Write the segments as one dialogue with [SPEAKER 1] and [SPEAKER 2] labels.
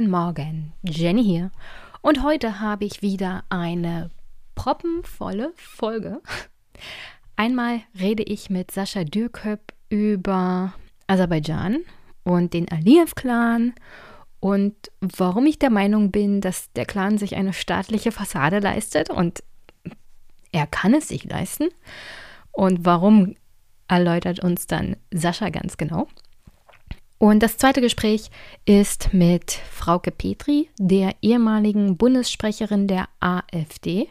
[SPEAKER 1] Guten Morgen, Jenny hier. Und heute habe ich wieder eine proppenvolle Folge. Einmal rede ich mit Sascha Dürköp über Aserbaidschan und den Aliyev-Clan und warum ich der Meinung bin, dass der Clan sich eine staatliche Fassade leistet und er kann es sich leisten. Und warum erläutert uns dann Sascha ganz genau. Und das zweite Gespräch ist mit Frauke Petri, der ehemaligen Bundessprecherin der AfD.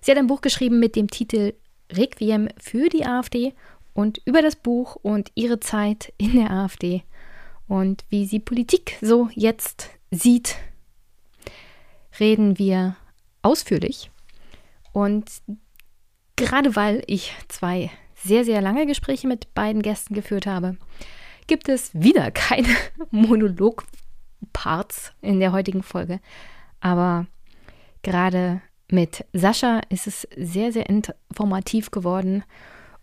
[SPEAKER 1] Sie hat ein Buch geschrieben mit dem Titel Requiem für die AfD und über das Buch und ihre Zeit in der AfD und wie sie Politik so jetzt sieht, reden wir ausführlich. Und gerade weil ich zwei sehr, sehr lange Gespräche mit beiden Gästen geführt habe, gibt es wieder keine Monolog-Parts in der heutigen Folge. Aber gerade mit Sascha ist es sehr, sehr informativ geworden.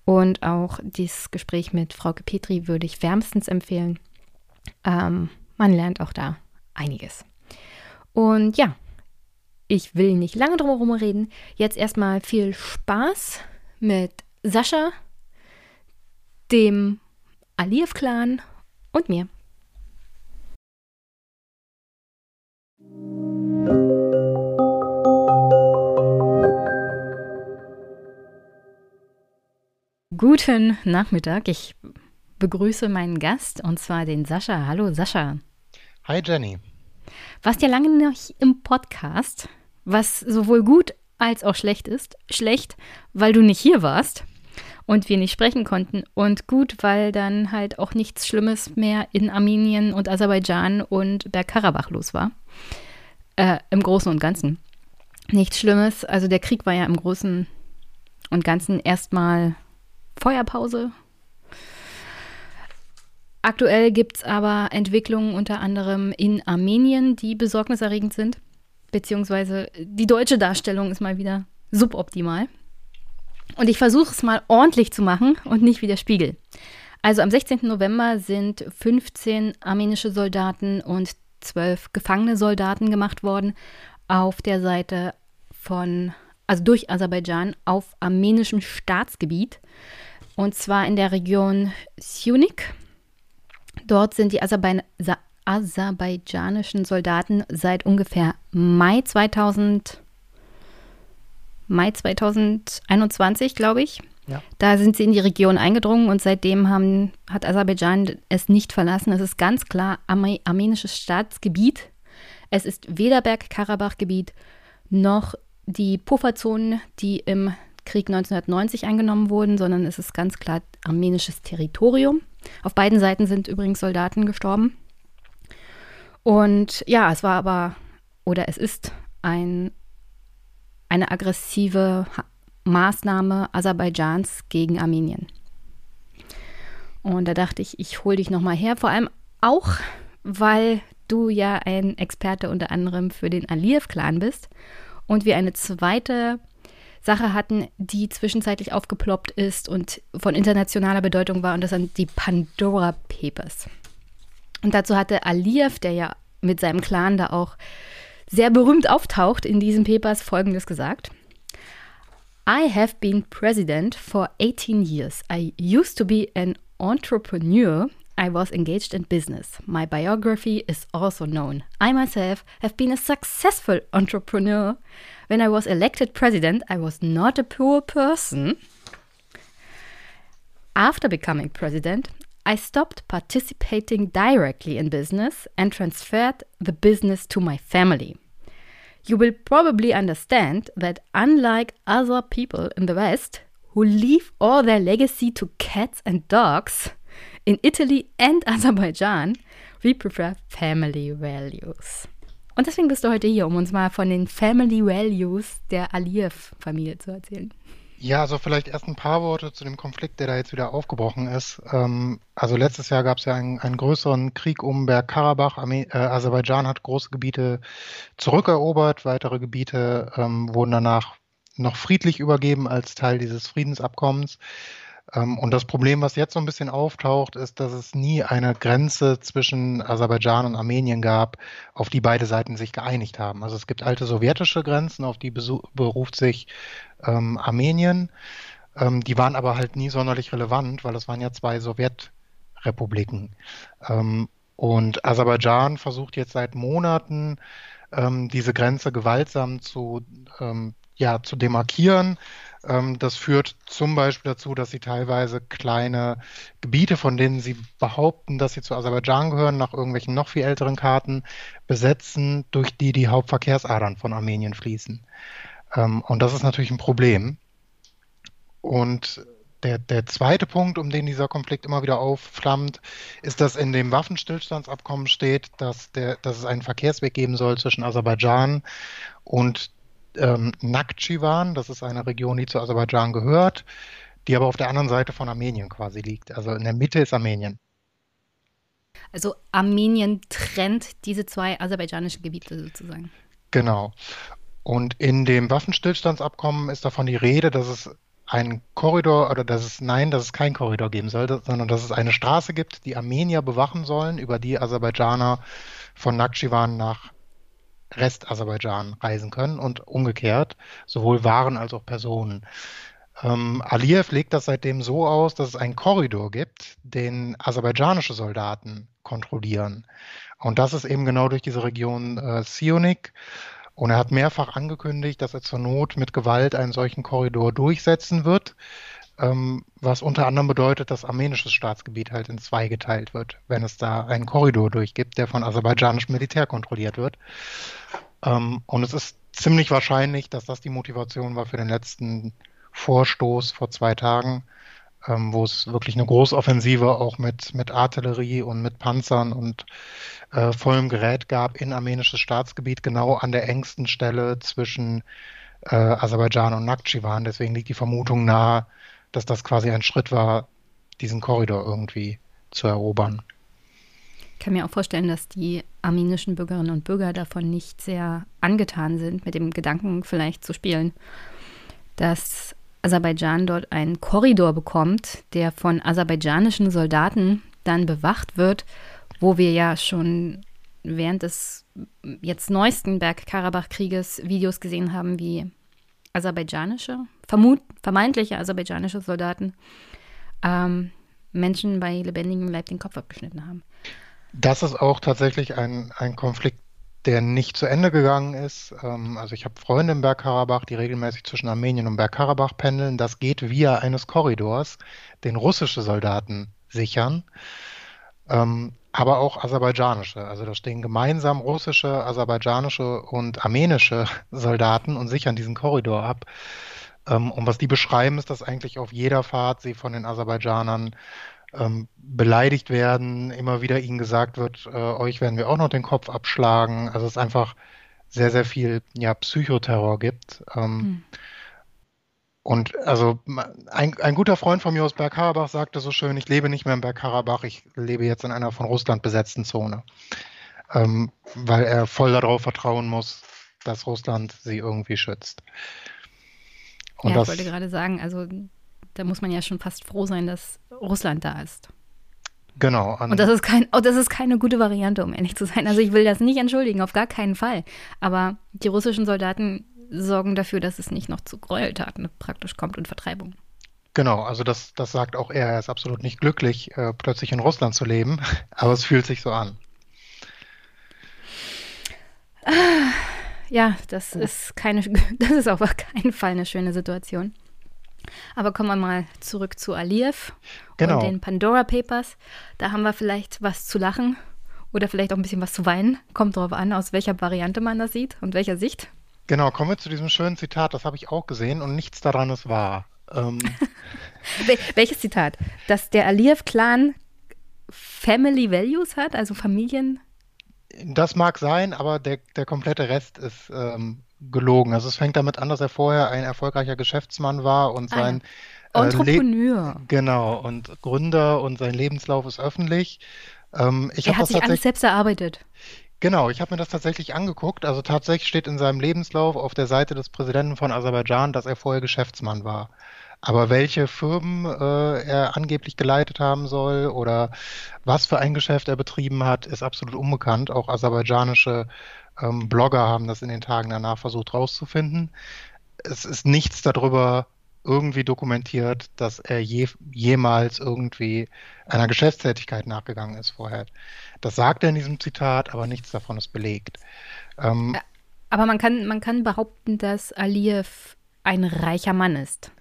[SPEAKER 1] Und auch dieses Gespräch mit Frau Petri würde ich wärmstens empfehlen. Ähm, man lernt auch da einiges. Und ja, ich will nicht lange drum herum reden. Jetzt erstmal viel Spaß mit Sascha, dem Aliyev-Clan und mir. Guten Nachmittag. Ich begrüße meinen Gast und zwar den Sascha. Hallo Sascha.
[SPEAKER 2] Hi Jenny.
[SPEAKER 1] Warst ja lange noch im Podcast, was sowohl gut als auch schlecht ist. Schlecht, weil du nicht hier warst und wir nicht sprechen konnten. Und gut, weil dann halt auch nichts Schlimmes mehr in Armenien und Aserbaidschan und Bergkarabach los war. Äh, Im Großen und Ganzen. Nichts Schlimmes. Also der Krieg war ja im Großen und Ganzen erstmal Feuerpause. Aktuell gibt es aber Entwicklungen unter anderem in Armenien, die besorgniserregend sind. Beziehungsweise die deutsche Darstellung ist mal wieder suboptimal. Und ich versuche es mal ordentlich zu machen und nicht wie der Spiegel. Also am 16. November sind 15 armenische Soldaten und 12 gefangene Soldaten gemacht worden auf der Seite von, also durch Aserbaidschan auf armenischem Staatsgebiet. Und zwar in der Region Syunik. Dort sind die aserbaidschanischen Soldaten seit ungefähr Mai 2000 Mai 2021, glaube ich. Ja. Da sind sie in die Region eingedrungen und seitdem haben, hat Aserbaidschan es nicht verlassen. Es ist ganz klar armenisches Staatsgebiet. Es ist weder Bergkarabach-Gebiet noch die Pufferzonen, die im Krieg 1990 eingenommen wurden, sondern es ist ganz klar armenisches Territorium. Auf beiden Seiten sind übrigens Soldaten gestorben. Und ja, es war aber oder es ist ein eine aggressive Maßnahme Aserbaidschans gegen Armenien. Und da dachte ich, ich hole dich nochmal her, vor allem auch, weil du ja ein Experte unter anderem für den Aliyev-Clan bist und wir eine zweite Sache hatten, die zwischenzeitlich aufgeploppt ist und von internationaler Bedeutung war, und das sind die Pandora Papers. Und dazu hatte Aliyev, der ja mit seinem Clan da auch sehr berühmt auftaucht in diesen Papers, folgendes gesagt. I have been president for 18 years. I used to be an entrepreneur. I was engaged in business. My biography is also known. I myself have been a successful entrepreneur. When I was elected president, I was not a poor person. After becoming president, I stopped participating directly in business and transferred the business to my family. You will probably understand that, unlike other people in the West who leave all their legacy to cats and dogs, in Italy and Azerbaijan, we prefer family values. Und deswegen bist du heute hier, um uns mal von den Family Values der Aliyev-Familie zu erzählen.
[SPEAKER 2] Ja, also vielleicht erst ein paar Worte zu dem Konflikt, der da jetzt wieder aufgebrochen ist. Ähm, also letztes Jahr gab es ja einen, einen, größeren Krieg um Bergkarabach. Äh, Aserbaidschan hat große Gebiete zurückerobert, weitere Gebiete ähm, wurden danach noch friedlich übergeben als Teil dieses Friedensabkommens. Ähm, und das Problem, was jetzt so ein bisschen auftaucht, ist, dass es nie eine Grenze zwischen Aserbaidschan und Armenien gab, auf die beide Seiten sich geeinigt haben. Also es gibt alte sowjetische Grenzen, auf die beruft sich ähm, Armenien. Ähm, die waren aber halt nie sonderlich relevant, weil es waren ja zwei Sowjetrepubliken. Ähm, und Aserbaidschan versucht jetzt seit Monaten, ähm, diese Grenze gewaltsam zu, ähm, ja, zu demarkieren. Ähm, das führt zum Beispiel dazu, dass sie teilweise kleine Gebiete, von denen sie behaupten, dass sie zu Aserbaidschan gehören, nach irgendwelchen noch viel älteren Karten besetzen, durch die die Hauptverkehrsadern von Armenien fließen. Ähm, und das ist natürlich ein Problem. Und der, der zweite Punkt, um den dieser Konflikt immer wieder aufflammt, ist, dass in dem Waffenstillstandsabkommen steht, dass, der, dass es einen Verkehrsweg geben soll zwischen Aserbaidschan und ähm, Nakhchivan. Das ist eine Region, die zu Aserbaidschan gehört, die aber auf der anderen Seite von Armenien quasi liegt. Also in der Mitte ist Armenien.
[SPEAKER 1] Also Armenien trennt diese zwei aserbaidschanischen Gebiete sozusagen.
[SPEAKER 2] Genau. Und in dem Waffenstillstandsabkommen ist davon die Rede, dass es einen Korridor oder dass es nein, dass es keinen Korridor geben sollte, sondern dass es eine Straße gibt, die Armenier bewachen sollen, über die Aserbaidschaner von Nakhchivan nach Rest-Aserbaidschan reisen können und umgekehrt, sowohl Waren als auch Personen. Ähm, Aliyev legt das seitdem so aus, dass es einen Korridor gibt, den aserbaidschanische Soldaten kontrollieren. Und das ist eben genau durch diese Region äh, Sionik. Und er hat mehrfach angekündigt, dass er zur Not mit Gewalt einen solchen Korridor durchsetzen wird, ähm, was unter anderem bedeutet, dass armenisches Staatsgebiet halt in zwei geteilt wird, wenn es da einen Korridor durchgibt, der von aserbaidschanischem Militär kontrolliert wird. Ähm, und es ist ziemlich wahrscheinlich, dass das die Motivation war für den letzten Vorstoß vor zwei Tagen, ähm, wo es wirklich eine Großoffensive auch mit, mit Artillerie und mit Panzern und äh, vollem Gerät gab in armenisches Staatsgebiet, genau an der engsten Stelle zwischen äh, Aserbaidschan und Nakhchivan. Deswegen liegt die Vermutung nahe, dass das quasi ein Schritt war, diesen Korridor irgendwie zu erobern.
[SPEAKER 1] Ich kann mir auch vorstellen, dass die armenischen Bürgerinnen und Bürger davon nicht sehr angetan sind, mit dem Gedanken vielleicht zu spielen, dass Aserbaidschan dort einen Korridor bekommt, der von aserbaidschanischen Soldaten dann bewacht wird, wo wir ja schon während des jetzt neuesten Bergkarabach-Krieges Videos gesehen haben, wie aserbaidschanische, vermut, vermeintliche aserbaidschanische Soldaten ähm, Menschen bei lebendigem Leib den Kopf abgeschnitten haben.
[SPEAKER 2] Das ist auch tatsächlich ein, ein Konflikt, der nicht zu Ende gegangen ist. Ähm, also ich habe Freunde im Bergkarabach, die regelmäßig zwischen Armenien und Bergkarabach pendeln. Das geht via eines Korridors, den russische Soldaten sichern, ähm, aber auch aserbaidschanische. Also da stehen gemeinsam russische, aserbaidschanische und armenische Soldaten und sichern diesen Korridor ab. Ähm, und was die beschreiben, ist, dass eigentlich auf jeder Fahrt sie von den Aserbaidschanern ähm, beleidigt werden, immer wieder ihnen gesagt wird, äh, euch werden wir auch noch den Kopf abschlagen. Also es einfach sehr, sehr viel ja, Psychoterror gibt. Ähm, hm. Und also ein, ein, guter Freund von mir aus Bergkarabach sagte so schön, ich lebe nicht mehr in Bergkarabach, ich lebe jetzt in einer von Russland besetzten Zone. Ähm, weil er voll darauf vertrauen muss, dass Russland sie irgendwie schützt.
[SPEAKER 1] Und ja, ich wollte gerade sagen, also da muss man ja schon fast froh sein, dass Russland da ist.
[SPEAKER 2] Genau.
[SPEAKER 1] Und das ist, kein, oh, das ist keine gute Variante, um ehrlich zu sein. Also ich will das nicht entschuldigen, auf gar keinen Fall. Aber die russischen Soldaten sorgen dafür, dass es nicht noch zu Gräueltaten praktisch kommt und Vertreibung.
[SPEAKER 2] Genau, also das, das sagt auch er. Er ist absolut nicht glücklich, äh, plötzlich in Russland zu leben, aber es fühlt sich so an.
[SPEAKER 1] Ja, das ist keine, das ist auf keinen Fall eine schöne Situation. Aber kommen wir mal zurück zu Aliyev genau. und den Pandora Papers. Da haben wir vielleicht was zu lachen oder vielleicht auch ein bisschen was zu weinen. Kommt darauf an, aus welcher Variante man das sieht und welcher Sicht.
[SPEAKER 2] Genau, kommen wir zu diesem schönen Zitat, das habe ich auch gesehen und nichts daran ist wahr. Ähm.
[SPEAKER 1] Welches Zitat? Dass der Aliyev-Clan Family Values hat, also Familien.
[SPEAKER 2] Das mag sein, aber der, der komplette Rest ist ähm, gelogen. Also es fängt damit an, dass er vorher ein erfolgreicher Geschäftsmann war und ah, sein
[SPEAKER 1] äh, Entrepreneur.
[SPEAKER 2] Äh, genau, und Gründer und sein Lebenslauf ist öffentlich.
[SPEAKER 1] Ähm, er hat sich alles selbst erarbeitet.
[SPEAKER 2] Genau, ich habe mir das tatsächlich angeguckt. Also tatsächlich steht in seinem Lebenslauf auf der Seite des Präsidenten von Aserbaidschan, dass er vorher Geschäftsmann war. Aber welche Firmen äh, er angeblich geleitet haben soll oder was für ein Geschäft er betrieben hat, ist absolut unbekannt. Auch aserbaidschanische ähm, Blogger haben das in den Tagen danach versucht herauszufinden. Es ist nichts darüber irgendwie dokumentiert, dass er je, jemals irgendwie einer Geschäftstätigkeit nachgegangen ist vorher. Das sagt er in diesem Zitat, aber nichts davon ist belegt.
[SPEAKER 3] Ähm, aber man kann, man kann behaupten, dass Aliyev ein reicher Mann ist.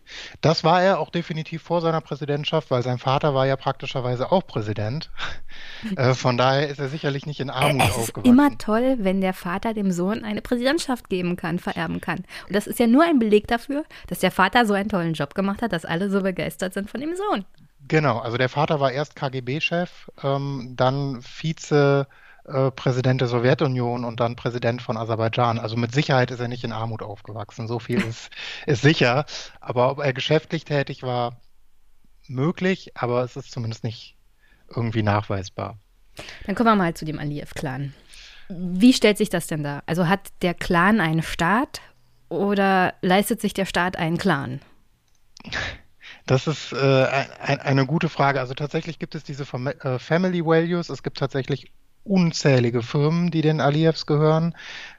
[SPEAKER 2] Das war er auch definitiv vor seiner Präsidentschaft, weil sein Vater war ja praktischerweise auch Präsident. äh, von daher ist er sicherlich nicht in Armut es aufgewachsen.
[SPEAKER 3] Es ist immer toll, wenn der Vater dem Sohn eine Präsidentschaft geben kann, vererben kann. Und das ist ja nur ein Beleg dafür, dass der Vater so einen tollen Job gemacht hat, dass alle so begeistert sind von dem Sohn.
[SPEAKER 2] Genau, also der Vater war erst KGB-Chef, ähm, dann Vize äh, Präsident der Sowjetunion und dann Präsident von Aserbaidschan. Also mit Sicherheit ist er nicht in Armut aufgewachsen. So viel ist, ist sicher. Aber ob er geschäftlich tätig war, möglich, aber es ist zumindest nicht irgendwie nachweisbar.
[SPEAKER 3] Dann kommen wir mal zu dem Aliyev-Clan. Wie stellt sich das denn da? Also hat der Clan einen Staat oder leistet sich der Staat einen Clan?
[SPEAKER 2] Das ist äh, ein, eine gute Frage. Also tatsächlich gibt es diese äh, Family Values. Es gibt tatsächlich unzählige Firmen, die den Aliyevs gehören.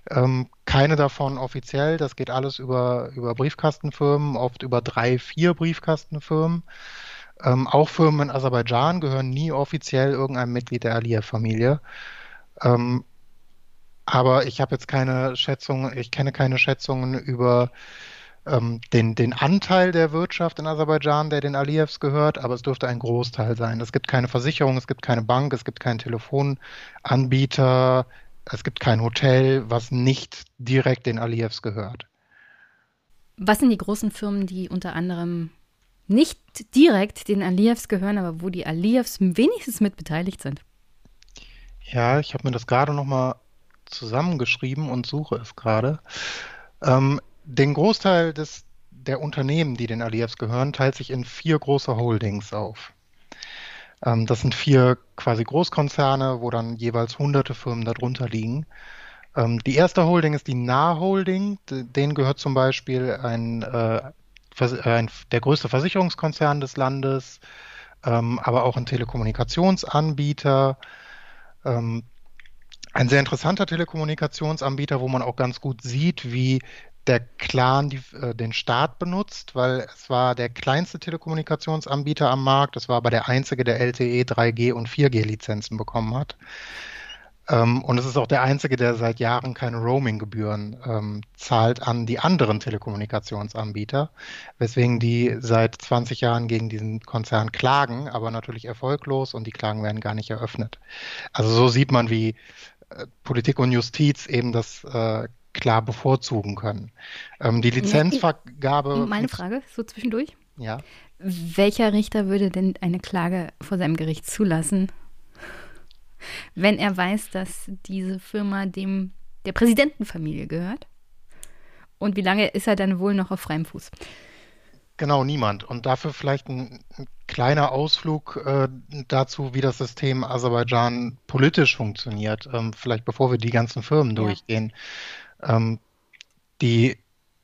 [SPEAKER 2] Ähm, keine davon offiziell. Das geht alles über, über Briefkastenfirmen, oft über drei, vier Briefkastenfirmen. Ähm, auch Firmen in Aserbaidschan gehören nie offiziell irgendeinem Mitglied der Aliyev-Familie. Ähm, aber ich habe jetzt keine Schätzung, ich kenne keine Schätzungen über ähm, den, den Anteil der Wirtschaft in Aserbaidschan, der den Aliyevs gehört, aber es dürfte ein Großteil sein. Es gibt keine Versicherung, es gibt keine Bank, es gibt keinen Telefonanbieter, es gibt kein Hotel, was nicht direkt den Aliyevs gehört.
[SPEAKER 3] Was sind die großen Firmen, die unter anderem nicht direkt den Aliyevs gehören, aber wo die Aliyevs wenigstens mit beteiligt sind?
[SPEAKER 2] Ja, ich habe mir das gerade nochmal zusammengeschrieben und suche es gerade. Ähm, den Großteil des, der Unternehmen, die den Aliyevs gehören, teilt sich in vier große Holdings auf. Ähm, das sind vier quasi Großkonzerne, wo dann jeweils hunderte Firmen darunter liegen. Ähm, die erste Holding ist die Nah Holding. Denen gehört zum Beispiel ein, äh, ein, der größte Versicherungskonzern des Landes, ähm, aber auch ein Telekommunikationsanbieter. Ein sehr interessanter Telekommunikationsanbieter, wo man auch ganz gut sieht, wie der Clan die, äh, den Staat benutzt, weil es war der kleinste Telekommunikationsanbieter am Markt. Es war aber der einzige, der LTE, 3G und 4G Lizenzen bekommen hat. Ähm, und es ist auch der einzige, der seit Jahren keine Roaming-Gebühren ähm, zahlt an die anderen Telekommunikationsanbieter, weswegen die seit 20 Jahren gegen diesen Konzern klagen, aber natürlich erfolglos und die Klagen werden gar nicht eröffnet. Also so sieht man, wie äh, Politik und Justiz eben das äh, klar bevorzugen können. Ähm, die Lizenzvergabe.
[SPEAKER 3] Meine Frage, so zwischendurch.
[SPEAKER 2] Ja.
[SPEAKER 3] Welcher Richter würde denn eine Klage vor seinem Gericht zulassen, wenn er weiß, dass diese Firma dem der Präsidentenfamilie gehört? Und wie lange ist er dann wohl noch auf freiem Fuß?
[SPEAKER 2] Genau, niemand. Und dafür vielleicht ein, ein kleiner Ausflug äh, dazu, wie das System Aserbaidschan politisch funktioniert. Ähm, vielleicht bevor wir die ganzen Firmen ja. durchgehen. Ähm, die,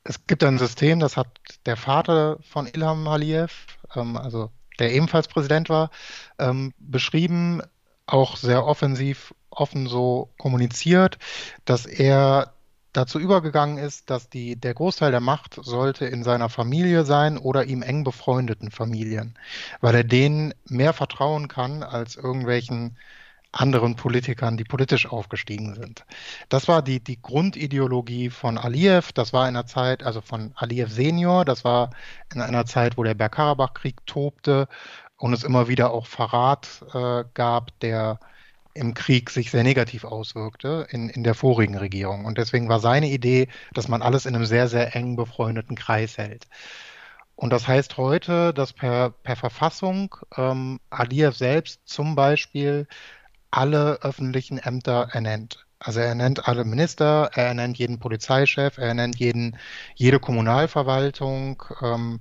[SPEAKER 2] es gibt ein System, das hat der Vater von Ilham Aliyev, ähm, also der ebenfalls Präsident war, ähm, beschrieben, auch sehr offensiv, offen so kommuniziert, dass er dazu übergegangen ist, dass die, der Großteil der Macht sollte in seiner Familie sein oder ihm eng befreundeten Familien, weil er denen mehr vertrauen kann als irgendwelchen anderen Politikern, die politisch aufgestiegen sind. Das war die, die Grundideologie von Aliyev. Das war in einer Zeit, also von Aliyev Senior, das war in einer Zeit, wo der Bergkarabach-Krieg tobte und es immer wieder auch Verrat äh, gab, der im Krieg sich sehr negativ auswirkte in, in der vorigen Regierung. Und deswegen war seine Idee, dass man alles in einem sehr, sehr eng befreundeten Kreis hält. Und das heißt heute, dass per, per Verfassung ähm, Aliyev selbst zum Beispiel alle öffentlichen Ämter ernennt. Also er ernennt alle Minister, er ernennt jeden Polizeichef, er ernennt jeden, jede Kommunalverwaltung. Ähm,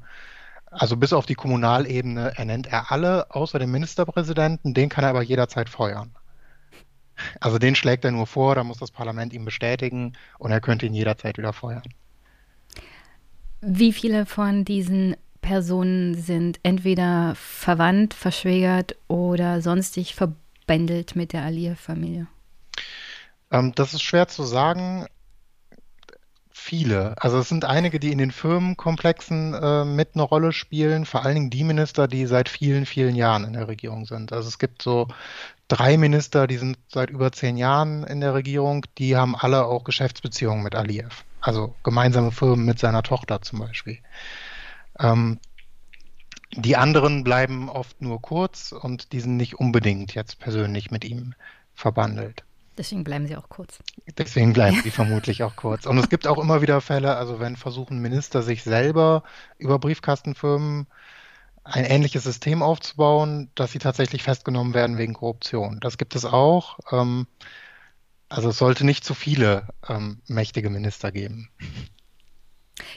[SPEAKER 2] also bis auf die Kommunalebene ernennt er alle, außer den Ministerpräsidenten, den kann er aber jederzeit feuern. Also den schlägt er nur vor, da muss das Parlament ihn bestätigen und er könnte ihn jederzeit wieder feuern.
[SPEAKER 3] Wie viele von diesen
[SPEAKER 1] Personen sind entweder verwandt, verschwägert oder sonstig verbändelt mit der Aliyev-Familie?
[SPEAKER 2] Ähm, das ist schwer zu sagen. Viele. Also es sind einige, die in den Firmenkomplexen äh, mit eine Rolle spielen, vor allen Dingen die Minister, die seit vielen, vielen Jahren in der Regierung sind. Also es gibt so drei Minister, die sind seit über zehn Jahren in der Regierung, die haben alle auch Geschäftsbeziehungen mit Aliyev. Also gemeinsame Firmen mit seiner Tochter zum Beispiel. Ähm, die anderen bleiben oft nur kurz und die sind nicht unbedingt jetzt persönlich mit ihm verbandelt.
[SPEAKER 1] Deswegen bleiben sie auch kurz.
[SPEAKER 2] Deswegen bleiben sie vermutlich auch kurz. Und es gibt auch immer wieder Fälle, also wenn versuchen Minister sich selber über Briefkastenfirmen ein ähnliches System aufzubauen, dass sie tatsächlich festgenommen werden wegen Korruption. Das gibt es auch. Ähm, also es sollte nicht zu viele ähm, mächtige Minister geben.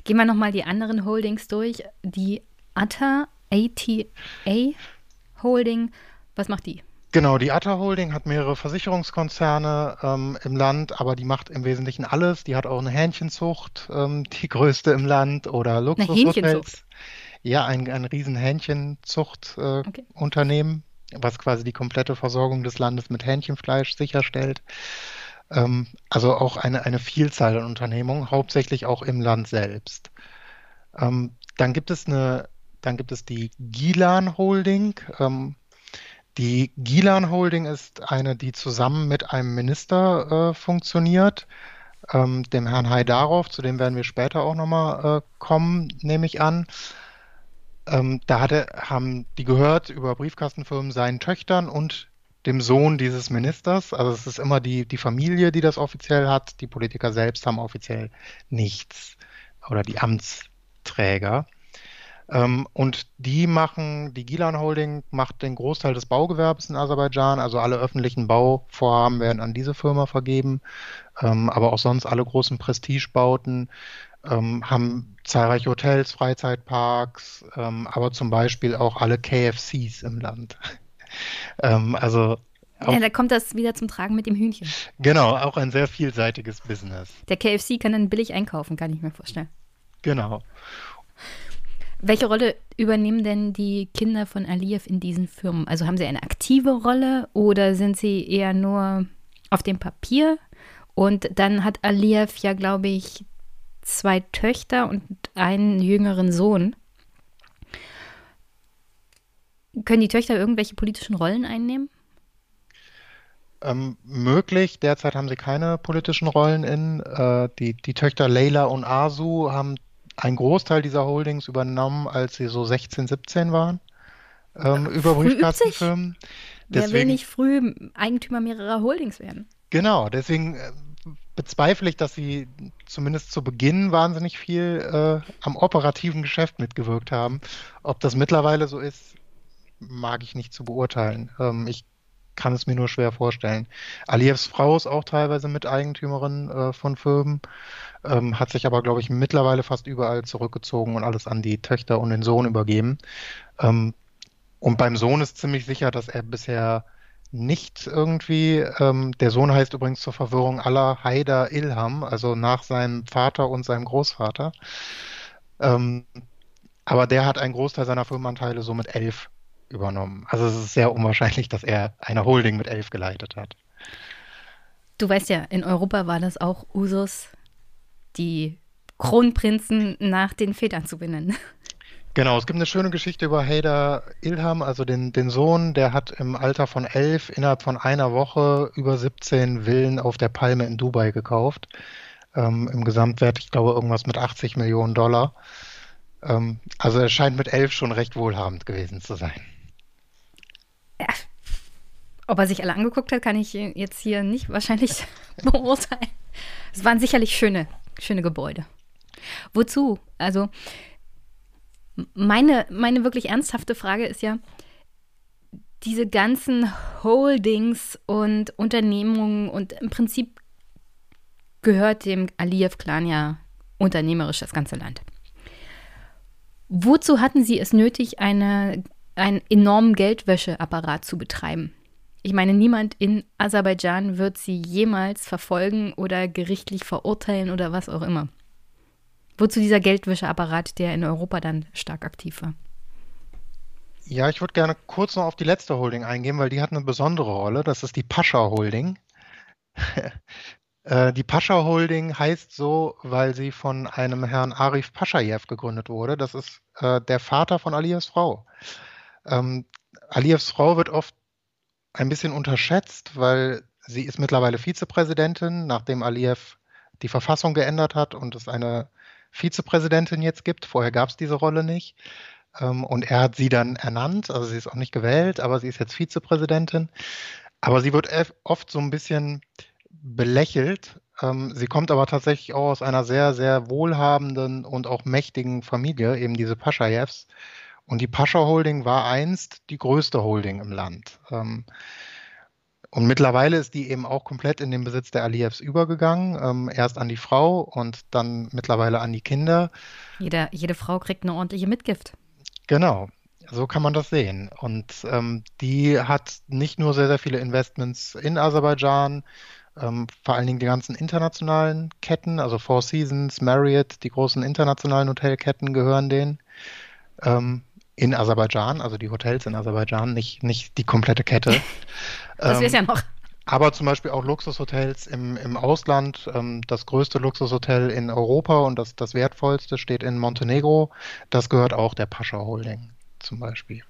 [SPEAKER 1] Gehen wir nochmal die anderen Holdings durch. Die ATA, ATA Holding, was macht die?
[SPEAKER 2] Genau, die Atta Holding hat mehrere Versicherungskonzerne ähm, im Land, aber die macht im Wesentlichen alles. Die hat auch eine Hähnchenzucht, ähm, die größte im Land, oder Luxushotels. Ja, ein, ein riesen Hähnchenzuchtunternehmen, äh, okay. was quasi die komplette Versorgung des Landes mit Hähnchenfleisch sicherstellt. Ähm, also auch eine, eine Vielzahl an Unternehmungen, hauptsächlich auch im Land selbst. Ähm, dann gibt es eine, dann gibt es die Gilan Holding. Ähm, die Gilan Holding ist eine, die zusammen mit einem Minister äh, funktioniert, ähm, dem Herrn Haidarov, zu dem werden wir später auch nochmal äh, kommen, nehme ich an. Ähm, da hatte, haben die gehört über Briefkastenfirmen seinen Töchtern und dem Sohn dieses Ministers. Also es ist immer die, die Familie, die das offiziell hat. Die Politiker selbst haben offiziell nichts. Oder die Amtsträger. Ähm, und die machen, die Gilan Holding macht den Großteil des Baugewerbes in Aserbaidschan, also alle öffentlichen Bauvorhaben werden an diese Firma vergeben, ähm, aber auch sonst alle großen Prestigebauten, ähm, haben zahlreiche Hotels, Freizeitparks, aber zum Beispiel auch alle KFCs im Land. Also
[SPEAKER 1] ja, da kommt das wieder zum Tragen mit dem Hühnchen.
[SPEAKER 2] Genau, auch ein sehr vielseitiges Business.
[SPEAKER 1] Der KFC kann dann billig einkaufen, kann ich mir vorstellen.
[SPEAKER 2] Genau.
[SPEAKER 1] Welche Rolle übernehmen denn die Kinder von Aliyev in diesen Firmen? Also haben sie eine aktive Rolle oder sind sie eher nur auf dem Papier? Und dann hat Aliyev ja, glaube ich, zwei Töchter und einen jüngeren Sohn. Können die Töchter irgendwelche politischen Rollen einnehmen?
[SPEAKER 2] Ähm, möglich. Derzeit haben sie keine politischen Rollen in. Äh, die, die Töchter Leila und Asu haben einen Großteil dieser Holdings übernommen, als sie so 16, 17 waren. Ähm, über Briefkastenfirmen.
[SPEAKER 1] Wer will nicht früh Eigentümer mehrerer Holdings werden?
[SPEAKER 2] Genau, deswegen äh, bezweifle ich, dass sie zumindest zu Beginn wahnsinnig viel äh, am operativen Geschäft mitgewirkt haben. Ob das mittlerweile so ist, mag ich nicht zu beurteilen. Ähm, ich kann es mir nur schwer vorstellen. Aliyevs Frau ist auch teilweise Miteigentümerin äh, von Firmen ähm, hat sich aber, glaube ich, mittlerweile fast überall zurückgezogen und alles an die Töchter und den Sohn übergeben. Ähm, und beim Sohn ist ziemlich sicher, dass er bisher nicht irgendwie, ähm, der Sohn heißt übrigens zur Verwirrung aller Haider Ilham, also nach seinem Vater und seinem Großvater. Ähm, aber der hat einen Großteil seiner Firmenanteile so mit elf übernommen. Also es ist sehr unwahrscheinlich, dass er eine Holding mit elf geleitet hat.
[SPEAKER 1] Du weißt ja, in Europa war das auch Usus, die Kronprinzen nach den Vätern zu benennen.
[SPEAKER 2] Genau, es gibt eine schöne Geschichte über Haider Ilham, also den, den Sohn, der hat im Alter von elf innerhalb von einer Woche über 17 Villen auf der Palme in Dubai gekauft. Ähm, Im Gesamtwert, ich glaube, irgendwas mit 80 Millionen Dollar. Ähm, also er scheint mit elf schon recht wohlhabend gewesen zu sein.
[SPEAKER 1] Ja. Ob er sich alle angeguckt hat, kann ich jetzt hier nicht wahrscheinlich beurteilen. Es waren sicherlich schöne schöne Gebäude. Wozu? Also meine, meine wirklich ernsthafte Frage ist ja, diese ganzen Holdings und Unternehmungen und im Prinzip gehört dem Aliyev-Clan ja unternehmerisch das ganze Land. Wozu hatten sie es nötig, eine, einen enormen Geldwäscheapparat zu betreiben? Ich meine, niemand in Aserbaidschan wird sie jemals verfolgen oder gerichtlich verurteilen oder was auch immer. Wozu dieser Geldwäscheapparat, der in Europa dann stark aktiv war?
[SPEAKER 2] Ja, ich würde gerne kurz noch auf die letzte Holding eingehen, weil die hat eine besondere Rolle. Das ist die Pascha Holding. Äh, die Pascha Holding heißt so, weil sie von einem Herrn Arif Paschajew gegründet wurde. Das ist äh, der Vater von Aliyevs Frau. Ähm, Aliyevs Frau wird oft ein bisschen unterschätzt, weil sie ist mittlerweile Vizepräsidentin, nachdem Aliyev die Verfassung geändert hat und es eine Vizepräsidentin jetzt gibt. Vorher gab es diese Rolle nicht. Ähm, und er hat sie dann ernannt, also sie ist auch nicht gewählt, aber sie ist jetzt Vizepräsidentin. Aber sie wird oft so ein bisschen belächelt. Ähm, sie kommt aber tatsächlich auch aus einer sehr, sehr wohlhabenden und auch mächtigen Familie, eben diese Paschajews. Und die Pascha Holding war einst die größte Holding im Land. Ähm, und mittlerweile ist die eben auch komplett in den Besitz der Aliyevs übergegangen. Ähm, erst an die Frau und dann mittlerweile an die Kinder.
[SPEAKER 1] Jede, jede Frau kriegt eine ordentliche Mitgift.
[SPEAKER 2] Genau, so kann man das sehen. Und ähm, die hat nicht nur sehr, sehr viele Investments in Aserbaidschan, ähm, vor allen Dingen die ganzen internationalen Ketten, also Four Seasons, Marriott, die großen internationalen Hotelketten gehören denen. Ähm, in Aserbaidschan, also die Hotels in Aserbaidschan, nicht, nicht die komplette Kette.
[SPEAKER 1] das ist ja noch.
[SPEAKER 2] Aber zum Beispiel auch Luxushotels im, im Ausland. Ähm, das größte Luxushotel in Europa und das, das wertvollste steht in Montenegro. Das gehört auch der Pascha Holding zum Beispiel.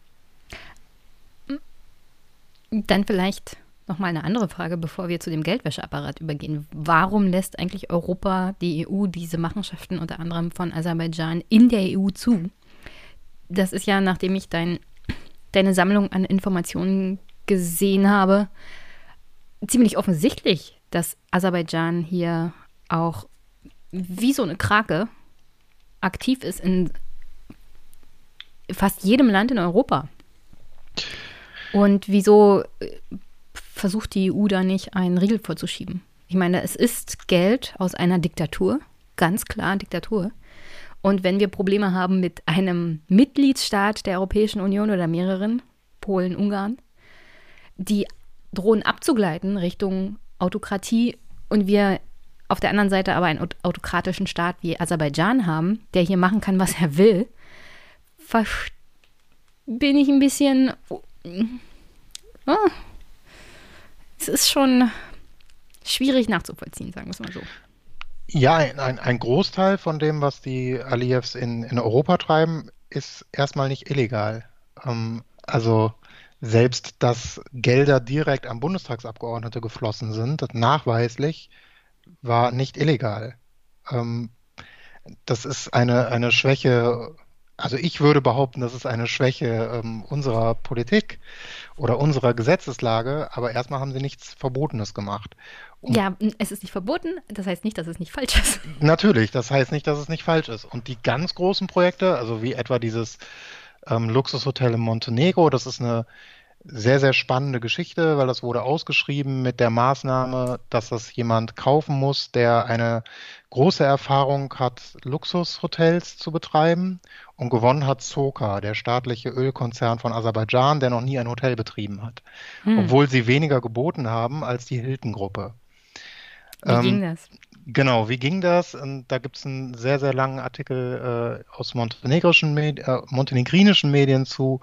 [SPEAKER 1] Dann vielleicht nochmal eine andere Frage, bevor wir zu dem Geldwäscheapparat übergehen. Warum lässt eigentlich Europa, die EU, diese Machenschaften unter anderem von Aserbaidschan in der EU zu? Das ist ja, nachdem ich dein, deine Sammlung an Informationen gesehen habe, ziemlich offensichtlich, dass Aserbaidschan hier auch wie so eine Krake aktiv ist in fast jedem Land in Europa. Und wieso äh, versucht die EU da nicht einen Riegel vorzuschieben? Ich meine, es ist Geld aus einer Diktatur, ganz klar Diktatur. Und wenn wir Probleme haben mit einem Mitgliedsstaat der Europäischen Union oder mehreren, Polen, Ungarn, die drohen abzugleiten Richtung Autokratie und wir auf der anderen Seite aber einen autokratischen Staat wie Aserbaidschan haben, der hier machen kann, was er will, bin ich ein bisschen. Oh, es ist schon schwierig nachzuvollziehen, sagen wir es mal so.
[SPEAKER 2] Ja, ein, ein Großteil von dem, was die Aliyevs in, in Europa treiben, ist erstmal nicht illegal. Ähm, also selbst, dass Gelder direkt an Bundestagsabgeordnete geflossen sind, nachweislich, war nicht illegal. Ähm, das ist eine, eine Schwäche, also ich würde behaupten, das ist eine Schwäche ähm, unserer Politik oder unserer Gesetzeslage, aber erstmal haben sie nichts Verbotenes gemacht.
[SPEAKER 1] Und ja, es ist nicht verboten, das heißt nicht, dass es nicht falsch ist.
[SPEAKER 2] Natürlich, das heißt nicht, dass es nicht falsch ist. Und die ganz großen Projekte, also wie etwa dieses ähm, Luxushotel in Montenegro, das ist eine sehr, sehr spannende Geschichte, weil das wurde ausgeschrieben mit der Maßnahme, dass das jemand kaufen muss, der eine große Erfahrung hat, Luxushotels zu betreiben. Und gewonnen hat Soka, der staatliche Ölkonzern von Aserbaidschan, der noch nie ein Hotel betrieben hat. Hm. Obwohl sie weniger geboten haben als die Hilton-Gruppe.
[SPEAKER 1] Wie ähm, ging das?
[SPEAKER 2] Genau, wie ging das? Und da gibt es einen sehr, sehr langen Artikel äh, aus montenegrischen, Medi äh, montenegrinischen Medien zu.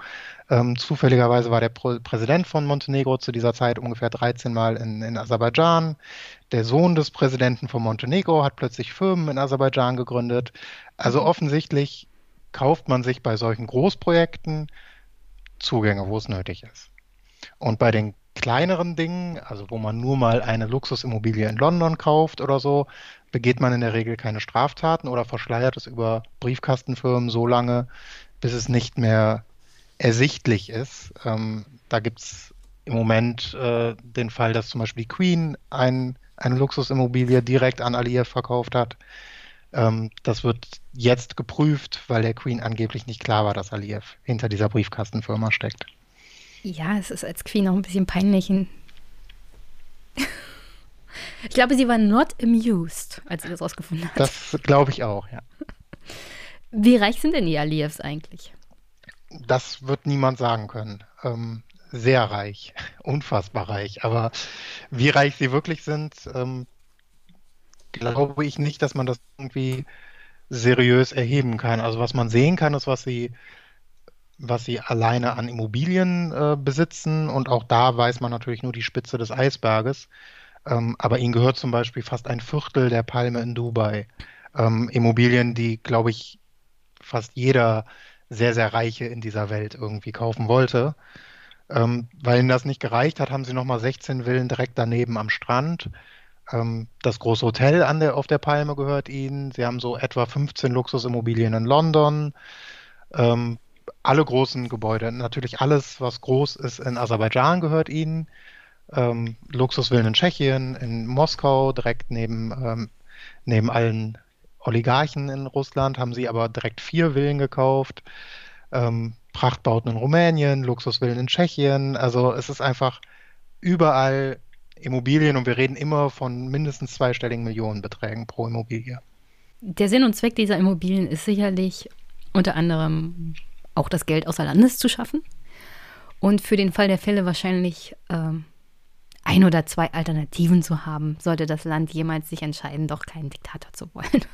[SPEAKER 2] Ähm, zufälligerweise war der Pro Präsident von Montenegro zu dieser Zeit ungefähr 13 Mal in, in Aserbaidschan. Der Sohn des Präsidenten von Montenegro hat plötzlich Firmen in Aserbaidschan gegründet. Also mhm. offensichtlich kauft man sich bei solchen Großprojekten Zugänge, wo es nötig ist. Und bei den kleineren Dingen, also wo man nur mal eine Luxusimmobilie in London kauft oder so, begeht man in der Regel keine Straftaten oder verschleiert es über Briefkastenfirmen so lange, bis es nicht mehr ersichtlich ist. Ähm, da gibt es im Moment äh, den Fall, dass zum Beispiel die Queen ein, eine Luxusimmobilie direkt an Aliyev verkauft hat. Ähm, das wird jetzt geprüft, weil der Queen angeblich nicht klar war, dass Aliyev hinter dieser Briefkastenfirma steckt.
[SPEAKER 1] Ja, es ist als Queen auch ein bisschen peinlich. Ich glaube, sie war not amused, als sie das rausgefunden hat.
[SPEAKER 2] Das glaube ich auch, ja.
[SPEAKER 1] Wie reich sind denn die Aliyevs eigentlich?
[SPEAKER 2] Das wird niemand sagen können. Ähm, sehr reich, unfassbar reich. Aber wie reich sie wirklich sind, ähm, glaube ich nicht, dass man das irgendwie seriös erheben kann. Also was man sehen kann, ist, was sie, was sie alleine an Immobilien äh, besitzen. Und auch da weiß man natürlich nur die Spitze des Eisberges. Ähm, aber ihnen gehört zum Beispiel fast ein Viertel der Palme in Dubai. Ähm, Immobilien, die, glaube ich, fast jeder sehr, sehr Reiche in dieser Welt irgendwie kaufen wollte. Ähm, weil ihnen das nicht gereicht hat, haben sie nochmal 16 Villen direkt daneben am Strand. Ähm, das große Hotel der, auf der Palme gehört ihnen. Sie haben so etwa 15 Luxusimmobilien in London. Ähm, alle großen Gebäude, natürlich alles, was groß ist in Aserbaidschan, gehört ihnen. Ähm, Luxusvillen in Tschechien, in Moskau, direkt neben, ähm, neben allen Oligarchen in Russland, haben sie aber direkt vier Villen gekauft. Ähm, Prachtbauten in Rumänien, Luxusvillen in Tschechien. Also es ist einfach überall Immobilien und wir reden immer von mindestens zweistelligen Millionenbeträgen pro Immobilie.
[SPEAKER 1] Der Sinn und Zweck dieser Immobilien ist sicherlich unter anderem auch das Geld außer Landes zu schaffen und für den Fall der Fälle wahrscheinlich ähm, ein oder zwei Alternativen zu haben, sollte das Land jemals sich entscheiden, doch keinen Diktator zu wollen.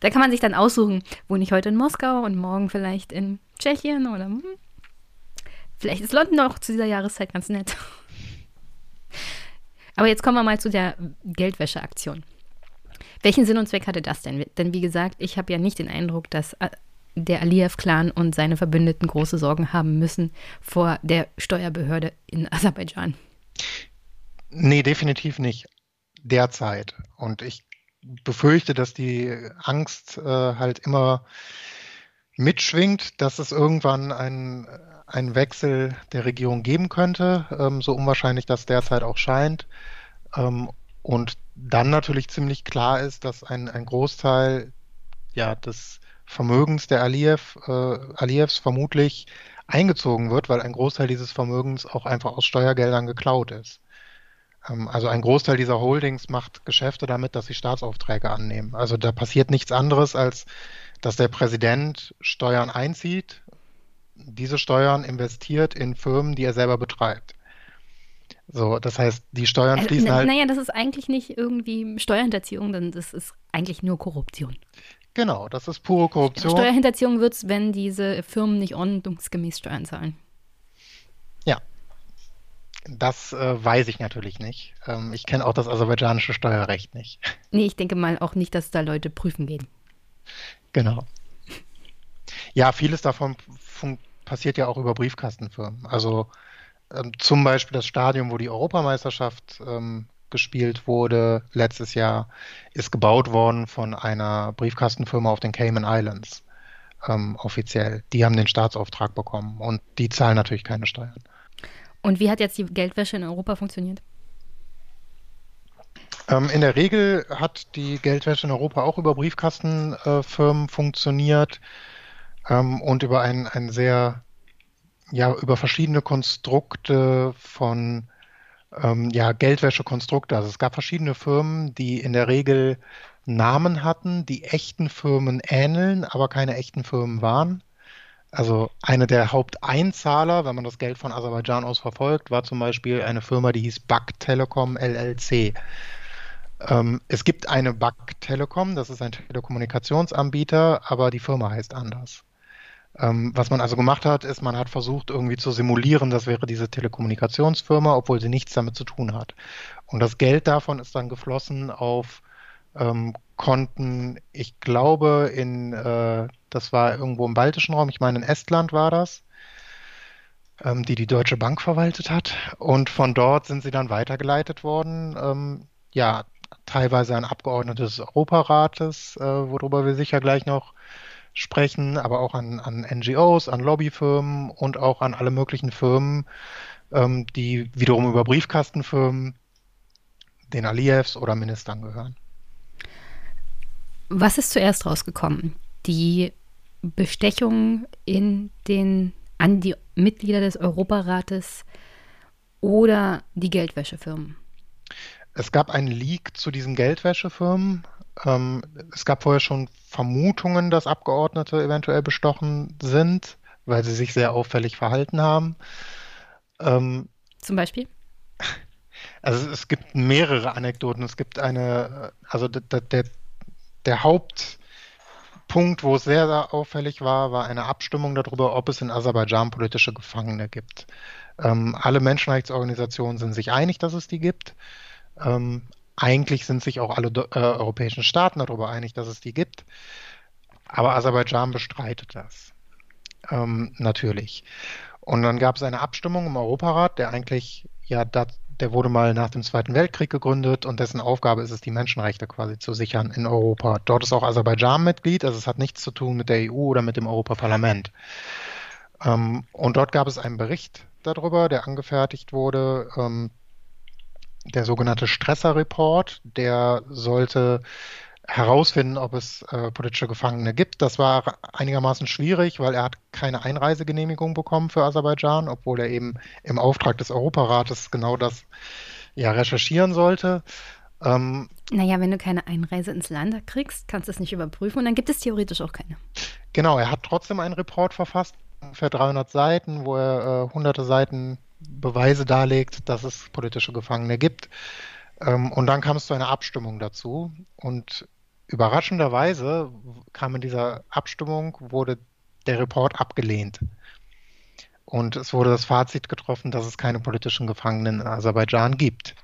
[SPEAKER 1] Da kann man sich dann aussuchen, wohne ich heute in Moskau und morgen vielleicht in Tschechien oder hm, vielleicht ist London auch zu dieser Jahreszeit ganz nett. Aber jetzt kommen wir mal zu der Geldwäscheaktion. Welchen Sinn und Zweck hatte das denn? Denn wie gesagt, ich habe ja nicht den Eindruck, dass äh, der Aliyev-Clan und seine Verbündeten große Sorgen haben müssen vor der Steuerbehörde in Aserbaidschan.
[SPEAKER 2] Nee, definitiv nicht. Derzeit. Und ich befürchte, dass die Angst äh, halt immer mitschwingt, dass es irgendwann einen, einen Wechsel der Regierung geben könnte, ähm, so unwahrscheinlich das derzeit auch scheint. Ähm, und dann natürlich ziemlich klar ist, dass ein, ein Großteil ja, des Vermögens der Aliyev, äh, Aliyevs vermutlich eingezogen wird, weil ein Großteil dieses Vermögens auch einfach aus Steuergeldern geklaut ist. Ähm, also ein Großteil dieser Holdings macht Geschäfte damit, dass sie Staatsaufträge annehmen. Also da passiert nichts anderes, als dass der Präsident Steuern einzieht, diese Steuern investiert in Firmen, die er selber betreibt. So, das heißt, die Steuern äh, fließen
[SPEAKER 1] äh,
[SPEAKER 2] halt.
[SPEAKER 1] Naja, das ist eigentlich nicht irgendwie Steuerhinterziehung, denn das ist eigentlich nur Korruption.
[SPEAKER 2] Genau, das ist pure Korruption.
[SPEAKER 1] Steuerhinterziehung wird es, wenn diese Firmen nicht ordnungsgemäß Steuern zahlen.
[SPEAKER 2] Ja, das äh, weiß ich natürlich nicht. Ähm, ich kenne auch das aserbaidschanische Steuerrecht nicht.
[SPEAKER 1] Nee, ich denke mal auch nicht, dass da Leute prüfen gehen.
[SPEAKER 2] Genau. Ja, vieles davon passiert ja auch über Briefkastenfirmen. Also ähm, zum Beispiel das Stadion, wo die Europameisterschaft ähm, gespielt wurde letztes Jahr, ist gebaut worden von einer Briefkastenfirma auf den Cayman Islands ähm, offiziell. Die haben den Staatsauftrag bekommen und die zahlen natürlich keine Steuern.
[SPEAKER 1] Und wie hat jetzt die Geldwäsche in Europa funktioniert?
[SPEAKER 2] Ähm, in der Regel hat die Geldwäsche in Europa auch über Briefkastenfirmen äh, funktioniert ähm, und über ein, ein sehr, ja, über verschiedene Konstrukte von ähm, ja, Geldwäschekonstrukte. Also es gab verschiedene Firmen, die in der Regel Namen hatten, die echten Firmen ähneln, aber keine echten Firmen waren. Also eine der Haupteinzahler, wenn man das Geld von Aserbaidschan aus verfolgt, war zum Beispiel eine Firma, die hieß BAK Telekom LLC. Ähm, es gibt eine BAK Telekom, das ist ein Telekommunikationsanbieter, aber die Firma heißt anders. Ähm, was man also gemacht hat, ist, man hat versucht irgendwie zu simulieren, das wäre diese Telekommunikationsfirma, obwohl sie nichts damit zu tun hat. Und das Geld davon ist dann geflossen auf ähm, Konten, ich glaube, in, äh, das war irgendwo im baltischen Raum, ich meine, in Estland war das, ähm, die die Deutsche Bank verwaltet hat. Und von dort sind sie dann weitergeleitet worden, ähm, ja, teilweise an Abgeordnete des Europarates, äh, worüber wir sicher gleich noch sprechen, aber auch an, an NGOs, an Lobbyfirmen und auch an alle möglichen Firmen, ähm, die wiederum über Briefkastenfirmen den Aliyevs oder Ministern gehören.
[SPEAKER 1] Was ist zuerst rausgekommen? Die Bestechung in den, an die Mitglieder des Europarates oder die Geldwäschefirmen?
[SPEAKER 2] Es gab einen Leak zu diesen Geldwäschefirmen. Ähm, es gab vorher schon Vermutungen, dass Abgeordnete eventuell bestochen sind, weil sie sich sehr auffällig verhalten haben.
[SPEAKER 1] Ähm, Zum Beispiel?
[SPEAKER 2] Also es gibt mehrere Anekdoten. Es gibt eine, also der, der, der Haupt, Punkt, wo es sehr, sehr auffällig war, war eine Abstimmung darüber, ob es in Aserbaidschan politische Gefangene gibt. Ähm, alle Menschenrechtsorganisationen sind sich einig, dass es die gibt. Ähm, eigentlich sind sich auch alle äh, europäischen Staaten darüber einig, dass es die gibt. Aber Aserbaidschan bestreitet das. Ähm, natürlich. Und dann gab es eine Abstimmung im Europarat, der eigentlich ja dat, der wurde mal nach dem Zweiten Weltkrieg gegründet und dessen Aufgabe ist es, die Menschenrechte quasi zu sichern in Europa. Dort ist auch Aserbaidschan Mitglied, also es hat nichts zu tun mit der EU oder mit dem Europaparlament. Ähm, und dort gab es einen Bericht darüber, der angefertigt wurde, ähm, der sogenannte Stresser-Report, der sollte herausfinden, ob es äh, politische Gefangene gibt. Das war einigermaßen schwierig, weil er hat keine Einreisegenehmigung bekommen für Aserbaidschan, obwohl er eben im Auftrag des Europarates genau das ja recherchieren sollte.
[SPEAKER 1] Ähm, naja, wenn du keine Einreise ins Land kriegst, kannst du es nicht überprüfen und dann gibt es theoretisch auch keine.
[SPEAKER 2] Genau, er hat trotzdem einen Report verfasst, ungefähr 300 Seiten, wo er äh, hunderte Seiten Beweise darlegt, dass es politische Gefangene gibt. Ähm, und dann kam es zu einer Abstimmung dazu. Und Überraschenderweise kam in dieser Abstimmung, wurde der Report abgelehnt. Und es wurde das Fazit getroffen, dass es keine politischen Gefangenen in Aserbaidschan gibt.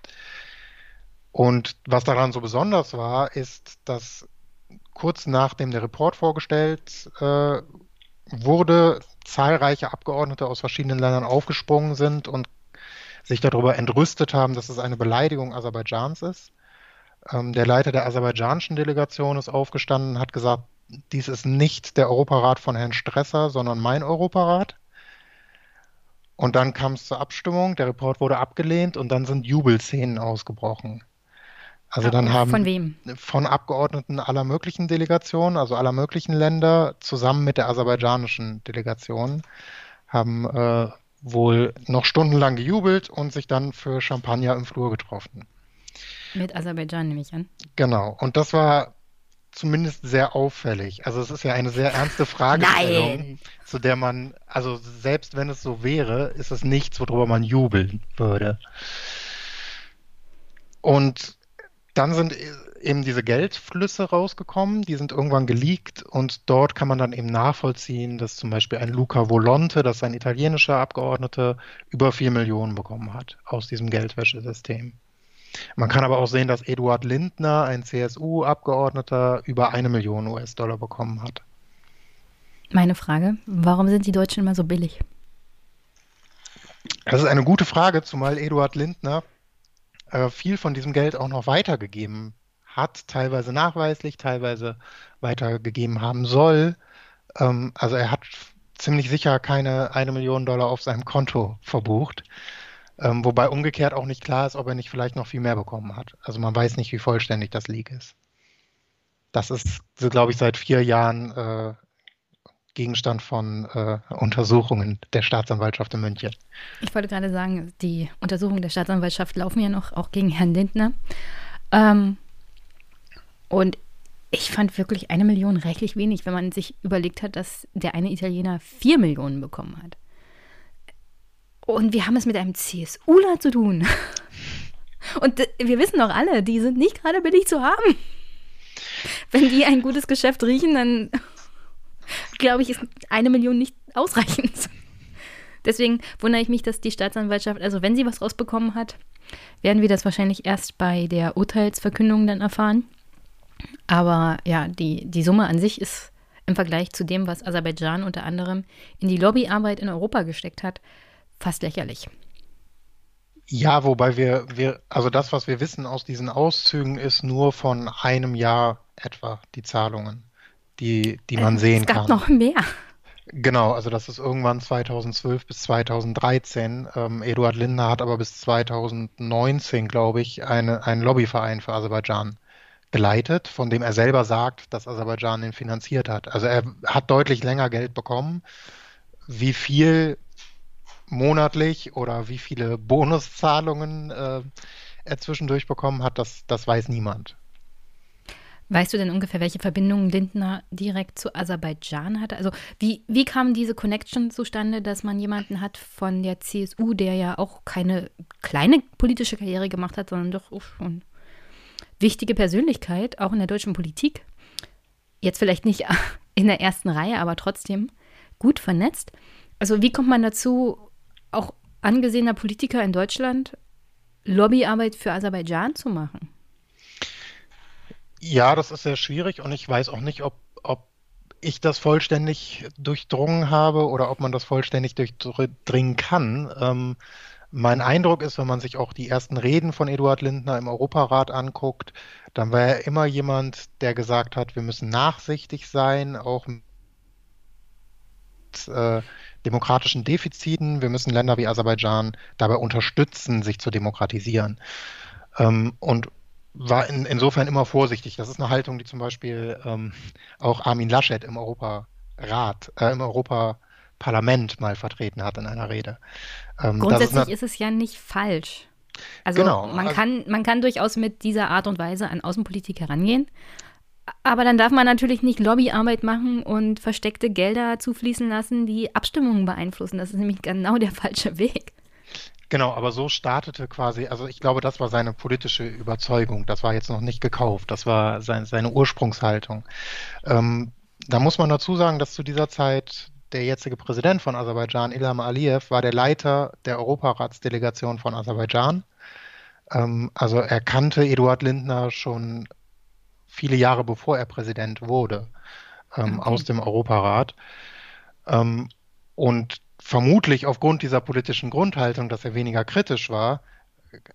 [SPEAKER 2] Und was daran so besonders war, ist, dass kurz nachdem der Report vorgestellt äh, wurde, zahlreiche Abgeordnete aus verschiedenen Ländern aufgesprungen sind und sich darüber entrüstet haben, dass es eine Beleidigung Aserbaidschans ist. Ähm, der Leiter der aserbaidschanischen Delegation ist aufgestanden und hat gesagt, dies ist nicht der Europarat von Herrn Stresser, sondern mein Europarat. Und dann kam es zur Abstimmung, der Report wurde abgelehnt und dann sind Jubelszenen ausgebrochen. Also dann haben
[SPEAKER 1] von wem?
[SPEAKER 2] Von Abgeordneten aller möglichen Delegationen, also aller möglichen Länder, zusammen mit der aserbaidschanischen Delegation, haben äh, wohl noch stundenlang gejubelt und sich dann für Champagner im Flur getroffen.
[SPEAKER 1] Mit Aserbaidschan nehme ich an.
[SPEAKER 2] Genau. Und das war zumindest sehr auffällig. Also es ist ja eine sehr ernste Fragestellung, Nein. zu der man, also selbst wenn es so wäre, ist es nichts, worüber man jubeln würde. Und dann sind eben diese Geldflüsse rausgekommen, die sind irgendwann geleakt und dort kann man dann eben nachvollziehen, dass zum Beispiel ein Luca Volonte, das ist ein italienischer Abgeordneter, über vier Millionen bekommen hat aus diesem Geldwäschesystem. Man kann aber auch sehen, dass Eduard Lindner, ein CSU-Abgeordneter, über eine Million US-Dollar bekommen hat.
[SPEAKER 1] Meine Frage, warum sind die Deutschen immer so billig?
[SPEAKER 2] Das ist eine gute Frage, zumal Eduard Lindner äh, viel von diesem Geld auch noch weitergegeben hat, teilweise nachweislich, teilweise weitergegeben haben soll. Ähm, also er hat ziemlich sicher keine eine Million Dollar auf seinem Konto verbucht. Ähm, wobei umgekehrt auch nicht klar ist, ob er nicht vielleicht noch viel mehr bekommen hat. Also man weiß nicht, wie vollständig das Leak ist. Das ist, glaube ich, seit vier Jahren äh, Gegenstand von äh, Untersuchungen der Staatsanwaltschaft in München.
[SPEAKER 1] Ich wollte gerade sagen, die Untersuchungen der Staatsanwaltschaft laufen ja noch, auch gegen Herrn Lindner. Ähm, und ich fand wirklich eine Million rechtlich wenig, wenn man sich überlegt hat, dass der eine Italiener vier Millionen bekommen hat. Und wir haben es mit einem CSUler zu tun. Und wir wissen doch alle, die sind nicht gerade billig zu haben. Wenn die ein gutes Geschäft riechen, dann glaube ich, ist eine Million nicht ausreichend. Deswegen wundere ich mich, dass die Staatsanwaltschaft, also wenn sie was rausbekommen hat, werden wir das wahrscheinlich erst bei der Urteilsverkündung dann erfahren. Aber ja, die, die Summe an sich ist im Vergleich zu dem, was Aserbaidschan unter anderem in die Lobbyarbeit in Europa gesteckt hat, fast lächerlich.
[SPEAKER 2] Ja, wobei wir, wir, also das, was wir wissen aus diesen Auszügen, ist nur von einem Jahr etwa die Zahlungen, die, die man äh, sehen kann.
[SPEAKER 1] Es gab kann. noch mehr.
[SPEAKER 2] Genau, also das ist irgendwann 2012 bis 2013. Ähm, Eduard Lindner hat aber bis 2019, glaube ich, eine, einen Lobbyverein für Aserbaidschan geleitet, von dem er selber sagt, dass Aserbaidschan ihn finanziert hat. Also er hat deutlich länger Geld bekommen. Wie viel monatlich oder wie viele Bonuszahlungen äh, er zwischendurch bekommen hat, das, das weiß niemand.
[SPEAKER 1] Weißt du denn ungefähr, welche Verbindungen Lindner direkt zu Aserbaidschan hatte? Also wie, wie kam diese Connection zustande, dass man jemanden hat von der CSU, der ja auch keine kleine politische Karriere gemacht hat, sondern doch schon wichtige Persönlichkeit, auch in der deutschen Politik, jetzt vielleicht nicht in der ersten Reihe, aber trotzdem gut vernetzt. Also wie kommt man dazu, auch angesehener Politiker in Deutschland Lobbyarbeit für Aserbaidschan zu machen?
[SPEAKER 2] Ja, das ist sehr schwierig und ich weiß auch nicht, ob, ob ich das vollständig durchdrungen habe oder ob man das vollständig durchdringen kann. Ähm, mein Eindruck ist, wenn man sich auch die ersten Reden von Eduard Lindner im Europarat anguckt, dann war er immer jemand, der gesagt hat, wir müssen nachsichtig sein, auch mit äh, demokratischen Defiziten. Wir müssen Länder wie Aserbaidschan dabei unterstützen, sich zu demokratisieren. Ähm, und war in, insofern immer vorsichtig. Das ist eine Haltung, die zum Beispiel ähm, auch Armin Laschet im Europarat, äh, im Europaparlament mal vertreten hat in einer Rede.
[SPEAKER 1] Ähm, Grundsätzlich ist, eine, ist, es ja nicht falsch. Also genau, man, also, kann, man kann durchaus mit dieser Art und Weise an Außenpolitik herangehen. Aber dann darf man natürlich nicht Lobbyarbeit machen und versteckte Gelder zufließen lassen, die Abstimmungen beeinflussen. Das ist nämlich genau der falsche Weg.
[SPEAKER 2] Genau, aber so startete quasi, also ich glaube, das war seine politische Überzeugung. Das war jetzt noch nicht gekauft. Das war sein, seine Ursprungshaltung. Ähm, da muss man dazu sagen, dass zu dieser Zeit der jetzige Präsident von Aserbaidschan, Ilham Aliyev, war der Leiter der Europaratsdelegation von Aserbaidschan. Ähm, also er kannte Eduard Lindner schon viele Jahre bevor er Präsident wurde ähm, okay. aus dem Europarat. Ähm, und vermutlich aufgrund dieser politischen Grundhaltung, dass er weniger kritisch war,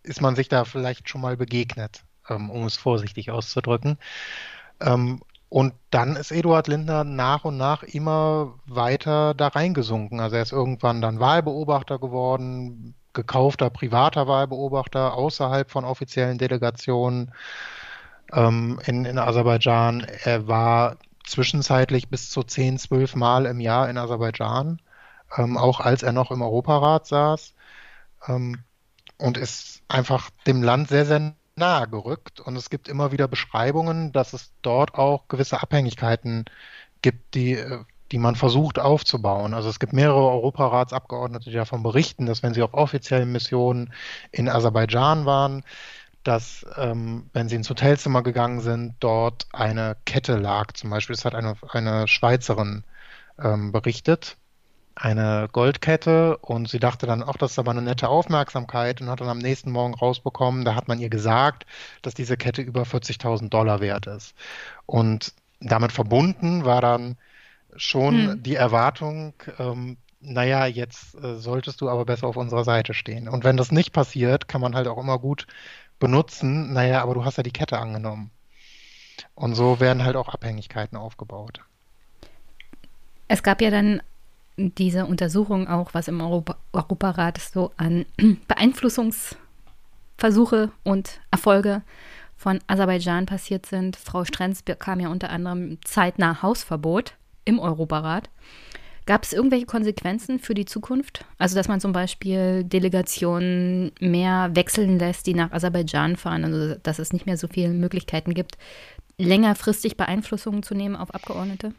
[SPEAKER 2] ist man sich da vielleicht schon mal begegnet, ähm, um es vorsichtig auszudrücken. Ähm, und dann ist Eduard Lindner nach und nach immer weiter da reingesunken. Also er ist irgendwann dann Wahlbeobachter geworden, gekaufter privater Wahlbeobachter außerhalb von offiziellen Delegationen ähm, in, in Aserbaidschan. Er war zwischenzeitlich bis zu 10, 12 Mal im Jahr in Aserbaidschan ähm, auch als er noch im Europarat saß ähm, und ist einfach dem Land sehr, sehr nahe gerückt. Und es gibt immer wieder Beschreibungen, dass es dort auch gewisse Abhängigkeiten gibt, die, äh, die man versucht aufzubauen. Also es gibt mehrere Europaratsabgeordnete, die davon berichten, dass wenn sie auf offiziellen Missionen in Aserbaidschan waren, dass ähm, wenn sie ins Hotelzimmer gegangen sind, dort eine Kette lag. Zum Beispiel, es hat eine, eine Schweizerin ähm, berichtet, eine Goldkette und sie dachte dann, ach, das ist aber eine nette Aufmerksamkeit und hat dann am nächsten Morgen rausbekommen, da hat man ihr gesagt, dass diese Kette über 40.000 Dollar wert ist. Und damit verbunden war dann schon hm. die Erwartung, ähm, naja, jetzt äh, solltest du aber besser auf unserer Seite stehen. Und wenn das nicht passiert, kann man halt auch immer gut benutzen, naja, aber du hast ja die Kette angenommen. Und so werden halt auch Abhängigkeiten aufgebaut.
[SPEAKER 1] Es gab ja dann diese Untersuchung auch, was im Europa Europarat so an Beeinflussungsversuche und Erfolge von Aserbaidschan passiert sind. Frau Strenz bekam ja unter anderem zeitnah Hausverbot im Europarat. Gab es irgendwelche Konsequenzen für die Zukunft? Also, dass man zum Beispiel Delegationen mehr wechseln lässt, die nach Aserbaidschan fahren, also dass es nicht mehr so viele Möglichkeiten gibt, längerfristig Beeinflussungen zu nehmen auf Abgeordnete?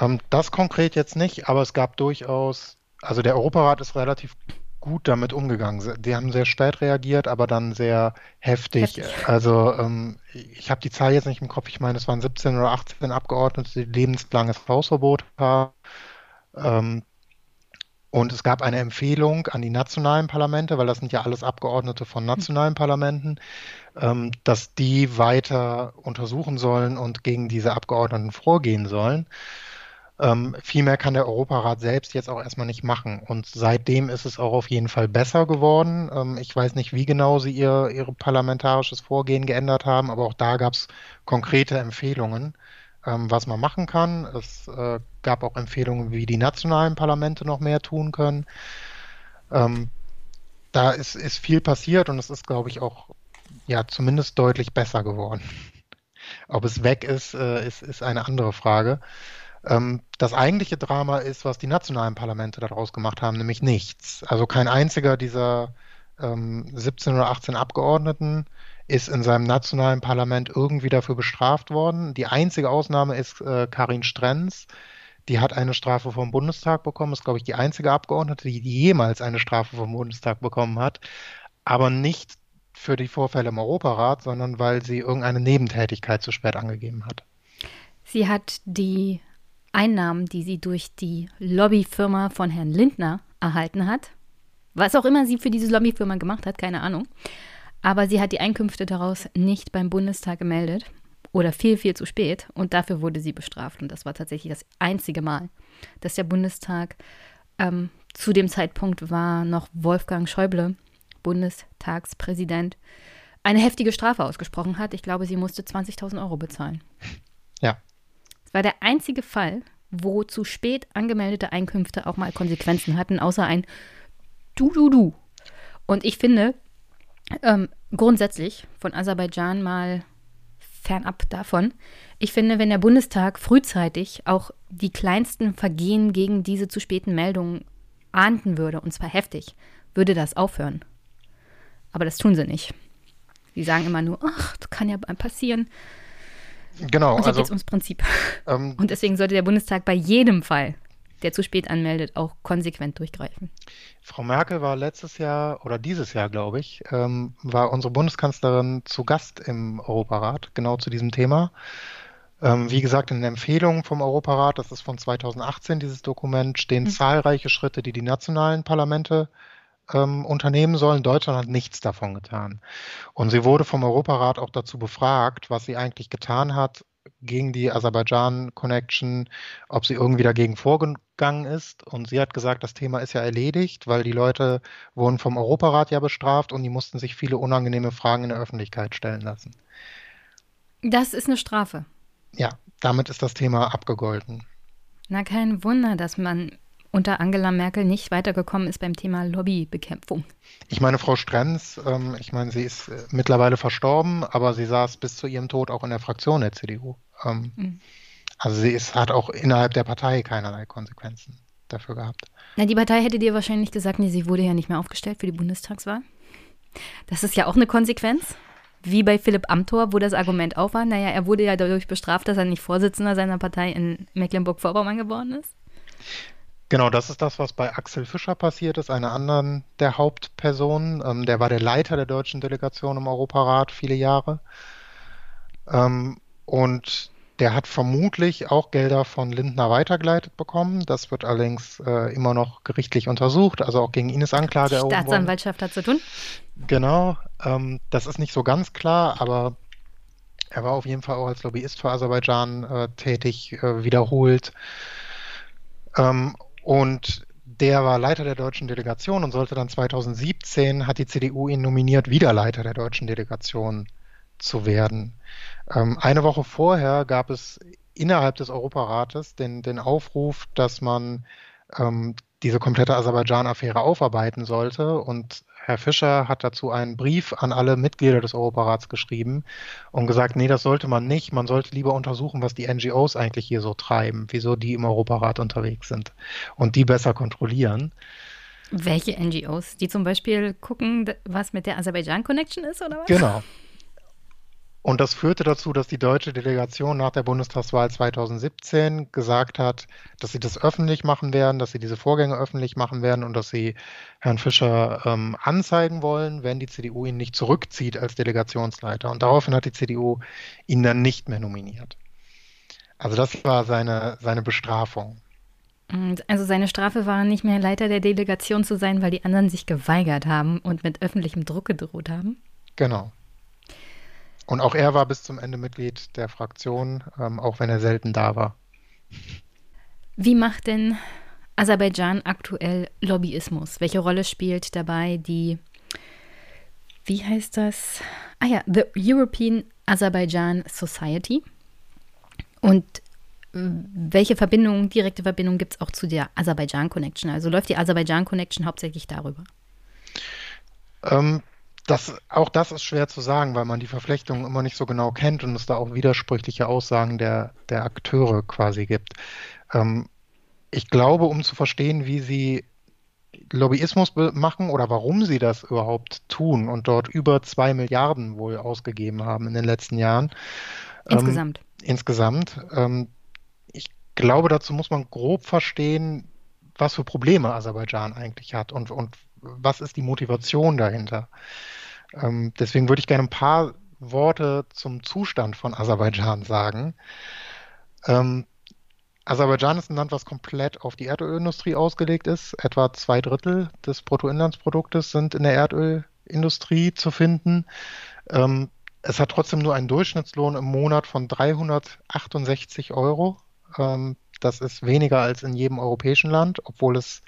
[SPEAKER 2] Ähm, das konkret jetzt nicht, aber es gab durchaus, also der Europarat ist relativ gut damit umgegangen. Die haben sehr spät reagiert, aber dann sehr heftig. heftig. Also ähm, ich habe die Zahl jetzt nicht im Kopf. Ich meine, es waren 17 oder 18 Abgeordnete, die lebenslanges Hausverbot haben. Ähm, und es gab eine Empfehlung an die nationalen Parlamente, weil das sind ja alles Abgeordnete von nationalen Parlamenten, ähm, dass die weiter untersuchen sollen und gegen diese Abgeordneten vorgehen sollen. Ähm, viel mehr kann der Europarat selbst jetzt auch erstmal nicht machen. Und seitdem ist es auch auf jeden Fall besser geworden. Ähm, ich weiß nicht, wie genau sie ihr, ihr parlamentarisches Vorgehen geändert haben, aber auch da gab es konkrete Empfehlungen, ähm, was man machen kann. Es äh, gab auch Empfehlungen, wie die nationalen Parlamente noch mehr tun können. Ähm, da ist, ist viel passiert und es ist, glaube ich, auch ja zumindest deutlich besser geworden. Ob es weg ist, äh, ist, ist eine andere Frage. Ähm, das eigentliche Drama ist, was die nationalen Parlamente daraus gemacht haben, nämlich nichts. Also kein einziger dieser ähm, 17 oder 18 Abgeordneten ist in seinem nationalen Parlament irgendwie dafür bestraft worden. Die einzige Ausnahme ist äh, Karin Strenz. Die hat eine Strafe vom Bundestag bekommen, ist, glaube ich, die einzige Abgeordnete, die jemals eine Strafe vom Bundestag bekommen hat. Aber nicht für die Vorfälle im Europarat, sondern weil sie irgendeine Nebentätigkeit zu spät angegeben hat.
[SPEAKER 1] Sie hat die Einnahmen, die sie durch die Lobbyfirma von Herrn Lindner erhalten hat, was auch immer sie für diese Lobbyfirma gemacht hat, keine Ahnung, aber sie hat die Einkünfte daraus nicht beim Bundestag gemeldet oder viel, viel zu spät und dafür wurde sie bestraft. Und das war tatsächlich das einzige Mal, dass der Bundestag ähm, zu dem Zeitpunkt war noch Wolfgang Schäuble, Bundestagspräsident, eine heftige Strafe ausgesprochen hat. Ich glaube, sie musste 20.000 Euro bezahlen. Es war der einzige Fall, wo zu spät angemeldete Einkünfte auch mal Konsequenzen hatten, außer ein Du-Du-Du. Und ich finde, ähm, grundsätzlich von Aserbaidschan mal fernab davon. Ich finde, wenn der Bundestag frühzeitig auch die kleinsten Vergehen gegen diese zu späten Meldungen ahnden würde, und zwar heftig, würde das aufhören. Aber das tun sie nicht. Sie sagen immer nur, ach, das kann ja passieren.
[SPEAKER 2] Genau.
[SPEAKER 1] Und hier also, geht es ums Prinzip. Ähm, und deswegen sollte der Bundestag bei jedem Fall der zu spät anmeldet, auch konsequent durchgreifen.
[SPEAKER 2] Frau Merkel war letztes Jahr oder dieses Jahr, glaube ich, ähm, war unsere Bundeskanzlerin zu Gast im Europarat, genau zu diesem Thema. Ähm, wie gesagt, in den Empfehlungen vom Europarat, das ist von 2018 dieses Dokument, stehen mhm. zahlreiche Schritte, die die nationalen Parlamente ähm, unternehmen sollen. Deutschland hat nichts davon getan. Und sie wurde vom Europarat auch dazu befragt, was sie eigentlich getan hat, gegen die Aserbaidschan-Connection, ob sie irgendwie dagegen vorgegangen ist. Und sie hat gesagt, das Thema ist ja erledigt, weil die Leute wurden vom Europarat ja bestraft und die mussten sich viele unangenehme Fragen in der Öffentlichkeit stellen lassen.
[SPEAKER 1] Das ist eine Strafe.
[SPEAKER 2] Ja, damit ist das Thema abgegolten.
[SPEAKER 1] Na, kein Wunder, dass man unter Angela Merkel nicht weitergekommen ist beim Thema Lobbybekämpfung.
[SPEAKER 2] Ich meine, Frau Strenz, ähm, ich meine, sie ist äh, mittlerweile verstorben, aber sie saß bis zu ihrem Tod auch in der Fraktion der CDU. Ähm, mhm. Also sie ist, hat auch innerhalb der Partei keinerlei Konsequenzen dafür gehabt.
[SPEAKER 1] Na, die Partei hätte dir wahrscheinlich gesagt, nee, sie wurde ja nicht mehr aufgestellt für die Bundestagswahl. Das ist ja auch eine Konsequenz. Wie bei Philipp Amthor, wo das Argument auch war, naja, er wurde ja dadurch bestraft, dass er nicht Vorsitzender seiner Partei in Mecklenburg-Vorpommern geworden ist.
[SPEAKER 2] Genau, das ist das, was bei Axel Fischer passiert ist, einer anderen der Hauptpersonen. Ähm, der war der Leiter der deutschen Delegation im Europarat viele Jahre. Ähm, und der hat vermutlich auch Gelder von Lindner weitergeleitet bekommen. Das wird allerdings äh, immer noch gerichtlich untersucht. Also auch gegen ihn ist Anklage
[SPEAKER 1] erhoben. Staatsanwaltschaft hat zu tun.
[SPEAKER 2] Genau. Ähm, das ist nicht so ganz klar, aber er war auf jeden Fall auch als Lobbyist für Aserbaidschan äh, tätig, äh, wiederholt. Und der war Leiter der deutschen Delegation und sollte dann 2017, hat die CDU ihn nominiert, wieder Leiter der deutschen Delegation zu werden. Ähm, eine Woche vorher gab es innerhalb des Europarates den, den Aufruf, dass man ähm, diese komplette Aserbaidschan-Affäre aufarbeiten sollte. Und Herr Fischer hat dazu einen Brief an alle Mitglieder des Europarats geschrieben und gesagt, nee, das sollte man nicht. Man sollte lieber untersuchen, was die NGOs eigentlich hier so treiben, wieso die im Europarat unterwegs sind und die besser kontrollieren.
[SPEAKER 1] Welche NGOs? Die zum Beispiel gucken, was mit der Aserbaidschan-Connection ist, oder was?
[SPEAKER 2] Genau. Und das führte dazu, dass die deutsche Delegation nach der Bundestagswahl 2017 gesagt hat, dass sie das öffentlich machen werden, dass sie diese Vorgänge öffentlich machen werden und dass sie Herrn Fischer ähm, anzeigen wollen, wenn die CDU ihn nicht zurückzieht als Delegationsleiter. Und daraufhin hat die CDU ihn dann nicht mehr nominiert. Also das war seine, seine Bestrafung.
[SPEAKER 1] Also seine Strafe war nicht mehr Leiter der Delegation zu sein, weil die anderen sich geweigert haben und mit öffentlichem Druck gedroht haben?
[SPEAKER 2] Genau. Und auch er war bis zum Ende Mitglied der Fraktion, ähm, auch wenn er selten da war.
[SPEAKER 1] Wie macht denn Aserbaidschan aktuell Lobbyismus? Welche Rolle spielt dabei die, wie heißt das? Ah ja, The European Azerbaijan Society. Und welche Verbindung, direkte Verbindung gibt es auch zu der Aserbaidschan Connection? Also läuft die Aserbaidschan Connection hauptsächlich darüber?
[SPEAKER 2] Ähm, das, auch das ist schwer zu sagen, weil man die Verflechtung immer nicht so genau kennt und es da auch widersprüchliche Aussagen der, der Akteure quasi gibt. Ähm, ich glaube, um zu verstehen, wie sie Lobbyismus machen oder warum sie das überhaupt tun und dort über zwei Milliarden wohl ausgegeben haben in den letzten Jahren.
[SPEAKER 1] Insgesamt.
[SPEAKER 2] Ähm, insgesamt. Ähm, ich glaube, dazu muss man grob verstehen, was für Probleme Aserbaidschan eigentlich hat und, und was ist die Motivation dahinter. Ähm, deswegen würde ich gerne ein paar Worte zum Zustand von Aserbaidschan sagen. Ähm, Aserbaidschan ist ein Land, was komplett auf die Erdölindustrie ausgelegt ist. Etwa zwei Drittel des Bruttoinlandsproduktes sind in der Erdölindustrie zu finden. Ähm, es hat trotzdem nur einen Durchschnittslohn im Monat von 368 Euro. Ähm, das ist weniger als in jedem europäischen Land, obwohl es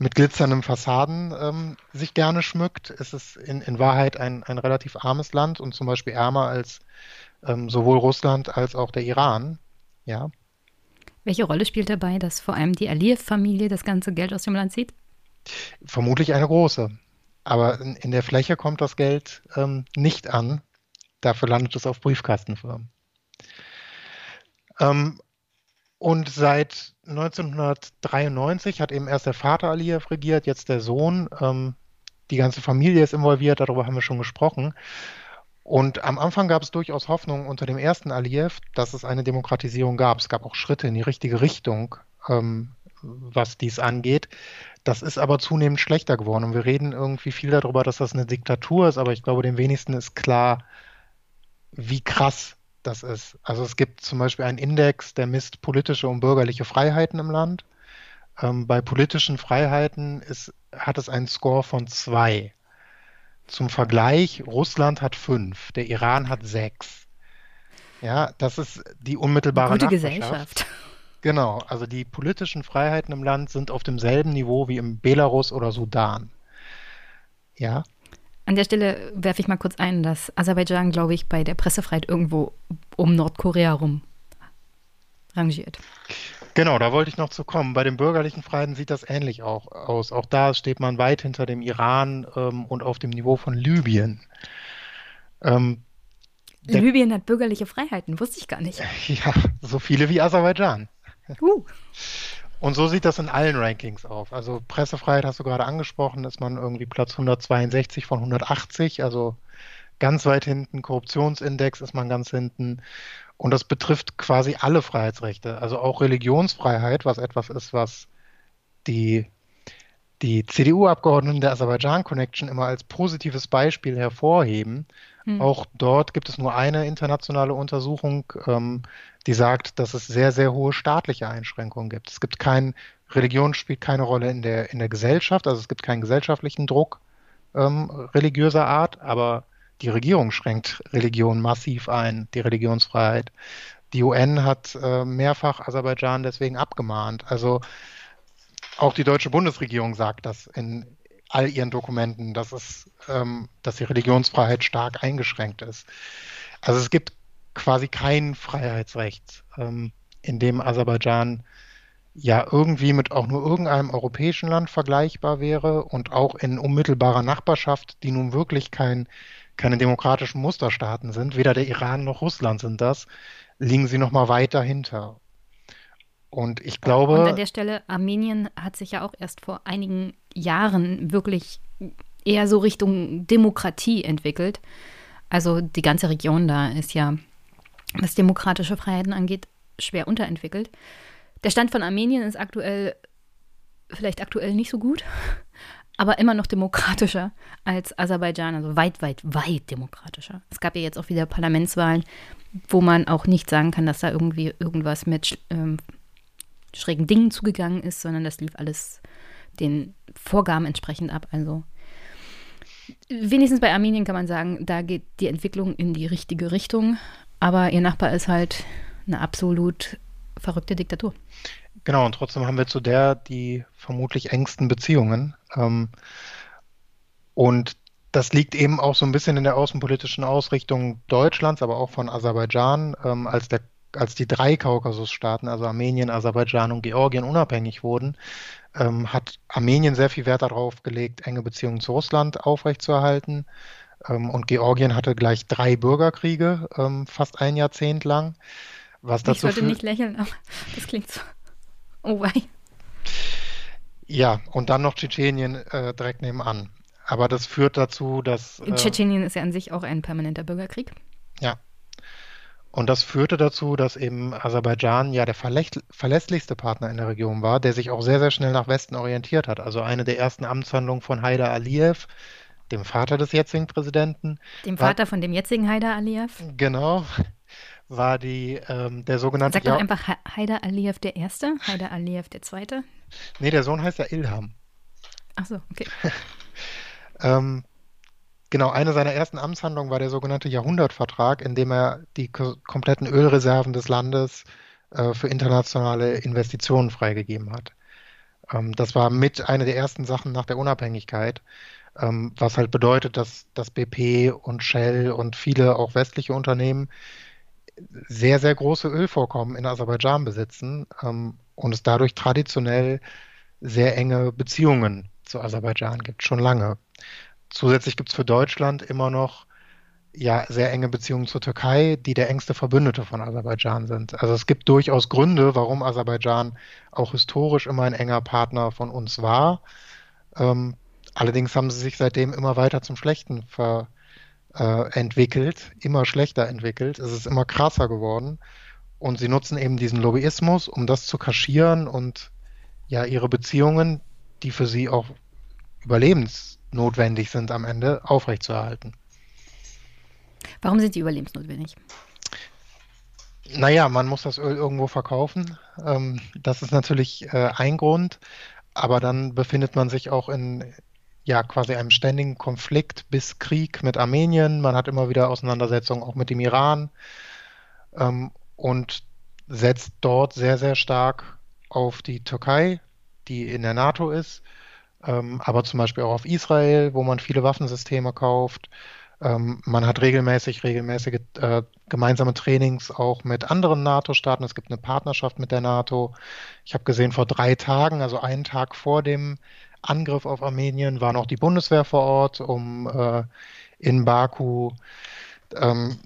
[SPEAKER 2] mit glitzernden Fassaden ähm, sich gerne schmückt. Es ist in, in Wahrheit ein, ein relativ armes Land und zum Beispiel ärmer als ähm, sowohl Russland als auch der Iran. Ja.
[SPEAKER 1] Welche Rolle spielt dabei, dass vor allem die Aliyev-Familie das ganze Geld aus dem Land zieht?
[SPEAKER 2] Vermutlich eine große. Aber in, in der Fläche kommt das Geld ähm, nicht an. Dafür landet es auf Briefkastenfirmen. Ähm, und seit 1993 hat eben erst der Vater Aliyev regiert, jetzt der Sohn. Ähm, die ganze Familie ist involviert, darüber haben wir schon gesprochen. Und am Anfang gab es durchaus Hoffnung unter dem ersten Aliyev, dass es eine Demokratisierung gab. Es gab auch Schritte in die richtige Richtung, ähm, was dies angeht. Das ist aber zunehmend schlechter geworden. Und wir reden irgendwie viel darüber, dass das eine Diktatur ist, aber ich glaube, dem wenigsten ist klar, wie krass das ist. Also es gibt zum Beispiel einen Index, der misst politische und bürgerliche Freiheiten im Land. Ähm, bei politischen Freiheiten ist, hat es einen Score von zwei. Zum Vergleich, Russland hat fünf, der Iran hat sechs. Ja, das ist die unmittelbare
[SPEAKER 1] Gute Gesellschaft.
[SPEAKER 2] Genau, also die politischen Freiheiten im Land sind auf demselben Niveau wie im Belarus oder Sudan. Ja.
[SPEAKER 1] An der Stelle werfe ich mal kurz ein, dass Aserbaidschan, glaube ich, bei der Pressefreiheit irgendwo um Nordkorea rum rangiert.
[SPEAKER 2] Genau, da wollte ich noch zu kommen. Bei den bürgerlichen Freiheiten sieht das ähnlich auch aus. Auch da steht man weit hinter dem Iran ähm, und auf dem Niveau von Libyen.
[SPEAKER 1] Ähm, Libyen hat bürgerliche Freiheiten, wusste ich gar nicht.
[SPEAKER 2] Ja, so viele wie Aserbaidschan. Uh. Und so sieht das in allen Rankings auf. Also Pressefreiheit hast du gerade angesprochen, ist man irgendwie Platz 162 von 180, also ganz weit hinten. Korruptionsindex ist man ganz hinten. Und das betrifft quasi alle Freiheitsrechte, also auch Religionsfreiheit, was etwas ist, was die, die CDU-Abgeordneten der Aserbaidschan Connection immer als positives Beispiel hervorheben. Hm. Auch dort gibt es nur eine internationale Untersuchung, ähm, die sagt, dass es sehr, sehr hohe staatliche Einschränkungen gibt. Es gibt kein, Religion spielt keine Rolle in der, in der Gesellschaft, also es gibt keinen gesellschaftlichen Druck ähm, religiöser Art, aber die Regierung schränkt Religion massiv ein, die Religionsfreiheit. Die UN hat äh, mehrfach Aserbaidschan deswegen abgemahnt. Also auch die deutsche Bundesregierung sagt das in all ihren Dokumenten, dass es, ähm, dass die Religionsfreiheit stark eingeschränkt ist. Also es gibt quasi kein Freiheitsrecht, ähm, in dem Aserbaidschan ja irgendwie mit auch nur irgendeinem europäischen Land vergleichbar wäre und auch in unmittelbarer Nachbarschaft, die nun wirklich kein keine demokratischen Musterstaaten sind, weder der Iran noch Russland sind das, liegen sie noch mal weit dahinter. Und ich glaube.
[SPEAKER 1] Und an der Stelle, Armenien hat sich ja auch erst vor einigen Jahren wirklich eher so Richtung Demokratie entwickelt. Also die ganze Region da ist ja, was demokratische Freiheiten angeht, schwer unterentwickelt. Der Stand von Armenien ist aktuell vielleicht aktuell nicht so gut, aber immer noch demokratischer als Aserbaidschan, also weit, weit, weit demokratischer. Es gab ja jetzt auch wieder Parlamentswahlen, wo man auch nicht sagen kann, dass da irgendwie irgendwas mit ähm, schrägen Dingen zugegangen ist, sondern das lief alles den Vorgaben entsprechend ab. Also wenigstens bei Armenien kann man sagen, da geht die Entwicklung in die richtige Richtung, aber ihr Nachbar ist halt eine absolut verrückte Diktatur.
[SPEAKER 2] Genau, und trotzdem haben wir zu der die vermutlich engsten Beziehungen. Ähm, und das liegt eben auch so ein bisschen in der außenpolitischen Ausrichtung Deutschlands, aber auch von Aserbaidschan, ähm, als, der, als die drei Kaukasusstaaten, also Armenien, Aserbaidschan und Georgien, unabhängig wurden, ähm, hat Armenien sehr viel Wert darauf gelegt, enge Beziehungen zu Russland aufrechtzuerhalten. Ähm, und Georgien hatte gleich drei Bürgerkriege, ähm, fast ein Jahrzehnt lang.
[SPEAKER 1] Was dazu ich sollte nicht lächeln, aber das klingt so. Oh wei.
[SPEAKER 2] Ja, und dann noch Tschetschenien äh, direkt nebenan. Aber das führt dazu, dass.
[SPEAKER 1] Äh, Tschetschenien ist ja an sich auch ein permanenter Bürgerkrieg.
[SPEAKER 2] Ja. Und das führte dazu, dass eben Aserbaidschan ja der verlässlichste Partner in der Region war, der sich auch sehr, sehr schnell nach Westen orientiert hat. Also eine der ersten Amtshandlungen von Haider Aliyev, dem Vater des jetzigen Präsidenten.
[SPEAKER 1] Dem Vater war, von dem jetzigen Haider Aliyev?
[SPEAKER 2] Genau war die, ähm, der sogenannte.
[SPEAKER 1] Sag doch einfach Haider Aliyev der Erste, Haider Aliyev der Zweite.
[SPEAKER 2] Nee, der Sohn heißt ja Ilham.
[SPEAKER 1] Ach so, okay.
[SPEAKER 2] ähm, genau, eine seiner ersten Amtshandlungen war der sogenannte Jahrhundertvertrag, in dem er die kompletten Ölreserven des Landes äh, für internationale Investitionen freigegeben hat. Ähm, das war mit eine der ersten Sachen nach der Unabhängigkeit, ähm, was halt bedeutet, dass, dass BP und Shell und viele auch westliche Unternehmen sehr, sehr große Ölvorkommen in Aserbaidschan besitzen ähm, und es dadurch traditionell sehr enge Beziehungen zu Aserbaidschan gibt, schon lange. Zusätzlich gibt es für Deutschland immer noch ja sehr enge Beziehungen zur Türkei, die der engste Verbündete von Aserbaidschan sind. Also es gibt durchaus Gründe, warum Aserbaidschan auch historisch immer ein enger Partner von uns war. Ähm, allerdings haben sie sich seitdem immer weiter zum Schlechten ver, äh, entwickelt, immer schlechter entwickelt. Es ist immer krasser geworden. Und sie nutzen eben diesen Lobbyismus, um das zu kaschieren und ja ihre Beziehungen, die für sie auch überlebensnotwendig sind am Ende, aufrechtzuerhalten.
[SPEAKER 1] Warum sind die überlebensnotwendig?
[SPEAKER 2] Naja, man muss das Öl irgendwo verkaufen. Ähm, das ist natürlich äh, ein Grund, aber dann befindet man sich auch in ja quasi einem ständigen Konflikt bis Krieg mit Armenien. Man hat immer wieder Auseinandersetzungen auch mit dem Iran ähm, und setzt dort sehr, sehr stark auf die Türkei, die in der NATO ist, ähm, aber zum Beispiel auch auf Israel, wo man viele Waffensysteme kauft. Ähm, man hat regelmäßig, regelmäßige äh, gemeinsame Trainings auch mit anderen NATO-Staaten. Es gibt eine Partnerschaft mit der NATO. Ich habe gesehen, vor drei Tagen, also einen Tag vor dem Angriff auf Armenien, war noch die Bundeswehr vor Ort, um äh, in Baku ähm,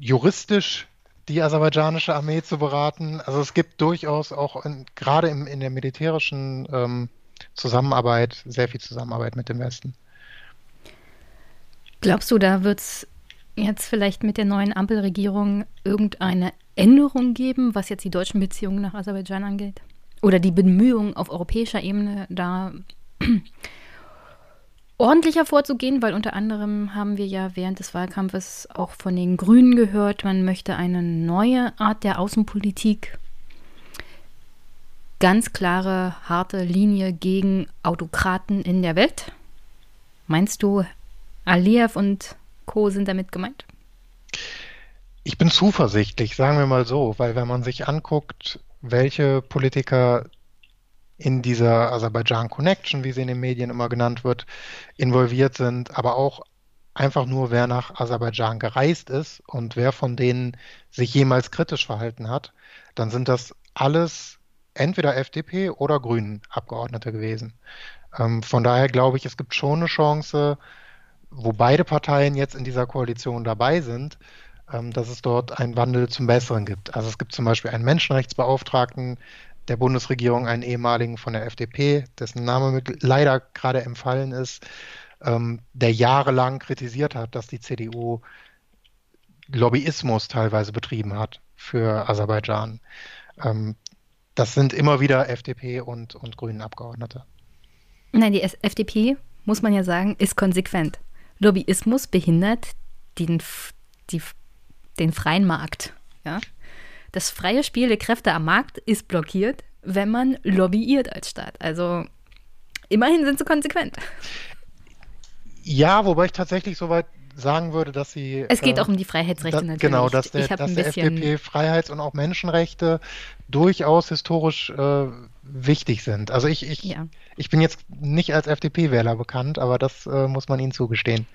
[SPEAKER 2] juristisch die aserbaidschanische Armee zu beraten. Also es gibt durchaus auch in, gerade im, in der militärischen ähm, Zusammenarbeit sehr viel Zusammenarbeit mit dem Westen.
[SPEAKER 1] Glaubst du, da wird es jetzt vielleicht mit der neuen Ampelregierung irgendeine Änderung geben, was jetzt die deutschen Beziehungen nach Aserbaidschan angeht? Oder die Bemühungen auf europäischer Ebene da ordentlicher vorzugehen, weil unter anderem haben wir ja während des Wahlkampfes auch von den Grünen gehört, man möchte eine neue Art der Außenpolitik, ganz klare, harte Linie gegen Autokraten in der Welt. Meinst du, Aliyev und Co. sind damit gemeint?
[SPEAKER 2] Ich bin zuversichtlich, sagen wir mal so, weil wenn man sich anguckt, welche Politiker in dieser Aserbaidschan Connection, wie sie in den Medien immer genannt wird, involviert sind, aber auch einfach nur, wer nach Aserbaidschan gereist ist und wer von denen sich jemals kritisch verhalten hat, dann sind das alles entweder FDP oder Grünen Abgeordnete gewesen. Ähm, von daher glaube ich, es gibt schon eine Chance, wo beide Parteien jetzt in dieser Koalition dabei sind, ähm, dass es dort einen Wandel zum Besseren gibt. Also es gibt zum Beispiel einen Menschenrechtsbeauftragten, der Bundesregierung einen ehemaligen von der FDP, dessen Name leider gerade empfallen ist, ähm, der jahrelang kritisiert hat, dass die CDU Lobbyismus teilweise betrieben hat für Aserbaidschan. Ähm, das sind immer wieder FDP und, und Grünen Abgeordnete.
[SPEAKER 1] Nein, die FDP, muss man ja sagen, ist konsequent. Lobbyismus behindert den, die, den freien Markt. Ja? das freie Spiel der Kräfte am Markt ist blockiert, wenn man lobbyiert als Staat. Also immerhin sind sie konsequent.
[SPEAKER 2] Ja, wobei ich tatsächlich soweit sagen würde, dass sie.
[SPEAKER 1] Es geht äh, auch um die Freiheitsrechte
[SPEAKER 2] da,
[SPEAKER 1] natürlich.
[SPEAKER 2] Genau, dass der, dass der FDP Freiheits- und auch Menschenrechte durchaus historisch äh, wichtig sind. Also ich, ich, ja. ich bin jetzt nicht als FDP-Wähler bekannt, aber das äh, muss man ihnen zugestehen.